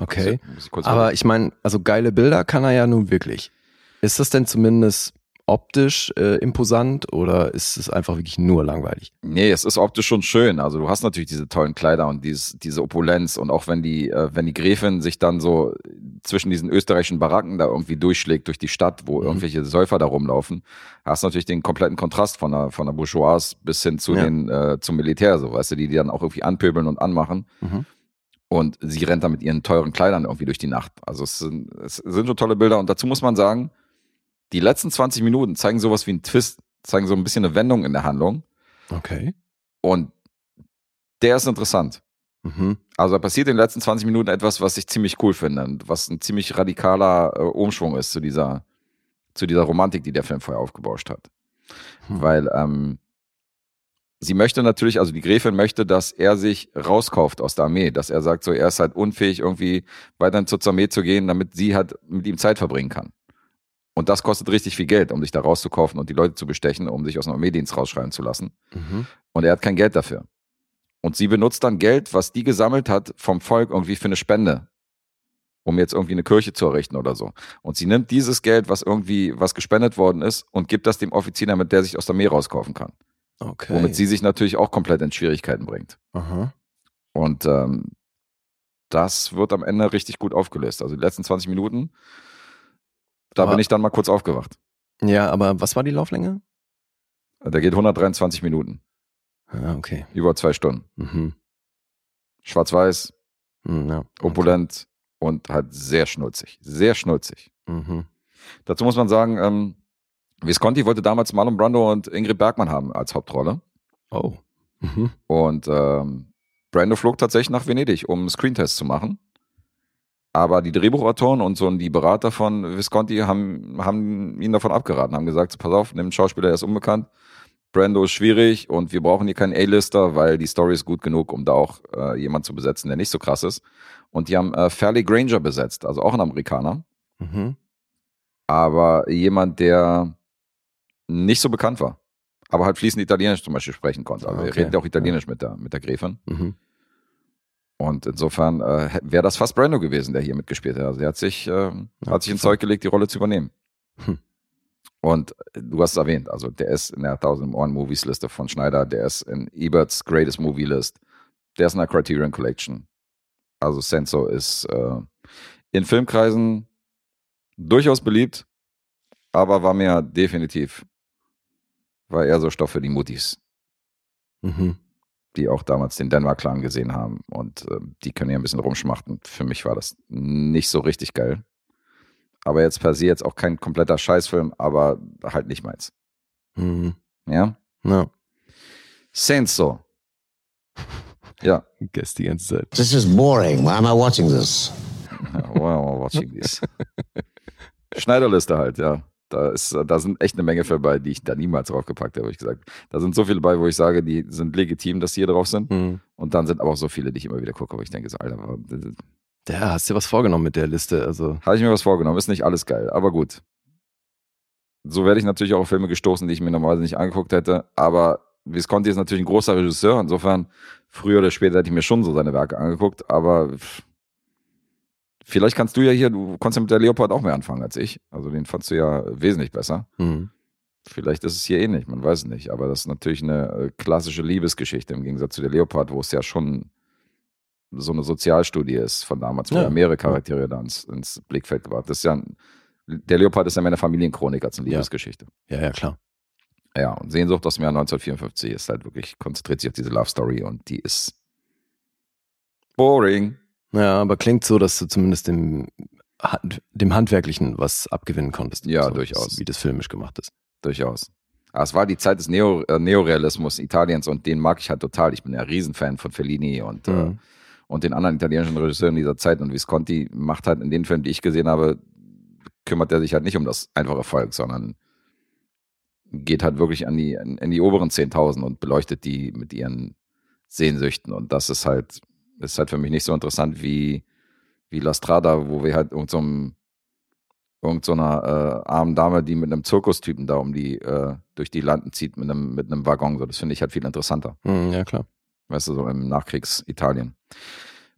Okay. Ich- ich Aber ich meine, also geile Bilder kann er ja nun wirklich. Ist das denn zumindest optisch äh, imposant oder ist es einfach wirklich nur langweilig? Nee, es ist optisch schon schön. Also du hast natürlich diese tollen Kleider und dieses, diese Opulenz und auch wenn die, äh, wenn die Gräfin sich dann so zwischen diesen österreichischen Baracken da irgendwie durchschlägt durch die Stadt, wo Mhm. irgendwelche Säufer da rumlaufen, hast du natürlich den kompletten Kontrast von der, von der Bourgeoise bis hin zu Ja. den, äh, zum Militär, so weißt du, die die dann auch irgendwie anpöbeln und anmachen. Mhm. Und sie rennt da mit ihren teuren Kleidern irgendwie durch die Nacht. Also es sind, es sind schon tolle Bilder und dazu muss man sagen, die letzten 20 Minuten zeigen sowas wie einen Twist, zeigen so ein bisschen eine Wendung in der Handlung. Okay. Und der ist interessant. Mhm. Also da passiert in den letzten 20 Minuten etwas, was ich ziemlich cool finde und was ein ziemlich radikaler äh, Umschwung ist zu dieser, zu dieser Romantik, die der Film vorher aufgebauscht hat. Hm. Weil ähm, sie möchte natürlich, also die Gräfin möchte, dass er sich rauskauft aus der Armee, dass er sagt, so er ist halt unfähig, irgendwie weiterhin zur Armee zu gehen, damit sie halt mit ihm Zeit verbringen kann. Und das kostet richtig viel Geld, um sich da rauszukaufen und die Leute zu bestechen, um sich aus dem Armeedienst rausschreiben zu lassen. Mhm. Und er hat kein Geld dafür. Und sie benutzt dann Geld, was die gesammelt hat vom Volk irgendwie für eine Spende, um jetzt irgendwie eine Kirche zu errichten oder so. Und sie nimmt dieses Geld, was irgendwie, was gespendet worden ist, und gibt das dem Offizier, damit der sich aus der Armee rauskaufen kann. Okay. Womit sie sich natürlich auch komplett in Schwierigkeiten bringt. Aha. Und ähm, das wird am Ende richtig gut aufgelöst. Also die letzten 20 Minuten, da Aber- bin ich dann mal kurz aufgewacht. Ja, aber was war die Lauflänge? Der geht 123 Minuten, Ah, okay. über zwei Stunden. Mhm. Schwarz-Weiß, Hm, ja. opulent und halt sehr schnulzig. Sehr schnulzig. Mhm. Dazu muss man sagen, ähm, Visconti wollte damals Marlon Brando und Ingrid Bergmann haben als Hauptrolle. Oh. Mhm. Und ähm, Brando flog tatsächlich nach Venedig, um einen Screentest zu machen. Aber die Drehbuchautoren und so die Berater von Visconti haben, haben ihn davon abgeraten, haben gesagt, pass auf, nimm einen Schauspieler, der ist unbekannt. Brando ist schwierig und wir brauchen hier keinen A-Lister, weil die Story ist gut genug, um da auch äh, jemand zu besetzen, der nicht so krass ist. Und die haben äh, Fairleigh Granger besetzt, also auch ein Amerikaner, Mhm. aber jemand, der nicht so bekannt war, aber halt fließend Italienisch zum Beispiel sprechen konnte. Also er Okay. redet ja auch Italienisch mit der, mit der Gräfin. Mhm. Und insofern äh, wäre das fast Brando gewesen, der hier mitgespielt hat. Also der hat sich, äh, hat sich ins Zeug gelegt, die Rolle zu übernehmen. Hm. Und äh, du hast es erwähnt, also der ist in der 1000 Ohren Movies Liste von Schneider, der ist in Eberts Greatest Movie List, der ist in der Criterion Collection. Also Senso ist äh, in Filmkreisen durchaus beliebt, aber war mir definitiv, war eher so Stoff für die Muttis Mhm. Die auch damals den Denver-Clan gesehen haben. Und äh, die können ja ein bisschen rumschmachten. Für mich war das nicht so richtig geil. Aber jetzt per se jetzt auch kein kompletter Scheißfilm, aber halt nicht meins. Mhm. Ja? Ja. Senso. Ja. Guess die ganze Zeit. This is boring. Why am I watching this? wow, watching this. Schneiderliste halt, ja. Da, ist, da sind echt eine Menge Filme bei, die ich da niemals draufgepackt habe, habe ich gesagt. Da sind so viele bei, wo ich sage, die sind legitim, dass die hier drauf sind. Mhm. Und dann sind aber auch so viele, die ich immer wieder gucke, wo ich denke, so, Alter, Ja, hast dir was vorgenommen mit der Liste? Also. Habe ich mir was vorgenommen. Ist nicht alles geil, aber gut. So werde ich natürlich auch auf Filme gestoßen, die ich mir normalerweise nicht angeguckt hätte. Aber Visconti ist natürlich ein großer Regisseur, insofern früher oder später hätte ich mir schon so seine Werke angeguckt, aber pff, vielleicht kannst du ja hier, du konntest ja mit der Leopard auch mehr anfangen als ich. Also den fandst du ja wesentlich besser. Mhm. Vielleicht ist es hier ähnlich, man weiß es nicht. Aber das ist natürlich eine äh, klassische Liebesgeschichte im Gegensatz zu der Leopard, wo es ja schon so eine Sozialstudie ist von damals, wo Ja. er mehrere Charaktere da ins, ins Blickfeld gebracht. Das ist ja ein, der Leopard ist ja mehr eine Familienchronik als eine Ja. Liebesgeschichte. Ja, ja, klar. Ja, und Sehnsucht aus dem Jahr 1954 ist halt wirklich, konzentriert sich auf diese Love Story und die ist boring. Ja, aber klingt so, dass du zumindest dem, dem Handwerklichen was abgewinnen konntest. Ja, so, durchaus. Wie das filmisch gemacht ist. Durchaus. Aber es war die Zeit des Neo, äh, Neorealismus Italiens und den mag ich halt total. Ich bin ja ein Riesenfan von Fellini und, äh, Mhm. und den anderen italienischen Regisseuren dieser Zeit. Und Visconti macht halt in den Filmen, die ich gesehen habe, kümmert er sich halt nicht um das einfache Volk, sondern geht halt wirklich an die, in, in die oberen 10.000 und beleuchtet die mit ihren Sehnsüchten. Und das ist halt, ist halt für mich nicht so interessant wie, wie La Strada, wo wir halt irgend so einem irgend so äh, armen Dame, die mit einem Zirkustypen da um die, äh, durch die Landen zieht mit einem, mit einem Waggon. So, das finde ich halt viel interessanter. Mhm, ja, klar. Weißt du, so im Nachkriegs-Italien.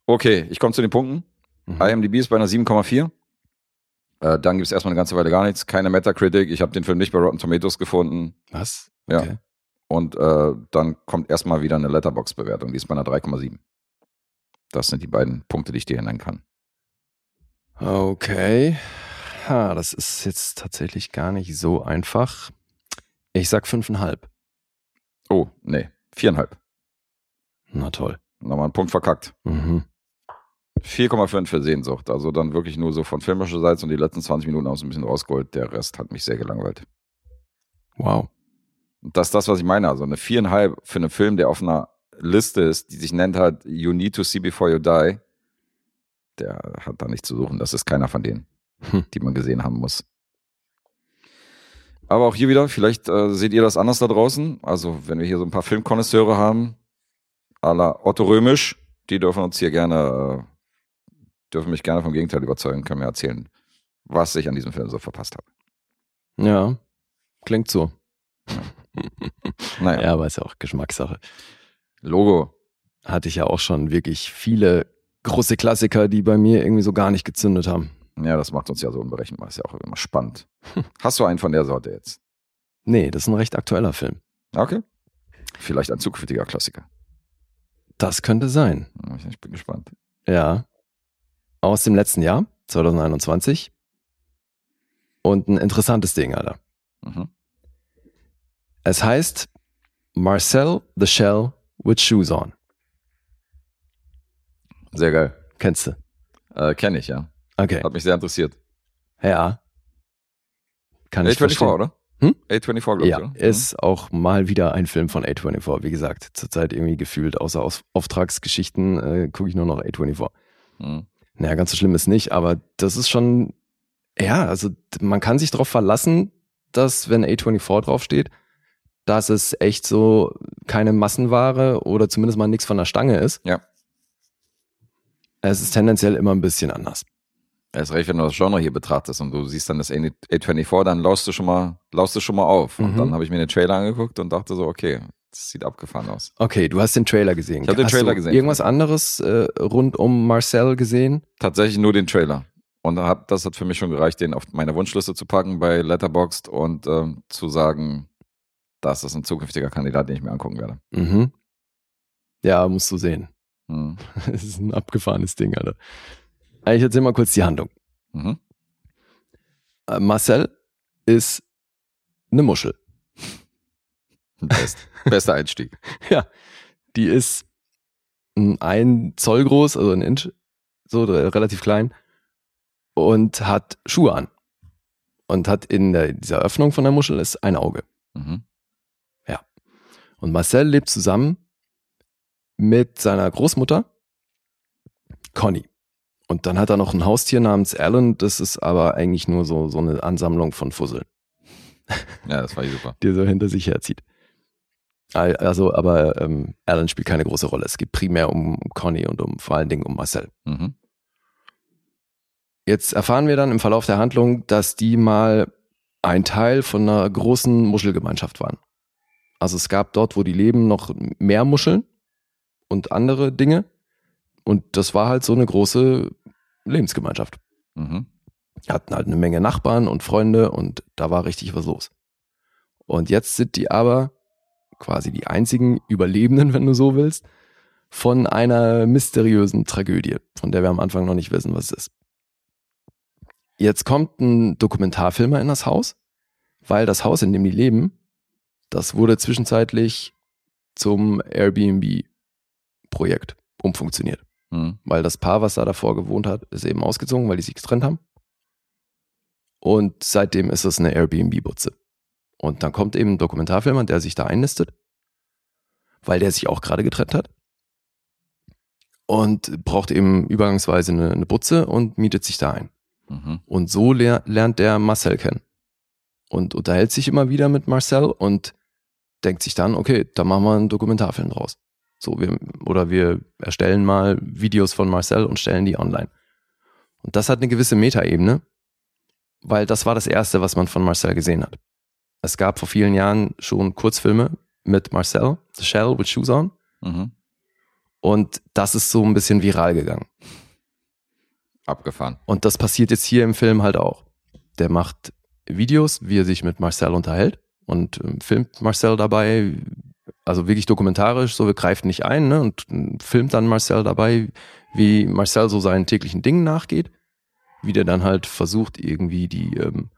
Okay, ich komme zu den Punkten. Mhm. IMDb ist bei einer 7,4. Äh, dann gibt es erstmal eine ganze Weile gar nichts. Keine Metacritic. Ich habe den Film nicht bei Rotten Tomatoes gefunden. Was? Ja. Okay. Und äh, dann kommt erstmal wieder eine Letterbox-Bewertung. Die ist bei einer 3,7. Das sind die beiden Punkte, die ich dir nennen kann. Okay. Ha, das ist jetzt tatsächlich gar nicht so einfach. Ich sag fünfeinhalb. Oh, nee. Viereinhalb. Na toll. Nochmal einen Punkt verkackt. Mhm. 4,5 für Sehnsucht. Also dann wirklich nur so von filmischer Seite und die letzten 20 Minuten auch so ein bisschen rausgeholt. Der Rest hat mich sehr gelangweilt. Wow. Und das ist das, was ich meine. Also eine viereinhalb für einen Film, der auf einer Liste ist, die sich nennt halt You Need to See Before You Die. Der hat da nichts zu suchen. Das ist keiner von denen, Hm. die man gesehen haben muss. Aber auch hier wieder, vielleicht äh, seht ihr das anders da draußen. Also wenn wir hier so ein paar Filmkonnoisseure haben, à la Otto Römisch, die dürfen uns hier gerne, äh, dürfen mich gerne vom Gegenteil überzeugen, können mir erzählen, was ich an diesem Film so verpasst habe. Ja. Klingt so. Naja, Ja, aber ist ja auch Geschmackssache. Logo. Hatte ich ja auch schon wirklich viele große Klassiker, die bei mir irgendwie so gar nicht gezündet haben. Ja, das macht uns ja so unberechenbar. Ist ja auch immer spannend. Hast du einen von der Sorte jetzt? Nee, das ist ein recht aktueller Film. Okay. Vielleicht ein zukünftiger Klassiker. Das könnte sein. Ich bin gespannt. Ja. Aus dem letzten Jahr, 2021. Und ein interessantes Ding, Alter. Mhm. Es heißt Marcel the Shell with Shoes on. Sehr geil. Kennst du? Äh, Kenne ich, ja. Okay. Hat mich sehr interessiert. Ja. Kann ich A24, verstehen. oder? Hm? A24, glaube ich. Ja, oder? ist auch mal wieder ein Film von A24. Wie gesagt, zurzeit irgendwie gefühlt, außer aus Auftragsgeschichten, äh, gucke ich nur noch A24. Mhm. Naja, ganz so schlimm ist nicht, aber das ist schon, ja, also man kann sich darauf verlassen, dass wenn A24 draufsteht, dass es echt so keine Massenware oder zumindest mal nichts von der Stange ist. Ja. Es ist tendenziell immer ein bisschen anders. Erst recht, wenn du das Genre hier betrachtest und du siehst dann das A24, dann laust du schon mal, laust du schon mal auf. Und Mhm. dann habe ich mir den Trailer angeguckt und dachte so, okay, das sieht abgefahren aus. Okay, du hast den Trailer gesehen. Ich hab den Hast Trailer du gesehen. Irgendwas anderes äh, rund um Marcel gesehen? Tatsächlich nur den Trailer. Und hab, das hat für mich schon gereicht, den auf meine Wunschliste zu packen bei Letterboxd und ähm, zu sagen, das ist ein zukünftiger Kandidat, den ich mir angucken werde. Mhm. Ja, musst du sehen. Mhm. Das ist ein abgefahrenes Ding, Alter. Ich erzähl mal kurz die Handlung. Mhm. Äh, Marcel ist eine Muschel. Best, bester Einstieg. Ja, die ist ein- Zoll groß, also ein Inch, so re- relativ klein und hat Schuhe an. Und hat in der, dieser Öffnung von der Muschel ist ein Auge. Mhm. Und Marcel lebt zusammen mit seiner Großmutter, Conny. Und dann hat er noch ein Haustier namens Alan, das ist aber eigentlich nur so, so eine Ansammlung von Fusseln, Ja, das war super. die er so hinter sich herzieht. Al- Also, aber ähm, Alan spielt keine große Rolle. Es geht primär um Conny und um vor allen Dingen um Marcel. Mhm. Jetzt erfahren wir dann im Verlauf der Handlung, dass die mal ein Teil von einer großen Muschelgemeinschaft waren. Also es gab dort, wo die leben, noch mehr Muscheln und andere Dinge. Und das war halt so eine große Lebensgemeinschaft. Mhm. Hatten halt eine Menge Nachbarn und Freunde und da war richtig was los. Und jetzt sind die aber quasi die einzigen Überlebenden, wenn du so willst, von einer mysteriösen Tragödie, von der wir am Anfang noch nicht wissen, was es ist. Jetzt kommt ein Dokumentarfilmer in das Haus, weil das Haus, in dem die leben, das wurde zwischenzeitlich zum Airbnb-Projekt umfunktioniert. Mhm. Weil das Paar, was da davor gewohnt hat, ist eben ausgezogen, weil die sich getrennt haben. Und seitdem ist es eine Airbnb-Butze. Und dann kommt eben ein Dokumentarfilmer, der sich da einnistet, weil der sich auch gerade getrennt hat. Und braucht eben übergangsweise eine, eine Butze und mietet sich da ein. Mhm. Und so ler lernt der Marcel kennen. Und unterhält sich immer wieder mit Marcel und denkt sich dann, okay, da machen wir einen Dokumentarfilm draus. So, wir, oder wir erstellen mal Videos von Marcel und stellen die online. Und das hat eine gewisse Metaebene, weil das war das erste, was man von Marcel gesehen hat. Es gab vor vielen Jahren schon Kurzfilme mit Marcel, The Shell with Shoes On. Mhm. Und das ist so ein bisschen viral gegangen. Abgefahren. Und das passiert jetzt hier im Film halt auch. Der macht Videos, wie er sich mit Marcel unterhält. Und ähm, filmt Marcel dabei, also wirklich dokumentarisch, so wir greifen nicht ein, ne, und ähm, filmt dann Marcel dabei, wie Marcel so seinen täglichen Dingen nachgeht, wie der dann halt versucht, irgendwie die ähm,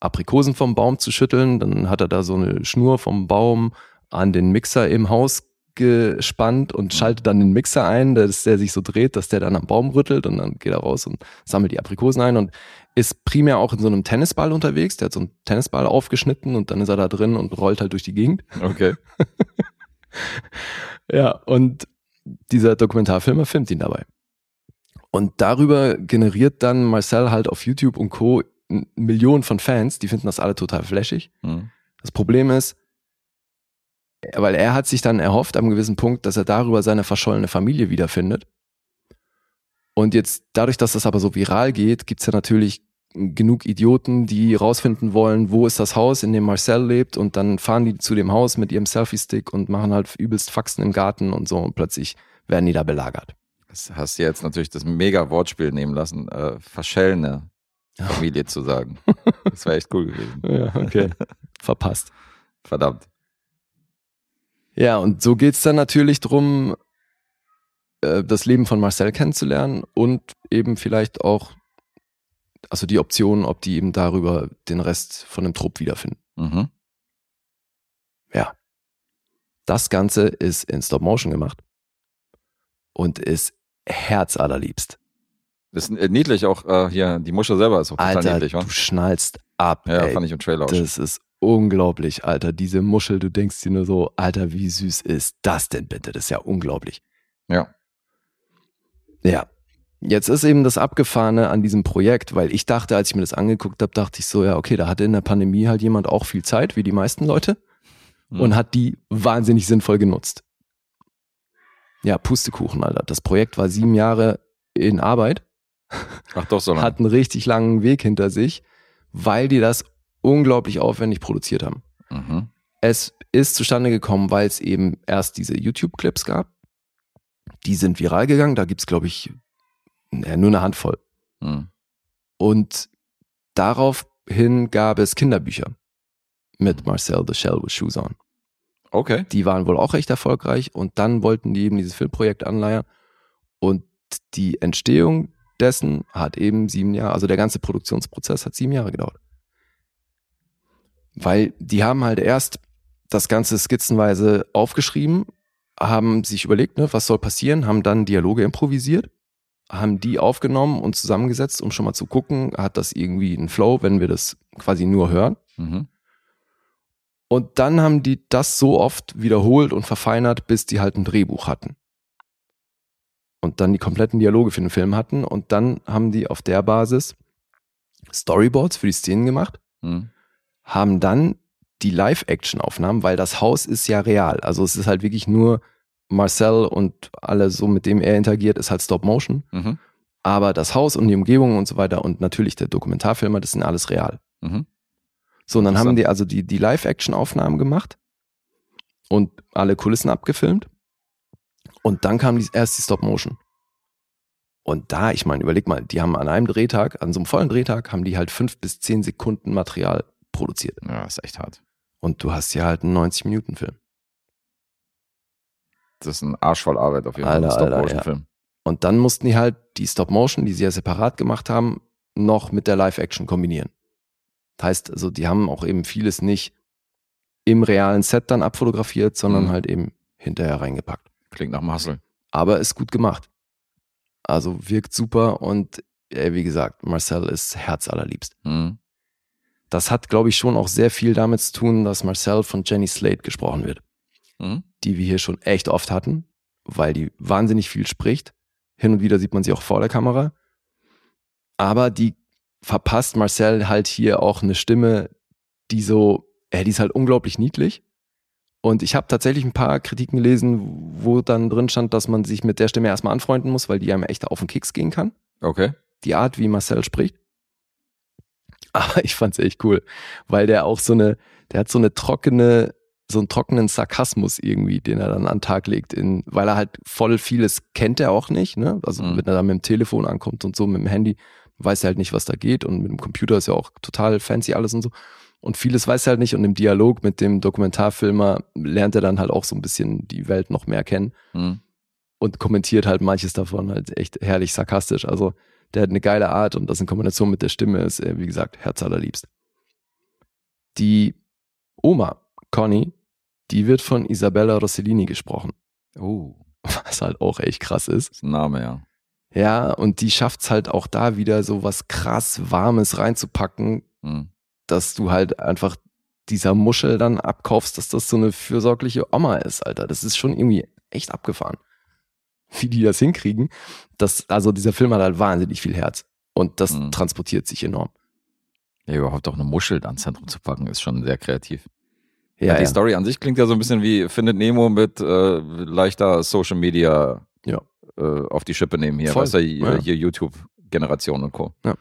Aprikosen vom Baum zu schütteln, dann hat er da so eine Schnur vom Baum an den Mixer im Haus gespannt und schaltet dann den Mixer ein, dass der sich so dreht, dass der dann am Baum rüttelt und dann geht er raus und sammelt die Aprikosen ein und ist primär auch in so einem Tennisball unterwegs. Der hat so einen Tennisball aufgeschnitten und dann ist er da drin und rollt halt durch die Gegend. Okay. Ja, und dieser Dokumentarfilmer filmt ihn dabei. Und darüber generiert dann Marcel halt auf YouTube und Co. Millionen von Fans, die finden das alle total flashig. Mhm. Das Problem ist, weil er hat sich dann erhofft am gewissen Punkt, dass er darüber seine verschollene Familie wiederfindet. Und jetzt dadurch, dass das aber so viral geht, gibt's ja natürlich genug Idioten, die rausfinden wollen, wo ist das Haus, in dem Marcel lebt und dann fahren die zu dem Haus mit ihrem Selfie-Stick und machen halt übelst Faxen im Garten und so und plötzlich werden die da belagert. Das hast du jetzt natürlich das mega Wortspiel nehmen lassen, äh, verschellene Familie zu sagen. Das wäre echt cool gewesen. Ja, okay. Verpasst. Verdammt. Ja, und so geht's dann natürlich drum, äh, das Leben von Marcel kennenzulernen und eben vielleicht auch, also die Option, ob die eben darüber den Rest von dem Trupp wiederfinden. Mhm. Ja. Das Ganze ist in Stop Motion gemacht und ist herzallerliebst. Das ist äh, niedlich auch äh, hier, die Muschel selber ist auch total Alter, niedlich, wa? du schnallst ab. Ja, ey. fand ich im Trailer auch. schon. Das ist unglaublich, Alter. Diese Muschel, du denkst dir nur so, Alter, wie süß ist das denn bitte? Das ist ja unglaublich. Ja. Ja. Jetzt ist eben das Abgefahrene an diesem Projekt, weil ich dachte, als ich mir das angeguckt habe, dachte ich so, ja, okay, da hatte in der Pandemie halt jemand auch viel Zeit, wie die meisten Leute, Mhm. und hat die wahnsinnig sinnvoll genutzt. Ja, Pustekuchen, Alter. Das Projekt war sieben Jahre in Arbeit, Ach doch, so lange. hat einen richtig langen Weg hinter sich, weil die das unglaublich aufwendig produziert haben. Mhm. Es ist zustande gekommen, weil es eben erst diese YouTube-Clips gab. Die sind viral gegangen. Da gibt's glaube ich, ja, nur eine Handvoll. Mhm. Und daraufhin gab es Kinderbücher mit Marcel the Shell with Shoes On. Okay. Die waren wohl auch recht erfolgreich und dann wollten die eben dieses Filmprojekt anleiern. Und die Entstehung dessen hat eben sieben Jahre, also der ganze Produktionsprozess hat sieben Jahre gedauert. Weil die haben halt erst das Ganze skizzenweise aufgeschrieben, haben sich überlegt, ne, was soll passieren, haben dann Dialoge improvisiert, haben die aufgenommen und zusammengesetzt, um schon mal zu gucken, hat das irgendwie einen Flow, wenn wir das quasi nur hören. Mhm. Und dann haben die das so oft wiederholt und verfeinert, bis die halt ein Drehbuch hatten. Und dann die kompletten Dialoge für den Film hatten. Und dann haben die auf der Basis Storyboards für die Szenen gemacht, Mhm. Haben dann die Live-Action-Aufnahmen, weil das Haus ist ja real. Also es ist halt wirklich nur Marcel und alle so, mit dem er interagiert, ist halt Stop-Motion. Mhm. Aber das Haus und die Umgebung und so weiter und natürlich der Dokumentarfilmer, das sind alles real. Mhm. So, und dann haben die also die, die Live-Action-Aufnahmen gemacht und alle Kulissen abgefilmt. Und dann kam die, erst die Stop-Motion. Und da, ich meine, überleg mal, die haben an einem Drehtag, an so einem vollen Drehtag, haben die halt fünf bis zehn Sekunden Material produziert. Ja, ist echt hart. Und du hast ja halt einen 90-Minuten-Film. Das ist ein Arsch voll Arbeit auf jeden Fall. Ein Stop-Motion-Film. Und dann mussten die halt die Stop-Motion, die sie ja separat gemacht haben, noch mit der Live-Action kombinieren. Das heißt, also die haben auch eben vieles nicht im realen Set dann abfotografiert, sondern Mhm. halt eben hinterher reingepackt. Klingt nach Muscle. Aber ist gut gemacht. Also wirkt super und äh, wie gesagt, Marcel ist herzallerliebst. Mhm. Das hat, glaube ich, schon auch sehr viel damit zu tun, dass Marcel von Jenny Slate gesprochen wird, Mhm. die wir hier schon echt oft hatten, weil die wahnsinnig viel spricht. Hin und wieder sieht man sie auch vor der Kamera. Aber die verpasst Marcel halt hier auch eine Stimme, die so, äh, die ist halt unglaublich niedlich. Und ich habe tatsächlich ein paar Kritiken gelesen, wo dann drin stand, dass man sich mit der Stimme erstmal anfreunden muss, weil die einem echt auf den Keks gehen kann. Okay. Die Art, wie Marcel spricht. Aber ich fand's echt cool, weil der auch so eine, der hat so eine trockene, so einen trockenen Sarkasmus irgendwie, den er dann an den Tag legt, in, weil er halt voll vieles kennt er auch nicht, ne? Also Mhm. wenn er dann mit dem Telefon ankommt und so, mit dem Handy, weiß er halt nicht, was da geht und mit dem Computer ist ja auch total fancy alles und so. Und vieles weiß er halt nicht und im Dialog mit dem Dokumentarfilmer lernt er dann halt auch so ein bisschen die Welt noch mehr kennen Mhm. und kommentiert halt manches davon halt echt herrlich sarkastisch. Also der hat eine geile Art und das in Kombination mit der Stimme ist, äh, wie gesagt, herzallerliebst. Die Oma, Conny, die wird von Isabella Rossellini gesprochen, Oh, was halt auch echt krass ist. ist ein Name, ja. Ja, und die schafft's halt auch da wieder so was krass Warmes reinzupacken, Mhm. dass du halt einfach dieser Muschel dann abkaufst, dass das so eine fürsorgliche Oma ist, Alter. Das ist schon irgendwie echt abgefahren. Wie die das hinkriegen. Das, also dieser Film hat halt wahnsinnig viel Herz. Und das Mhm. transportiert sich enorm. Ja, überhaupt auch eine Muschel ans Zentrum zu packen, ist schon sehr kreativ. Ja, die ja. Story an sich klingt ja so ein bisschen wie Findet Nemo mit äh, leichter Social Media Ja. äh, auf die Schippe nehmen hier. Voll. Weißt du, Ja. hier YouTube-Generation und Co. Ja.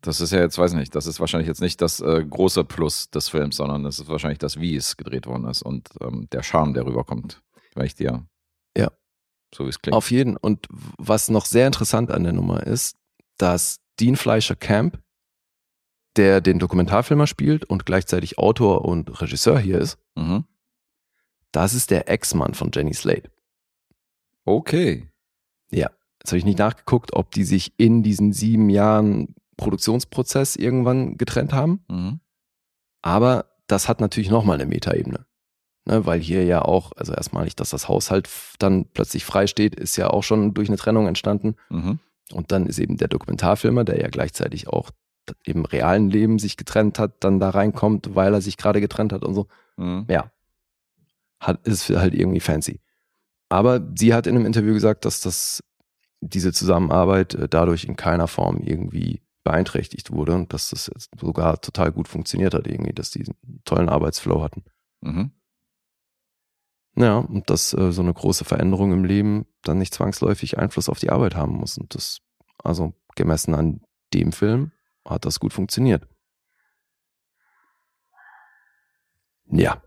Das ist ja jetzt, weiß nicht, das ist wahrscheinlich jetzt nicht das äh, große Plus des Films, sondern das ist wahrscheinlich das, wie es gedreht worden ist und ähm, der Charme, der rüberkommt. Weil ich dir. Ja. So wie es klingt. Auf jeden. Und was noch sehr interessant an der Nummer ist, dass Dean Fleischer Camp, der den Dokumentarfilmer spielt und gleichzeitig Autor und Regisseur hier ist, Mhm. das ist der Ex-Mann von Jenny Slate. Okay. Ja, jetzt habe ich nicht nachgeguckt, ob die sich in diesen sieben Jahren Produktionsprozess irgendwann getrennt haben. Mhm. Aber das hat natürlich nochmal eine Metaebene. Ne, weil hier ja auch, also erstmalig, dass das Haus halt f- dann plötzlich frei steht, ist ja auch schon durch eine Trennung entstanden. Mhm. Und dann ist eben der Dokumentarfilmer, der ja gleichzeitig auch im realen Leben sich getrennt hat, dann da reinkommt, weil er sich gerade getrennt hat und so. Mhm. Ja. Hat, ist halt irgendwie fancy. Aber sie hat in einem Interview gesagt, dass das, diese Zusammenarbeit äh, dadurch in keiner Form irgendwie beeinträchtigt wurde und dass das jetzt sogar total gut funktioniert hat, irgendwie, dass die einen tollen Arbeitsflow hatten. Mhm. Ja, und dass äh, so eine große Veränderung im Leben dann nicht zwangsläufig Einfluss auf die Arbeit haben muss. Und das, also gemessen an dem Film, hat das gut funktioniert. Ja.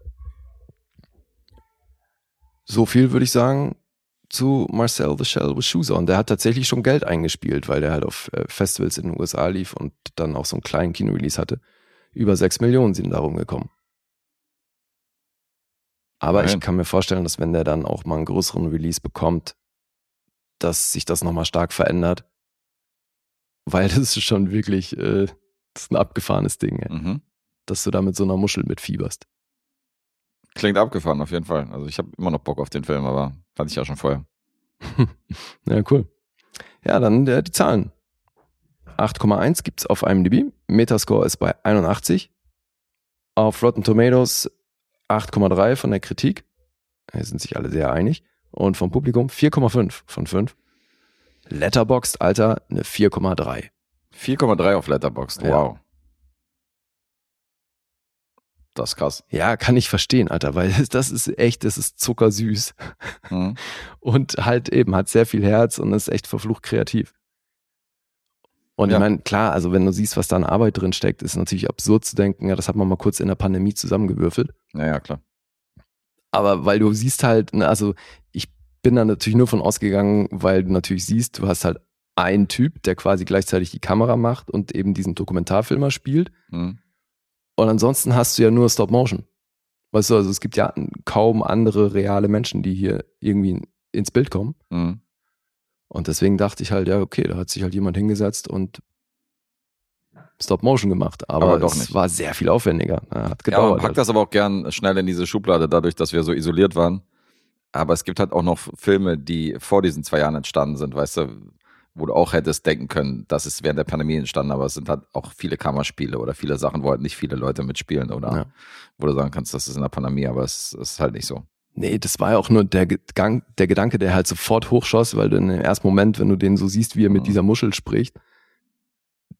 So viel würde ich sagen zu Marcel the Shell with Shoes on. Der hat tatsächlich schon Geld eingespielt, weil der halt auf äh, Festivals in den USA lief und dann auch so einen kleinen Kinorelease hatte. Über sechs Millionen sind darum gekommen. Aber ich Nein. kann mir vorstellen, dass wenn der dann auch mal einen größeren Release bekommt, dass sich das nochmal stark verändert. Weil das ist schon wirklich, äh, das ist ein abgefahrenes Ding, ey, Mhm. dass du da mit so einer Muschel mitfieberst. Klingt abgefahren auf jeden Fall. Also ich habe immer noch Bock auf den Film, aber hatte ich ja schon vorher. Ja, cool. Ja, dann äh, die Zahlen. 8,1 gibt's auf IMDb. Metascore ist bei 81. Auf Rotten Tomatoes 8,3 von der Kritik. Hier sind sich alle sehr einig. Und vom Publikum 4,5 von 5. Letterboxd, Alter, eine 4,3. 4,3 auf Letterboxd. Ja. Wow. Das ist krass. Ja, kann ich verstehen, Alter, weil das ist echt, das ist zuckersüß. Mhm. Und halt eben, hat sehr viel Herz und ist echt verflucht kreativ. Und Ja. ich meine, klar, also wenn du siehst, was da an Arbeit drin steckt, ist natürlich absurd zu denken, ja, das hat man mal kurz in der Pandemie zusammengewürfelt. Ja, ja, klar. Aber weil du siehst halt, ne, also ich bin da natürlich nur von ausgegangen, weil du natürlich siehst, du hast halt einen Typ, der quasi gleichzeitig die Kamera macht und eben diesen Dokumentarfilmer spielt. Mhm. Und ansonsten hast du ja nur Stop Motion. Weißt du, also es gibt ja kaum andere reale Menschen, die hier irgendwie ins Bild kommen. Mhm. Und deswegen dachte ich halt, ja, okay, da hat sich halt jemand hingesetzt und Stop Motion gemacht. Aber, Aber doch es nicht. war sehr viel aufwendiger. Hat Ja, man gedauert. packt halt. das aber auch gern schnell in diese Schublade, dadurch, dass wir so isoliert waren. Aber es gibt halt auch noch Filme, die vor diesen zwei Jahren entstanden sind, weißt du, wo du auch hättest denken können, das ist während der Pandemie entstanden, aber es sind halt auch viele Kammerspiele oder viele Sachen, wo halt nicht viele Leute mitspielen oder Ja. wo du sagen kannst, das ist in der Pandemie, aber es ist halt nicht so. Nee, das war ja auch nur der, Gedank, der Gedanke, der halt sofort hochschoss, weil du in dem ersten Moment, wenn du den so siehst, wie er mit Mhm. dieser Muschel spricht,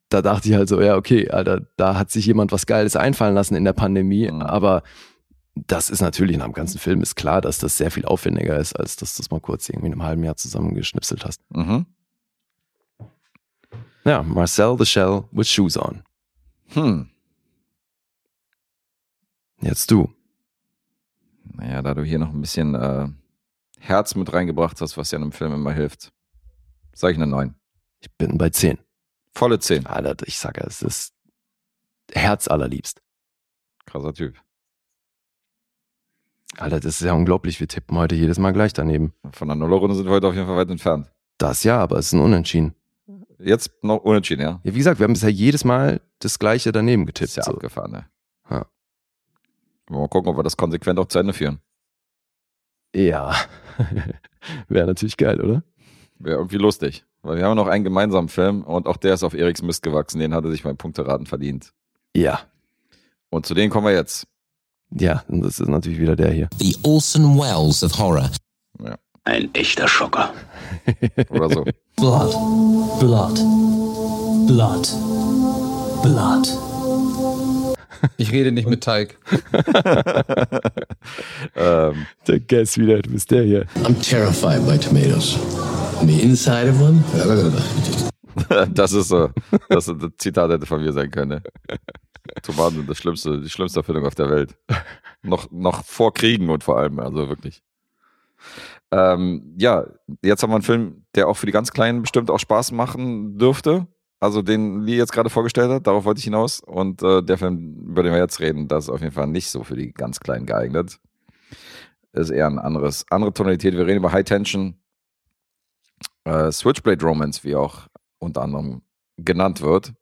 da dachte ich halt so, ja, okay, Alter, da hat sich jemand was Geiles einfallen lassen in der Pandemie, Mhm. aber das ist natürlich nach dem ganzen Film ist klar, dass das sehr viel aufwendiger ist, als dass du das mal kurz irgendwie in einem halben Jahr zusammengeschnipselt hast. Mhm. Ja, Marcel the Shell with Shoes on. Hm. Jetzt du. Naja, da du hier noch ein bisschen äh, Herz mit reingebracht hast, was ja in einem Film immer hilft, sag ich eine 9. Ich bin bei 10. Volle 10. Alter, ich sage, es ist Herz allerliebst. Krasser Typ. Alter, das ist ja unglaublich. Wir tippen heute jedes Mal gleich daneben. Von der Nullerrunde sind wir heute auf jeden Fall weit entfernt. Das ja, aber es ist ein Unentschieden. Jetzt noch unentschieden, ja? Ja, wie gesagt, wir haben bisher jedes Mal das gleiche daneben Das getippt. ist ja so. abgefahren, ne? Ja. Mal gucken, ob wir das konsequent auch zu Ende führen. ja. Wäre natürlich geil, oder? Wäre irgendwie lustig. Weil wir haben noch einen gemeinsamen Film und auch der ist auf Eriks Mist gewachsen. Den hat er sich beim Punkteraten verdient. Ja. Und zu denen kommen wir jetzt. Ja, und das ist natürlich wieder der hier. The Orson Welles of horror. Ein echter Schocker. Oder so. Blood. Blood. Blood. Blood. Ich rede nicht mit Teig. ähm, Der Guess wieder, du bist der hier. I'm terrified by tomatoes. On the inside of one? das ist so. Das, das Zitat hätte von mir sein können. Ne? Tomaten sind das schlimmste, die schlimmste Erfindung auf der Welt. noch, noch vor Kriegen und vor allem, also wirklich. Ähm, ja, jetzt haben wir einen Film, der auch für die ganz Kleinen bestimmt auch Spaß machen dürfte. Also den Lee jetzt gerade vorgestellt hat, darauf wollte ich hinaus. Und äh, der Film, über den wir jetzt reden, das ist auf jeden Fall nicht so für die ganz Kleinen geeignet. Ist eher ein anderes, andere Tonalität. Wir reden über High Tension, äh, Switchblade Romance, wie auch unter anderem genannt wird.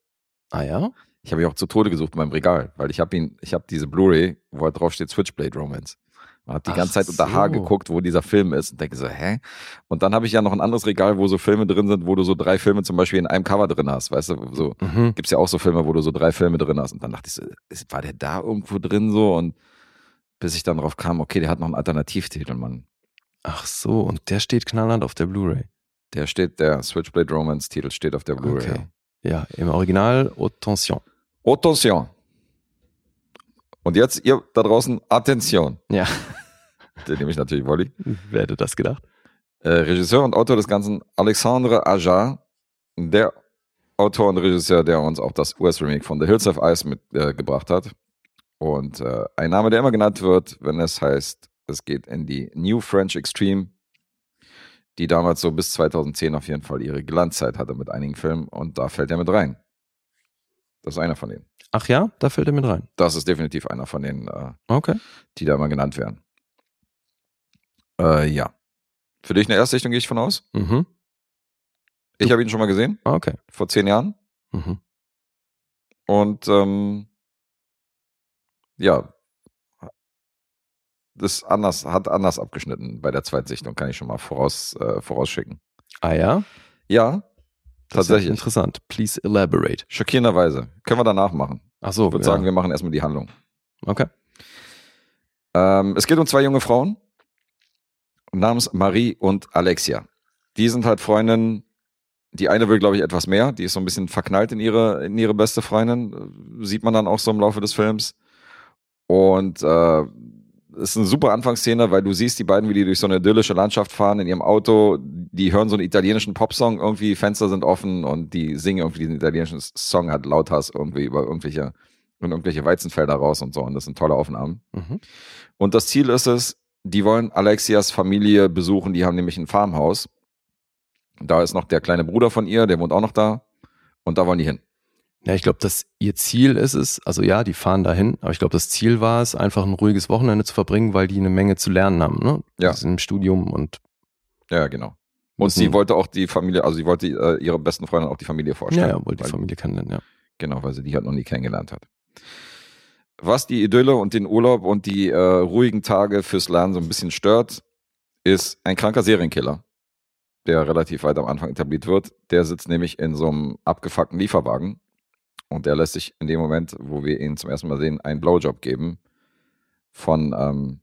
Ah ja? Ich habe ihn auch zu Tode gesucht in meinem Regal, weil ich habe ihn, ich habe diese Blu-ray, wo halt drauf steht Switchblade Romance. Und habe die Ach ganze Zeit unter so. geguckt, wo dieser Film ist und denke so, hä? Und dann habe ich ja noch ein anderes Regal, wo so Filme drin sind, wo du so drei Filme zum Beispiel in einem Cover drin hast, weißt du, so Mhm. gibt's ja auch so Filme, wo du so drei Filme drin hast. Und dann dachte ich so, ist, war der da irgendwo drin so? Und bis ich dann drauf kam, okay, der hat noch einen Alternativtitel, Mann. Ach so, und der steht knallhart auf der Blu-ray. Der steht, der Switchblade Romance Titel steht auf der Blu-ray. Okay. Ja, im Original Attention. Attention. Und jetzt ihr da draußen, Attention. Ja, Den nehme ich natürlich Wolli. wer hätte das gedacht? Äh, Regisseur und Autor des Ganzen, Alexandre Ajar, der Autor und Regisseur, der uns auch das US-Remake von The Hills of Ice mitgebracht äh, hat. Und äh, ein Name, der immer genannt wird, wenn es heißt, es geht in die New French Extreme, die damals so bis 2010 auf jeden Fall ihre Glanzzeit hatte mit einigen Filmen und da fällt er mit rein. Das ist einer von denen. Ach ja, da fällt er mit rein. Das ist definitiv einer von denen, äh, Okay. die da immer genannt werden. Äh, ja. Für dich eine Erstsichtung gehe ich von aus. Mhm. Ich habe ihn schon mal gesehen, Okay. vor zehn Jahren. Mhm. Und ähm, ja, das anders, hat anders abgeschnitten bei der Zweitsichtung, kann ich schon mal voraus, äh, vorausschicken. Ah ja? Ja, Ja tatsächlich. Interessant. Please elaborate. Schockierenderweise. Können wir danach machen. Ach so, Ich würde ja. sagen, wir machen erstmal die Handlung. Okay. Ähm, es geht um zwei junge Frauen namens Marie und Alexia. Die sind halt Freundinnen. Die eine will, glaube ich, etwas mehr. Die ist so ein bisschen verknallt in ihre, in ihre beste Freundin. Sieht man dann auch so im Laufe des Films. Und äh, ist eine super Anfangsszene, weil du siehst die beiden, wie die durch so eine idyllische Landschaft fahren in ihrem Auto. Die hören so einen italienischen Popsong, irgendwie Fenster sind offen und die singen irgendwie diesen italienischen Song, hat Lauthas irgendwie über irgendwelche, und irgendwelche Weizenfelder raus und so. Und das sind tolle Aufnahmen. Mhm. Und das Ziel ist es, die wollen Alexias Familie besuchen, die haben nämlich ein Farmhaus. Da ist noch der kleine Bruder von ihr, der wohnt auch noch da. Und da wollen die hin. Ja, ich glaube, dass ihr Ziel ist es, also ja, die fahren dahin, aber ich glaube, das Ziel war es, einfach ein ruhiges Wochenende zu verbringen, weil die eine Menge zu lernen haben, ne? Ja. Die sind im Studium und Ja, genau. Und sie wollte auch die Familie, also sie wollte äh, ihre besten Freundin auch die Familie vorstellen. ja, ja, wollte die Familie kennenlernen, ja. Genau, weil sie die halt noch nie kennengelernt hat. Was die Idylle und den Urlaub und die äh, ruhigen Tage fürs Lernen so ein bisschen stört, ist ein kranker Serienkiller, der relativ weit am Anfang etabliert wird. Der sitzt nämlich in so einem abgefuckten Lieferwagen und der lässt sich in dem Moment, wo wir ihn zum ersten Mal sehen, einen Blowjob geben von ähm,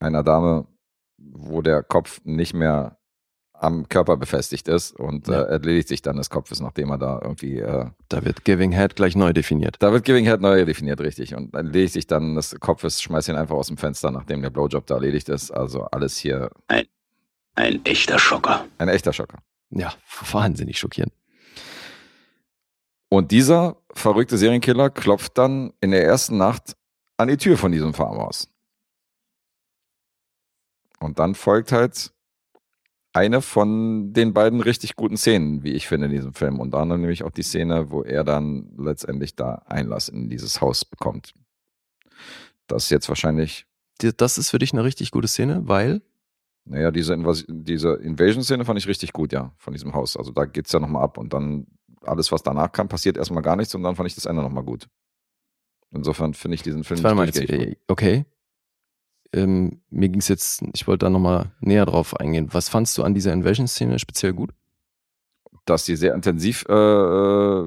einer Dame, wo der Kopf nicht mehr am Körper befestigt ist und Ja. äh, erledigt sich dann des Kopfes, nachdem er da irgendwie äh, Da wird Giving Head gleich neu definiert. da wird Giving Head neu definiert, richtig. Und ich sich dann des Kopfes, schmeiß ihn einfach aus dem Fenster, nachdem der Blowjob da erledigt ist. Also alles hier Ein echter Schocker. ein echter Schocker. Ja, wahnsinnig schockierend. Und dieser verrückte Serienkiller klopft dann in der ersten Nacht an die Tür von diesem Farmhaus. Und dann folgt halt eine von den beiden richtig guten Szenen, wie ich finde, in diesem Film. Und dann nämlich auch die Szene, wo er dann letztendlich da Einlass in dieses Haus bekommt. Das ist jetzt wahrscheinlich Das ist für dich eine richtig gute Szene, weil Naja, diese, Invas diese Invasion-Szene fand ich richtig gut, ja, von diesem Haus. Also da geht's ja nochmal ab und dann alles, was danach kam, passiert erstmal gar nichts und dann fand ich das Ende nochmal gut. Insofern finde ich diesen Film Warte mal, jetzt, okay. Ähm, mir ging es jetzt, ich wollte da nochmal näher drauf eingehen. Was fandst du an dieser Invasion-Szene speziell gut? dass die sehr intensiv äh, äh,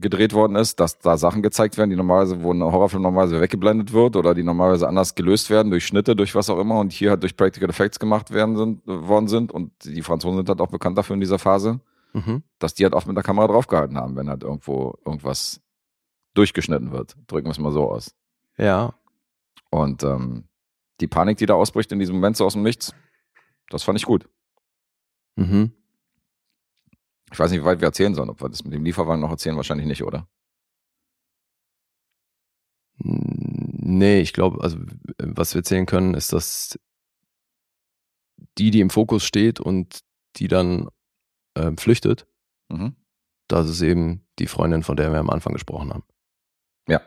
gedreht worden ist, dass da Sachen gezeigt werden, die normalerweise, wo ein Horrorfilm normalerweise weggeblendet wird oder die normalerweise anders gelöst werden, durch Schnitte, durch was auch immer und hier halt durch Practical Effects gemacht werden sind, äh, worden sind und die Franzosen sind halt auch bekannt dafür in dieser Phase, Mhm. dass die halt oft mit der Kamera draufgehalten haben, wenn halt irgendwo irgendwas durchgeschnitten wird. Drücken wir es mal so aus. Ja, Und ähm, die Panik, die da ausbricht in diesem Moment so aus dem Nichts, das fand ich gut. mhm. Ich weiß nicht, wie weit wir erzählen sollen. Ob wir das mit dem Lieferwagen noch erzählen, wahrscheinlich nicht, oder? Nee, ich glaube, also was wir erzählen können, ist, dass die, die im Fokus steht und die dann ähm, flüchtet, Mhm. das ist eben die Freundin, von der wir am Anfang gesprochen haben. Ja.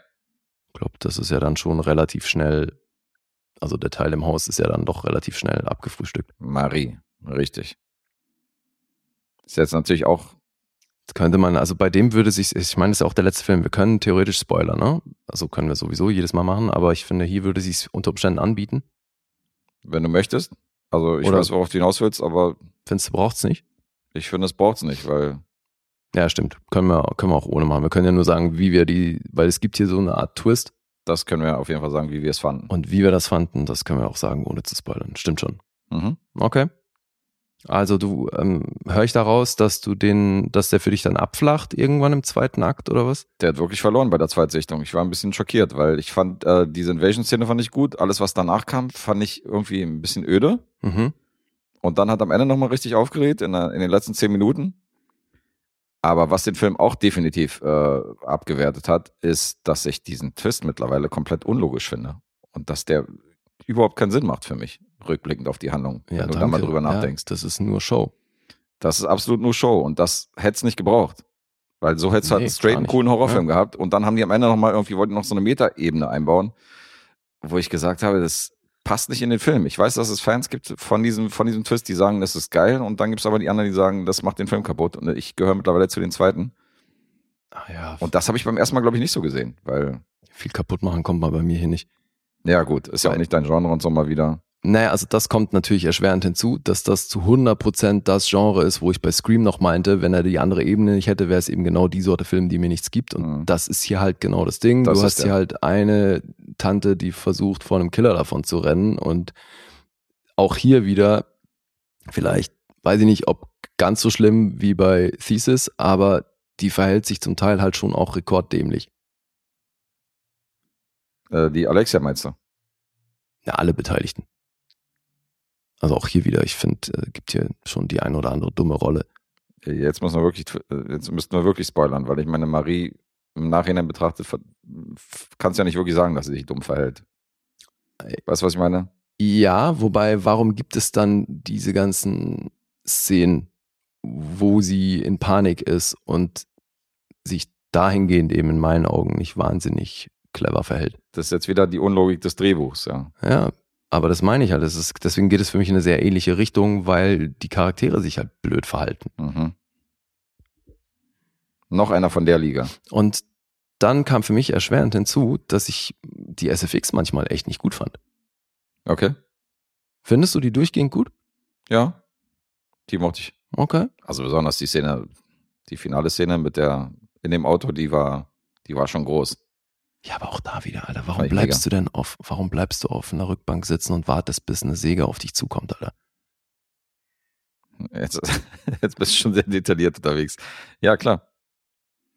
Ich glaube, das ist ja dann schon relativ schnell, also der Teil im Haus ist ja dann doch relativ schnell abgefrühstückt. Marie, richtig. Ist jetzt natürlich auch, Könnte man, also bei dem würde sich, ich meine, das ist ja auch der letzte Film, wir können theoretisch Spoiler, ne? Also können wir sowieso jedes Mal machen, aber ich finde, hier würde sich unter Umständen anbieten. wenn du möchtest. Also ich Oder- weiß, worauf du hinaus willst, aber Findest du, braucht's nicht? Ich finde, es braucht es nicht, weil Ja, stimmt. Können wir, können wir auch ohne machen. Wir können ja nur sagen, wie wir die, weil es gibt hier so eine Art Twist das können wir auf jeden Fall sagen, wie wir es fanden. und wie wir das fanden, das können wir auch sagen, ohne zu spoilern. Stimmt schon. Mhm. Okay. Also du, ähm, höre ich daraus, dass du den, dass der für dich dann abflacht irgendwann im zweiten Akt oder was? Der hat wirklich verloren bei der Zweitsichtung. Ich war ein bisschen schockiert, weil ich fand, äh, diese Invasion-Szene fand ich gut. Alles, was danach kam, fand ich irgendwie ein bisschen öde. Mhm. Und dann hat am Ende nochmal richtig aufgeregt in, der, in den letzten zehn Minuten. Aber was den Film auch definitiv äh, abgewertet hat, ist, dass ich diesen Twist mittlerweile komplett unlogisch finde. Und dass der überhaupt keinen Sinn macht für mich, rückblickend auf die Handlung, wenn du da mal drüber nachdenkst. Ja, das ist nur Show. Das ist absolut nur Show und das hätte es nicht gebraucht. Weil so hättest du halt Nee, einen straight einen coolen Horrorfilm Ja. gehabt und dann haben die am Ende nochmal irgendwie, wollten noch so eine Metaebene einbauen, wo ich gesagt habe, das passt nicht in den Film. Ich weiß, dass es Fans gibt von diesem, von diesem Twist, die sagen, das ist geil und dann gibt es aber die anderen, die sagen, das macht den Film kaputt und ich gehöre mittlerweile zu den zweiten. Ah ja, Und das habe ich beim ersten Mal, glaube ich, nicht so gesehen, weil, viel kaputt machen kommt mal bei mir hier nicht. ja gut, ist ja auch nicht dein Genre und so mal wieder. Naja, also das kommt natürlich erschwerend hinzu, dass das zu 100% das Genre ist, wo ich bei Scream noch meinte, wenn er die andere Ebene nicht hätte, wäre es eben genau die Sorte Film, die mir nichts gibt. Und Mhm. das ist hier halt genau das Ding. Das du hast der. hier halt eine Tante, die versucht, vor einem Killer davon zu rennen. Und auch hier wieder, vielleicht, weiß ich nicht, ob ganz so schlimm wie bei Thesis, aber die verhält sich zum Teil halt schon auch rekorddämlich. Äh, die Alexia meinst du? Ja, alle Beteiligten. Also auch hier wieder, ich finde, äh, gibt hier schon die eine oder andere dumme Rolle. Jetzt muss man wirklich, äh, jetzt müssten wir wirklich spoilern, weil ich meine, Marie im Nachhinein betrachtet, kannst ja nicht wirklich sagen, dass sie sich dumm verhält. Weißt du, was ich meine? Ja, wobei, warum gibt es dann diese ganzen Szenen, wo sie in Panik ist und sich dahingehend eben in meinen Augen nicht wahnsinnig clever verhält? Das ist jetzt wieder die Unlogik des Drehbuchs, ja. Ja, aber das meine ich halt. Das ist, deswegen geht es für mich in eine sehr ähnliche Richtung, weil die Charaktere sich halt blöd verhalten. Mhm. Noch einer von der Liga. Und dann kam für mich erschwerend hinzu, dass ich die SFX manchmal echt nicht gut fand. Okay. Findest du die durchgehend gut? Ja. Die mochte ich. Okay. Also besonders die Szene, die finale Szene mit der in dem Auto, die war, die war schon groß. Ja, aber auch da wieder, Alter. Warum bleibst mega. du denn auf, warum bleibst du auf einer Rückbank sitzen und wartest, bis eine Säge auf dich zukommt, Alter? Jetzt, jetzt bist du schon sehr detailliert unterwegs. Ja, klar.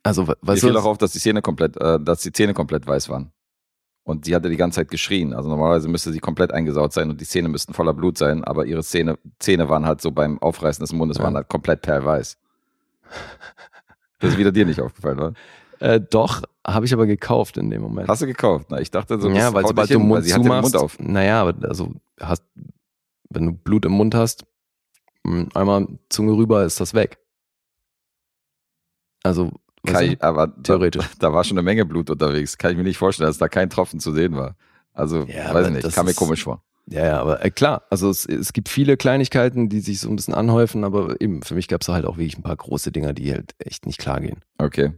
Also, was Mir fiel auch auf, dass die Zähne komplett, äh, dass die Zähne komplett weiß waren. Und sie hatte die ganze Zeit geschrien. Also normalerweise müsste sie komplett eingesaut sein und die Zähne müssten voller Blut sein, aber ihre Zähne, Zähne waren halt so beim Aufreißen des Mundes, ja. waren halt komplett perlweiß. Das ist wieder dir nicht aufgefallen, oder? Äh, doch, habe ich aber gekauft in dem Moment. Hast du gekauft? Na, ich dachte so, ja, weil sobald du Mund zumachst, Mund auf. naja, aber also hast, wenn du Blut im Mund hast, einmal Zunge rüber, ist das weg. Also Kai, aber theoretisch. Da, da, war schon eine Menge Blut unterwegs. Kann ich mir nicht vorstellen, dass da kein Tropfen zu sehen war. Also, ja, weiß ich nicht, kam mir komisch vor. Ja, ja, aber äh, klar, also es, es gibt viele Kleinigkeiten, die sich so ein bisschen anhäufen, aber eben für mich gab es halt auch wirklich ein paar große Dinger, die halt echt nicht klar gehen. Okay.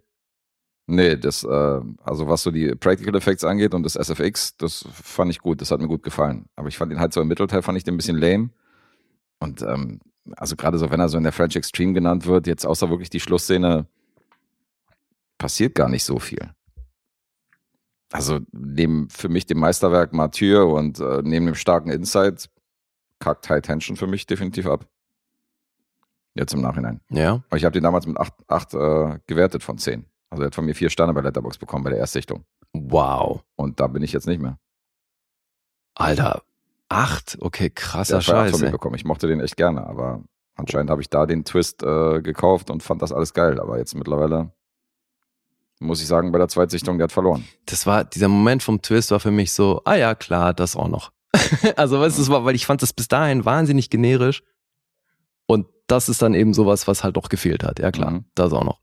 Nee, das, äh, also was so die Practical Effects angeht und das SFX, das fand ich gut, das hat mir gut gefallen. Aber ich fand ihn halt so im Mittelteil, fand ich den ein bisschen lame. Und ähm, also gerade so, wenn er so in der French Extreme genannt wird, jetzt außer wirklich die Schlussszene, passiert gar nicht so viel. Also neben für mich dem Meisterwerk Mathieu und äh, neben dem starken Insight kackt High Tension für mich definitiv ab. Jetzt im Nachhinein. Ja. Aber ich habe den damals mit 8, 8 äh, gewertet von 10. Also er hat von mir vier Sterne bei Letterbox bekommen bei der Erstsichtung. Wow. Und da bin ich jetzt nicht mehr. Alter, acht? Okay, krasser der Scheiß. Scheiß. Von mir bekommen. Ich mochte den echt gerne, aber anscheinend habe ich da den Twist äh, gekauft und fand das alles geil. Aber jetzt mittlerweile muss ich sagen, bei der Zweitsichtung, der hat verloren. Das war, dieser Moment vom Twist war für mich so, ah ja, klar, das auch noch. also, weißt du, war, weil ich fand das bis dahin wahnsinnig generisch. Und das ist dann eben sowas, was halt doch gefehlt hat. Ja, klar, mhm. das auch noch.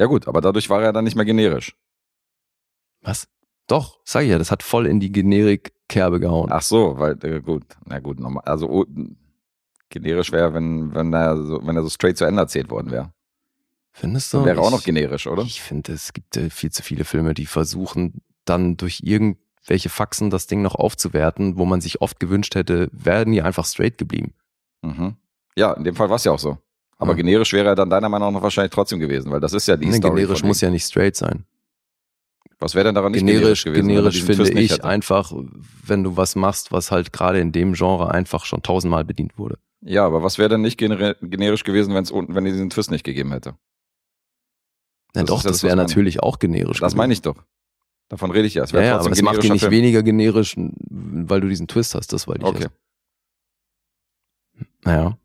Ja, gut, aber dadurch war er dann nicht mehr generisch. Was? Doch, sag ich ja, das hat voll in die Generik-Kerbe gehauen. Ach so, weil, äh, gut, na gut, normal, also oh, generisch wäre, wenn, wenn er so, wenn er so straight zu Ende erzählt worden wäre. Findest du? Wäre auch noch generisch, oder? Ich finde, es gibt äh, viel zu viele Filme, die versuchen, dann durch irgendwelche Faxen das Ding noch aufzuwerten, wo man sich oft gewünscht hätte, wären die einfach straight geblieben. Mhm. Ja, in dem Fall war es ja auch so. Aber Ja. generisch wäre er dann deiner Meinung nach wahrscheinlich trotzdem gewesen, weil das ist ja die Nee, Story. generisch muss ja nicht straight sein. Was wäre denn daran nicht generisch, generisch gewesen? wenn er generisch finde Twist nicht ich einfach, wenn du was machst, was halt gerade in dem Genre einfach schon tausendmal bedient wurde. Ja, aber was wäre denn nicht gener generisch gewesen, wenn's unten, wenn er diesen Twist nicht gegeben hätte? Ja, Das doch, das das, wäre natürlich auch generisch. Das meine ich doch. Davon rede ich ja. Es Ja, ja, aber ein macht ihn nicht Film. weniger generisch, weil du diesen Twist hast, das wollte ich Okay. erst. Naja.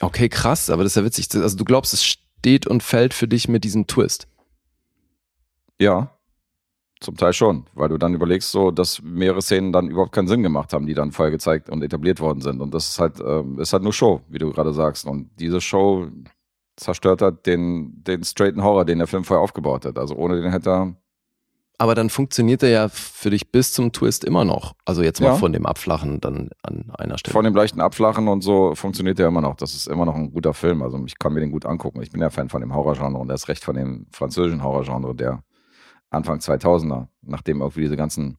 Okay, krass, aber das ist ja witzig. Also du glaubst, es steht und fällt für dich mit diesem Twist. Ja, zum Teil schon, weil du dann überlegst, so, dass mehrere Szenen dann überhaupt keinen Sinn gemacht haben, die dann vorher gezeigt und etabliert worden sind. Und das ist halt, ähm, ist halt nur Show, wie du gerade sagst. Und diese Show zerstört halt den, den straighten Horror, den der Film vorher aufgebaut hat. Also ohne den hätte er. Aber dann funktioniert er ja für dich bis zum Twist immer noch. Also jetzt mal Ja. von dem Abflachen dann an einer Stelle. Von dem leichten Abflachen und so funktioniert der immer noch. Das ist immer noch ein guter Film. Also ich kann mir den gut angucken. Ich bin ja Fan von dem Horrorgenre und erst recht von dem französischen Horrorgenre, der Anfang 2000er, nachdem irgendwie diese ganzen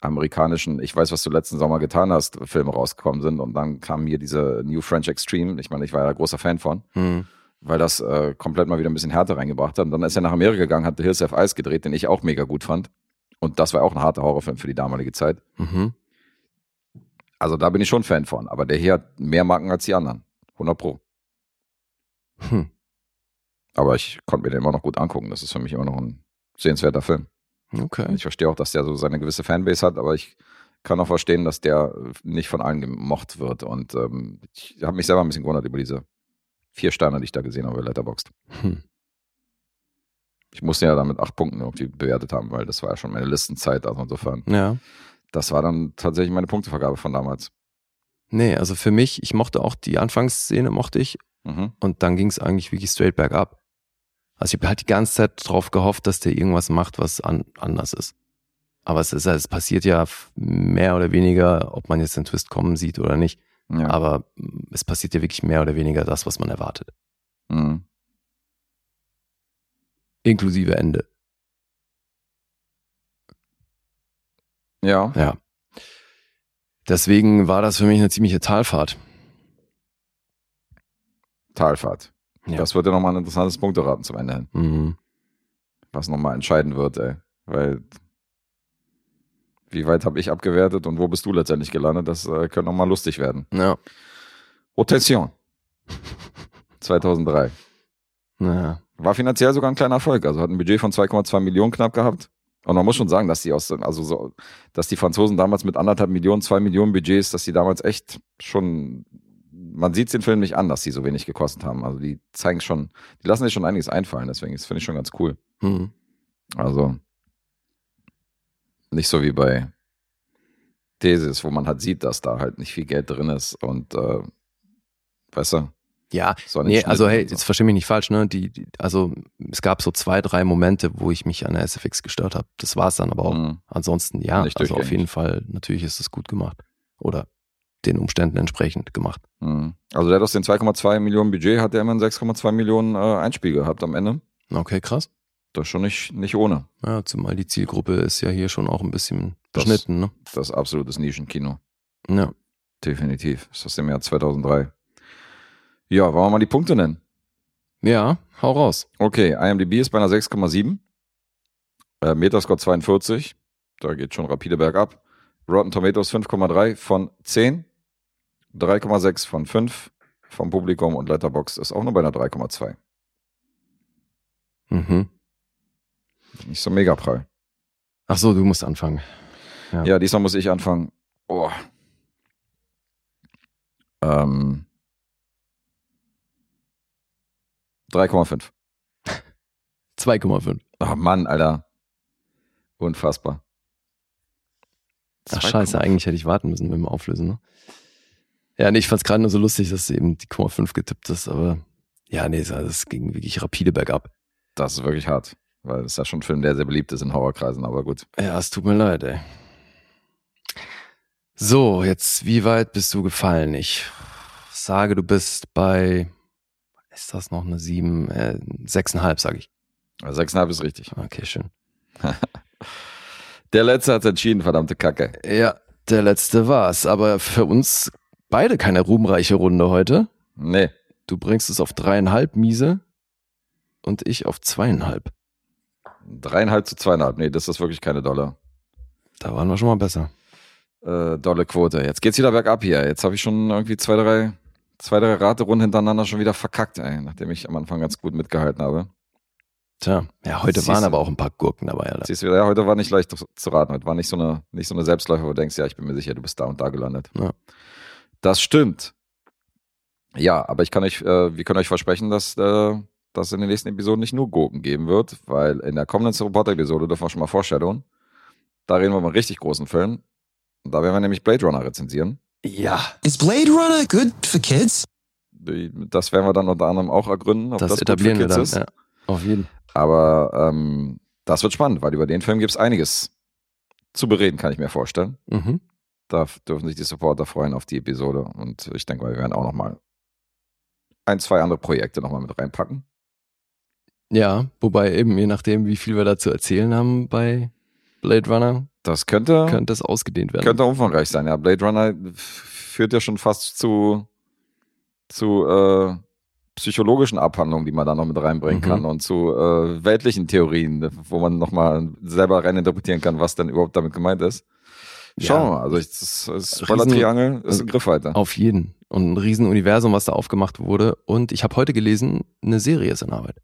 amerikanischen, ich weiß, was du letzten Sommer getan hast, Filme rausgekommen sind und dann kam hier diese New French Extreme. Ich meine, ich war ja großer Fan von, Hm. Weil das äh, komplett mal wieder ein bisschen Härte reingebracht hat. Und dann ist er nach Amerika gegangen, hat The Hills Have Ice gedreht, den ich auch mega gut fand. Und das war auch ein harter Horrorfilm für die damalige Zeit. Mhm. Also da bin ich schon Fan von. Aber der hier hat mehr Marken als die anderen. 100 Pro. Hm. Aber ich konnte mir den immer noch gut angucken. Das ist für mich immer noch ein sehenswerter Film. Okay. Ich verstehe auch, dass der so seine gewisse Fanbase hat, aber ich kann auch verstehen, dass der nicht von allen gemocht wird. Und ähm, ich habe mich selber ein bisschen gewundert über diese vier Sterne, die ich da gesehen habe bei Letterboxd. Hm. Ich musste ja dann mit acht Punkten irgendwie bewertet haben, weil das war ja schon meine Listenzeit. Also insofern Ja. Das war dann tatsächlich meine Punktevergabe von damals. Nee, also für mich, ich mochte auch die Anfangsszene, mochte ich. Mhm. Und dann ging es eigentlich wirklich straight bergab. Also ich habe halt die ganze Zeit drauf gehofft, dass der irgendwas macht, was an, anders ist. Aber es ist, es passiert ja mehr oder weniger, ob man jetzt den Twist kommen sieht oder nicht. Ja. Aber mm, es passiert ja wirklich mehr oder weniger das, was man erwartet. Mhm. Inklusive Ende. Ja. Ja. Deswegen war das für mich eine ziemliche Talfahrt. Talfahrt. Ja. Das wird ja nochmal ein interessantes Punkteraten zum Ende hin. Mhm. Was nochmal entscheiden wird, ey. Weil wie weit habe ich abgewertet und wo bist du letztendlich gelandet? Das äh, könnte nochmal lustig werden. Ja. Rotation. 2003. Naja. War finanziell sogar ein kleiner Erfolg. Also hat ein Budget von 2,2 Millionen knapp gehabt. Und man muss schon sagen, dass die aus, also so, dass die Franzosen damals mit anderthalb Millionen, zwei Millionen Budgets, dass die damals echt schon, man sieht den Film nicht an, dass die so wenig gekostet haben. Also die zeigen schon, die lassen sich schon einiges einfallen. Deswegen, das finde ich schon ganz cool. Mhm. Also nicht so wie bei Thesis, wo man halt sieht, dass da halt nicht viel Geld drin ist und äh, weißt du? Ja, nee, also hey, so. jetzt versteh mich nicht falsch, ne? Die, die, also es gab so zwei, drei Momente, wo ich mich an der SFX gestört habe. Das war es dann aber auch. Mhm. Ansonsten ja, Nicht also auf jeden Fall, natürlich ist es gut gemacht. Oder den Umständen entsprechend gemacht. Mhm. Also der hat aus den 2,2 Millionen Budget, hat der immer 6,2 Millionen äh, Einspiel gehabt am Ende. Okay, krass. Das ist schon nicht, nicht ohne. Ja, zumal die Zielgruppe ist ja hier schon auch ein bisschen Das- beschnitten, ne? Das ist absolutes Nischenkino. Ja. Definitiv. Das ist aus dem Jahr 2003. Ja, wollen wir mal die Punkte nennen? Ja, hau raus. Okay, IMDb ist bei einer 6,7. Äh, Metascore 42. Da geht schon rapide bergab. Rotten Tomatoes 5,3 von 10. 3,6 von 5 vom Publikum und Letterboxd ist auch nur bei einer 3,2. Mhm. Nicht so mega prall. Ach so, du musst anfangen. Ja. Ja, diesmal muss ich anfangen. Oh. Ähm. 3,5. 2,5. Ach Mann, Alter. Unfassbar. Ach scheiße, eigentlich hätte ich warten müssen mit dem Auflösen, ne? Ja, nee, ich fand's gerade nur so lustig, dass du eben die Komma 5 getippt hast, aber ja, nee, das ging wirklich rapide bergab. Das ist wirklich hart. Weil das ist ja schon ein Film, der sehr beliebt ist in Horrorkreisen, aber gut. Ja, es tut mir leid, ey. So, jetzt, wie weit bist du gefallen? Ich sage, du bist bei, ist das noch eine 7, äh, 6,5, sage ich. Also 6,5 ist richtig. Okay, schön. Der letzte hat entschieden, verdammte Kacke. Ja, der letzte war's, aber für uns beide keine ruhmreiche Runde heute. Nee. Du bringst es auf dreieinhalb Miese und ich auf zweieinhalb. Dreieinhalb zu zweieinhalb. Nee, das ist wirklich keine dolle, Da waren wir schon mal besser. äh, dolle Quote. Jetzt geht's wieder bergab hier. Jetzt habe ich schon irgendwie zwei, drei, zwei, drei Raterunden hintereinander schon wieder verkackt, ey, nachdem ich am Anfang ganz gut mitgehalten habe. Tja, ja, heute Siehst waren aber auch ein paar Gurken dabei, Alter. Siehst du, ja, heute war nicht leicht zu- zu raten. Heute war nicht so eine, nicht so eine Selbstläufer, wo du denkst, ja, ich bin mir sicher, du bist da und da gelandet. Ja. Das stimmt. Ja, aber ich kann euch, äh, wir können euch versprechen, dass äh, dass es in den nächsten Episoden nicht nur Gurken geben wird, weil in der kommenden Reporter-Episode dürfen wir schon mal Vorstellungen. Da reden wir über einen richtig großen Film. Und da werden wir nämlich Blade Runner rezensieren. Ja. Is Blade Runner good for kids? Das werden wir dann unter anderem auch ergründen, ob Das das, gut etablieren für wir Kids dann, ist. ja. Auf jeden. Aber ähm, das wird spannend, weil über den Film gibt es einiges zu bereden, kann ich mir vorstellen. Mhm. Da dürfen sich die Supporter freuen auf die Episode. Und ich denke mal, wir werden auch noch mal ein, zwei andere Projekte noch mal mit reinpacken. Ja, wobei eben, je nachdem, wie viel wir dazu erzählen haben bei Blade Runner, Das könnte, könnte es ausgedehnt werden. könnte umfangreich sein. Ja, Blade Runner führt ja schon fast zu, zu äh, psychologischen Abhandlungen, die man da noch mit reinbringen Mhm. kann und zu äh, weltlichen Theorien, wo man noch mal selber reininterpretieren kann, was denn überhaupt damit gemeint ist. Schauen Ja. wir mal. Also ich, das, das Spoiler-Triangel ist ein Griffweite. Auf jeden. Und ein Riesenuniversum, was da aufgemacht wurde. Und ich habe heute gelesen, eine Serie ist in Arbeit.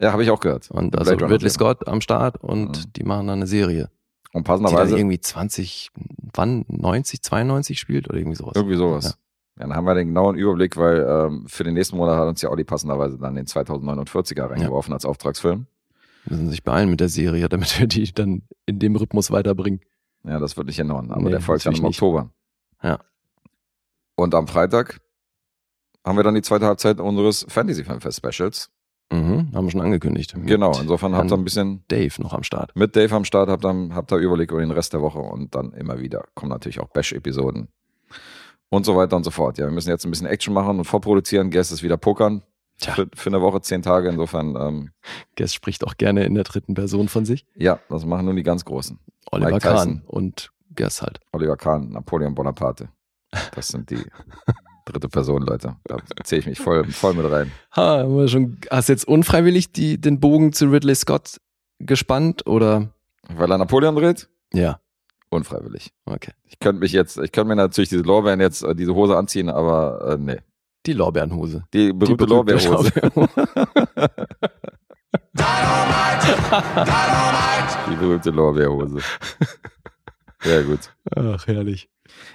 Ja, habe ich auch gehört. Und also Ridley. Scott am Start und die machen dann eine Serie. Und Die passenderweise irgendwie 20, wann? 90, 92 spielt oder irgendwie sowas. Irgendwie sowas. Ja. dann haben wir den genauen Überblick, weil ähm, für den nächsten Monat hat uns ja Olli passenderweise dann den 2049er reingeworfen als Auftragsfilm. Müssen sich beeilen mit der Serie, damit wir die dann in dem Rhythmus weiterbringen. Ja, das wird nicht hinhauen, aber Nee, der folgt dann im natürlich nicht. Oktober. Ja. Und am Freitag haben wir dann die zweite Halbzeit unseres Fantasy Filmfest Specials. Mhm, haben wir schon angekündigt. Genau, insofern habt ihr ein bisschen Dave noch am Start. mit Dave am Start, habt ihr, habt ihr Überblick über den Rest der Woche und dann immer wieder kommen natürlich auch Bash-Episoden und so weiter und so fort. Ja, wir müssen jetzt ein bisschen Action machen und vorproduzieren. Guest ist wieder pokern. Tja. Für, für eine Woche, zehn Tage. Insofern, ähm, Guest spricht auch gerne in der dritten Person von sich. ja, das machen nur die ganz Großen. Oliver. Kahn und Guest halt. Oliver Kahn, Napoleon Bonaparte. Das sind die dritte Person, Leute. Da zähle ich mich voll, voll mit rein. Ha, schon, hast du jetzt unfreiwillig die, den Bogen zu Ridley Scott gespannt oder? Weil er Napoleon dreht? Ja, Unfreiwillig. okay. Ich könnte mich jetzt, ich könnte mir natürlich diese Lorbeeren jetzt, äh, diese Hose anziehen, aber äh, nee. Die Lorbeerenhose. Die berühmte, Die berühmte Lorbeerhose. Lorbeerhose. Die berühmte Lorbeerhose. Sehr gut. Ach, herrlich.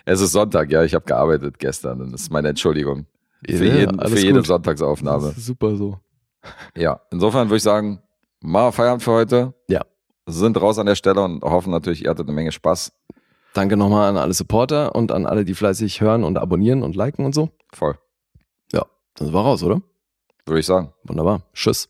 Es ist Sonntag, ja, ich habe gearbeitet gestern. Das ist meine Entschuldigung. Für, Ja, jeden, alles für jede gut. Sonntagsaufnahme. Das ist super so. Ja, insofern würde ich sagen, mal Feierabend für heute. Ja. Sind raus an der Stelle und hoffen natürlich, ihr hattet eine Menge Spaß. Danke nochmal an alle Supporter und an alle, die fleißig hören und abonnieren und liken und so. Voll. Ja, dann sind wir raus, oder? Würde ich sagen. Wunderbar. Tschüss.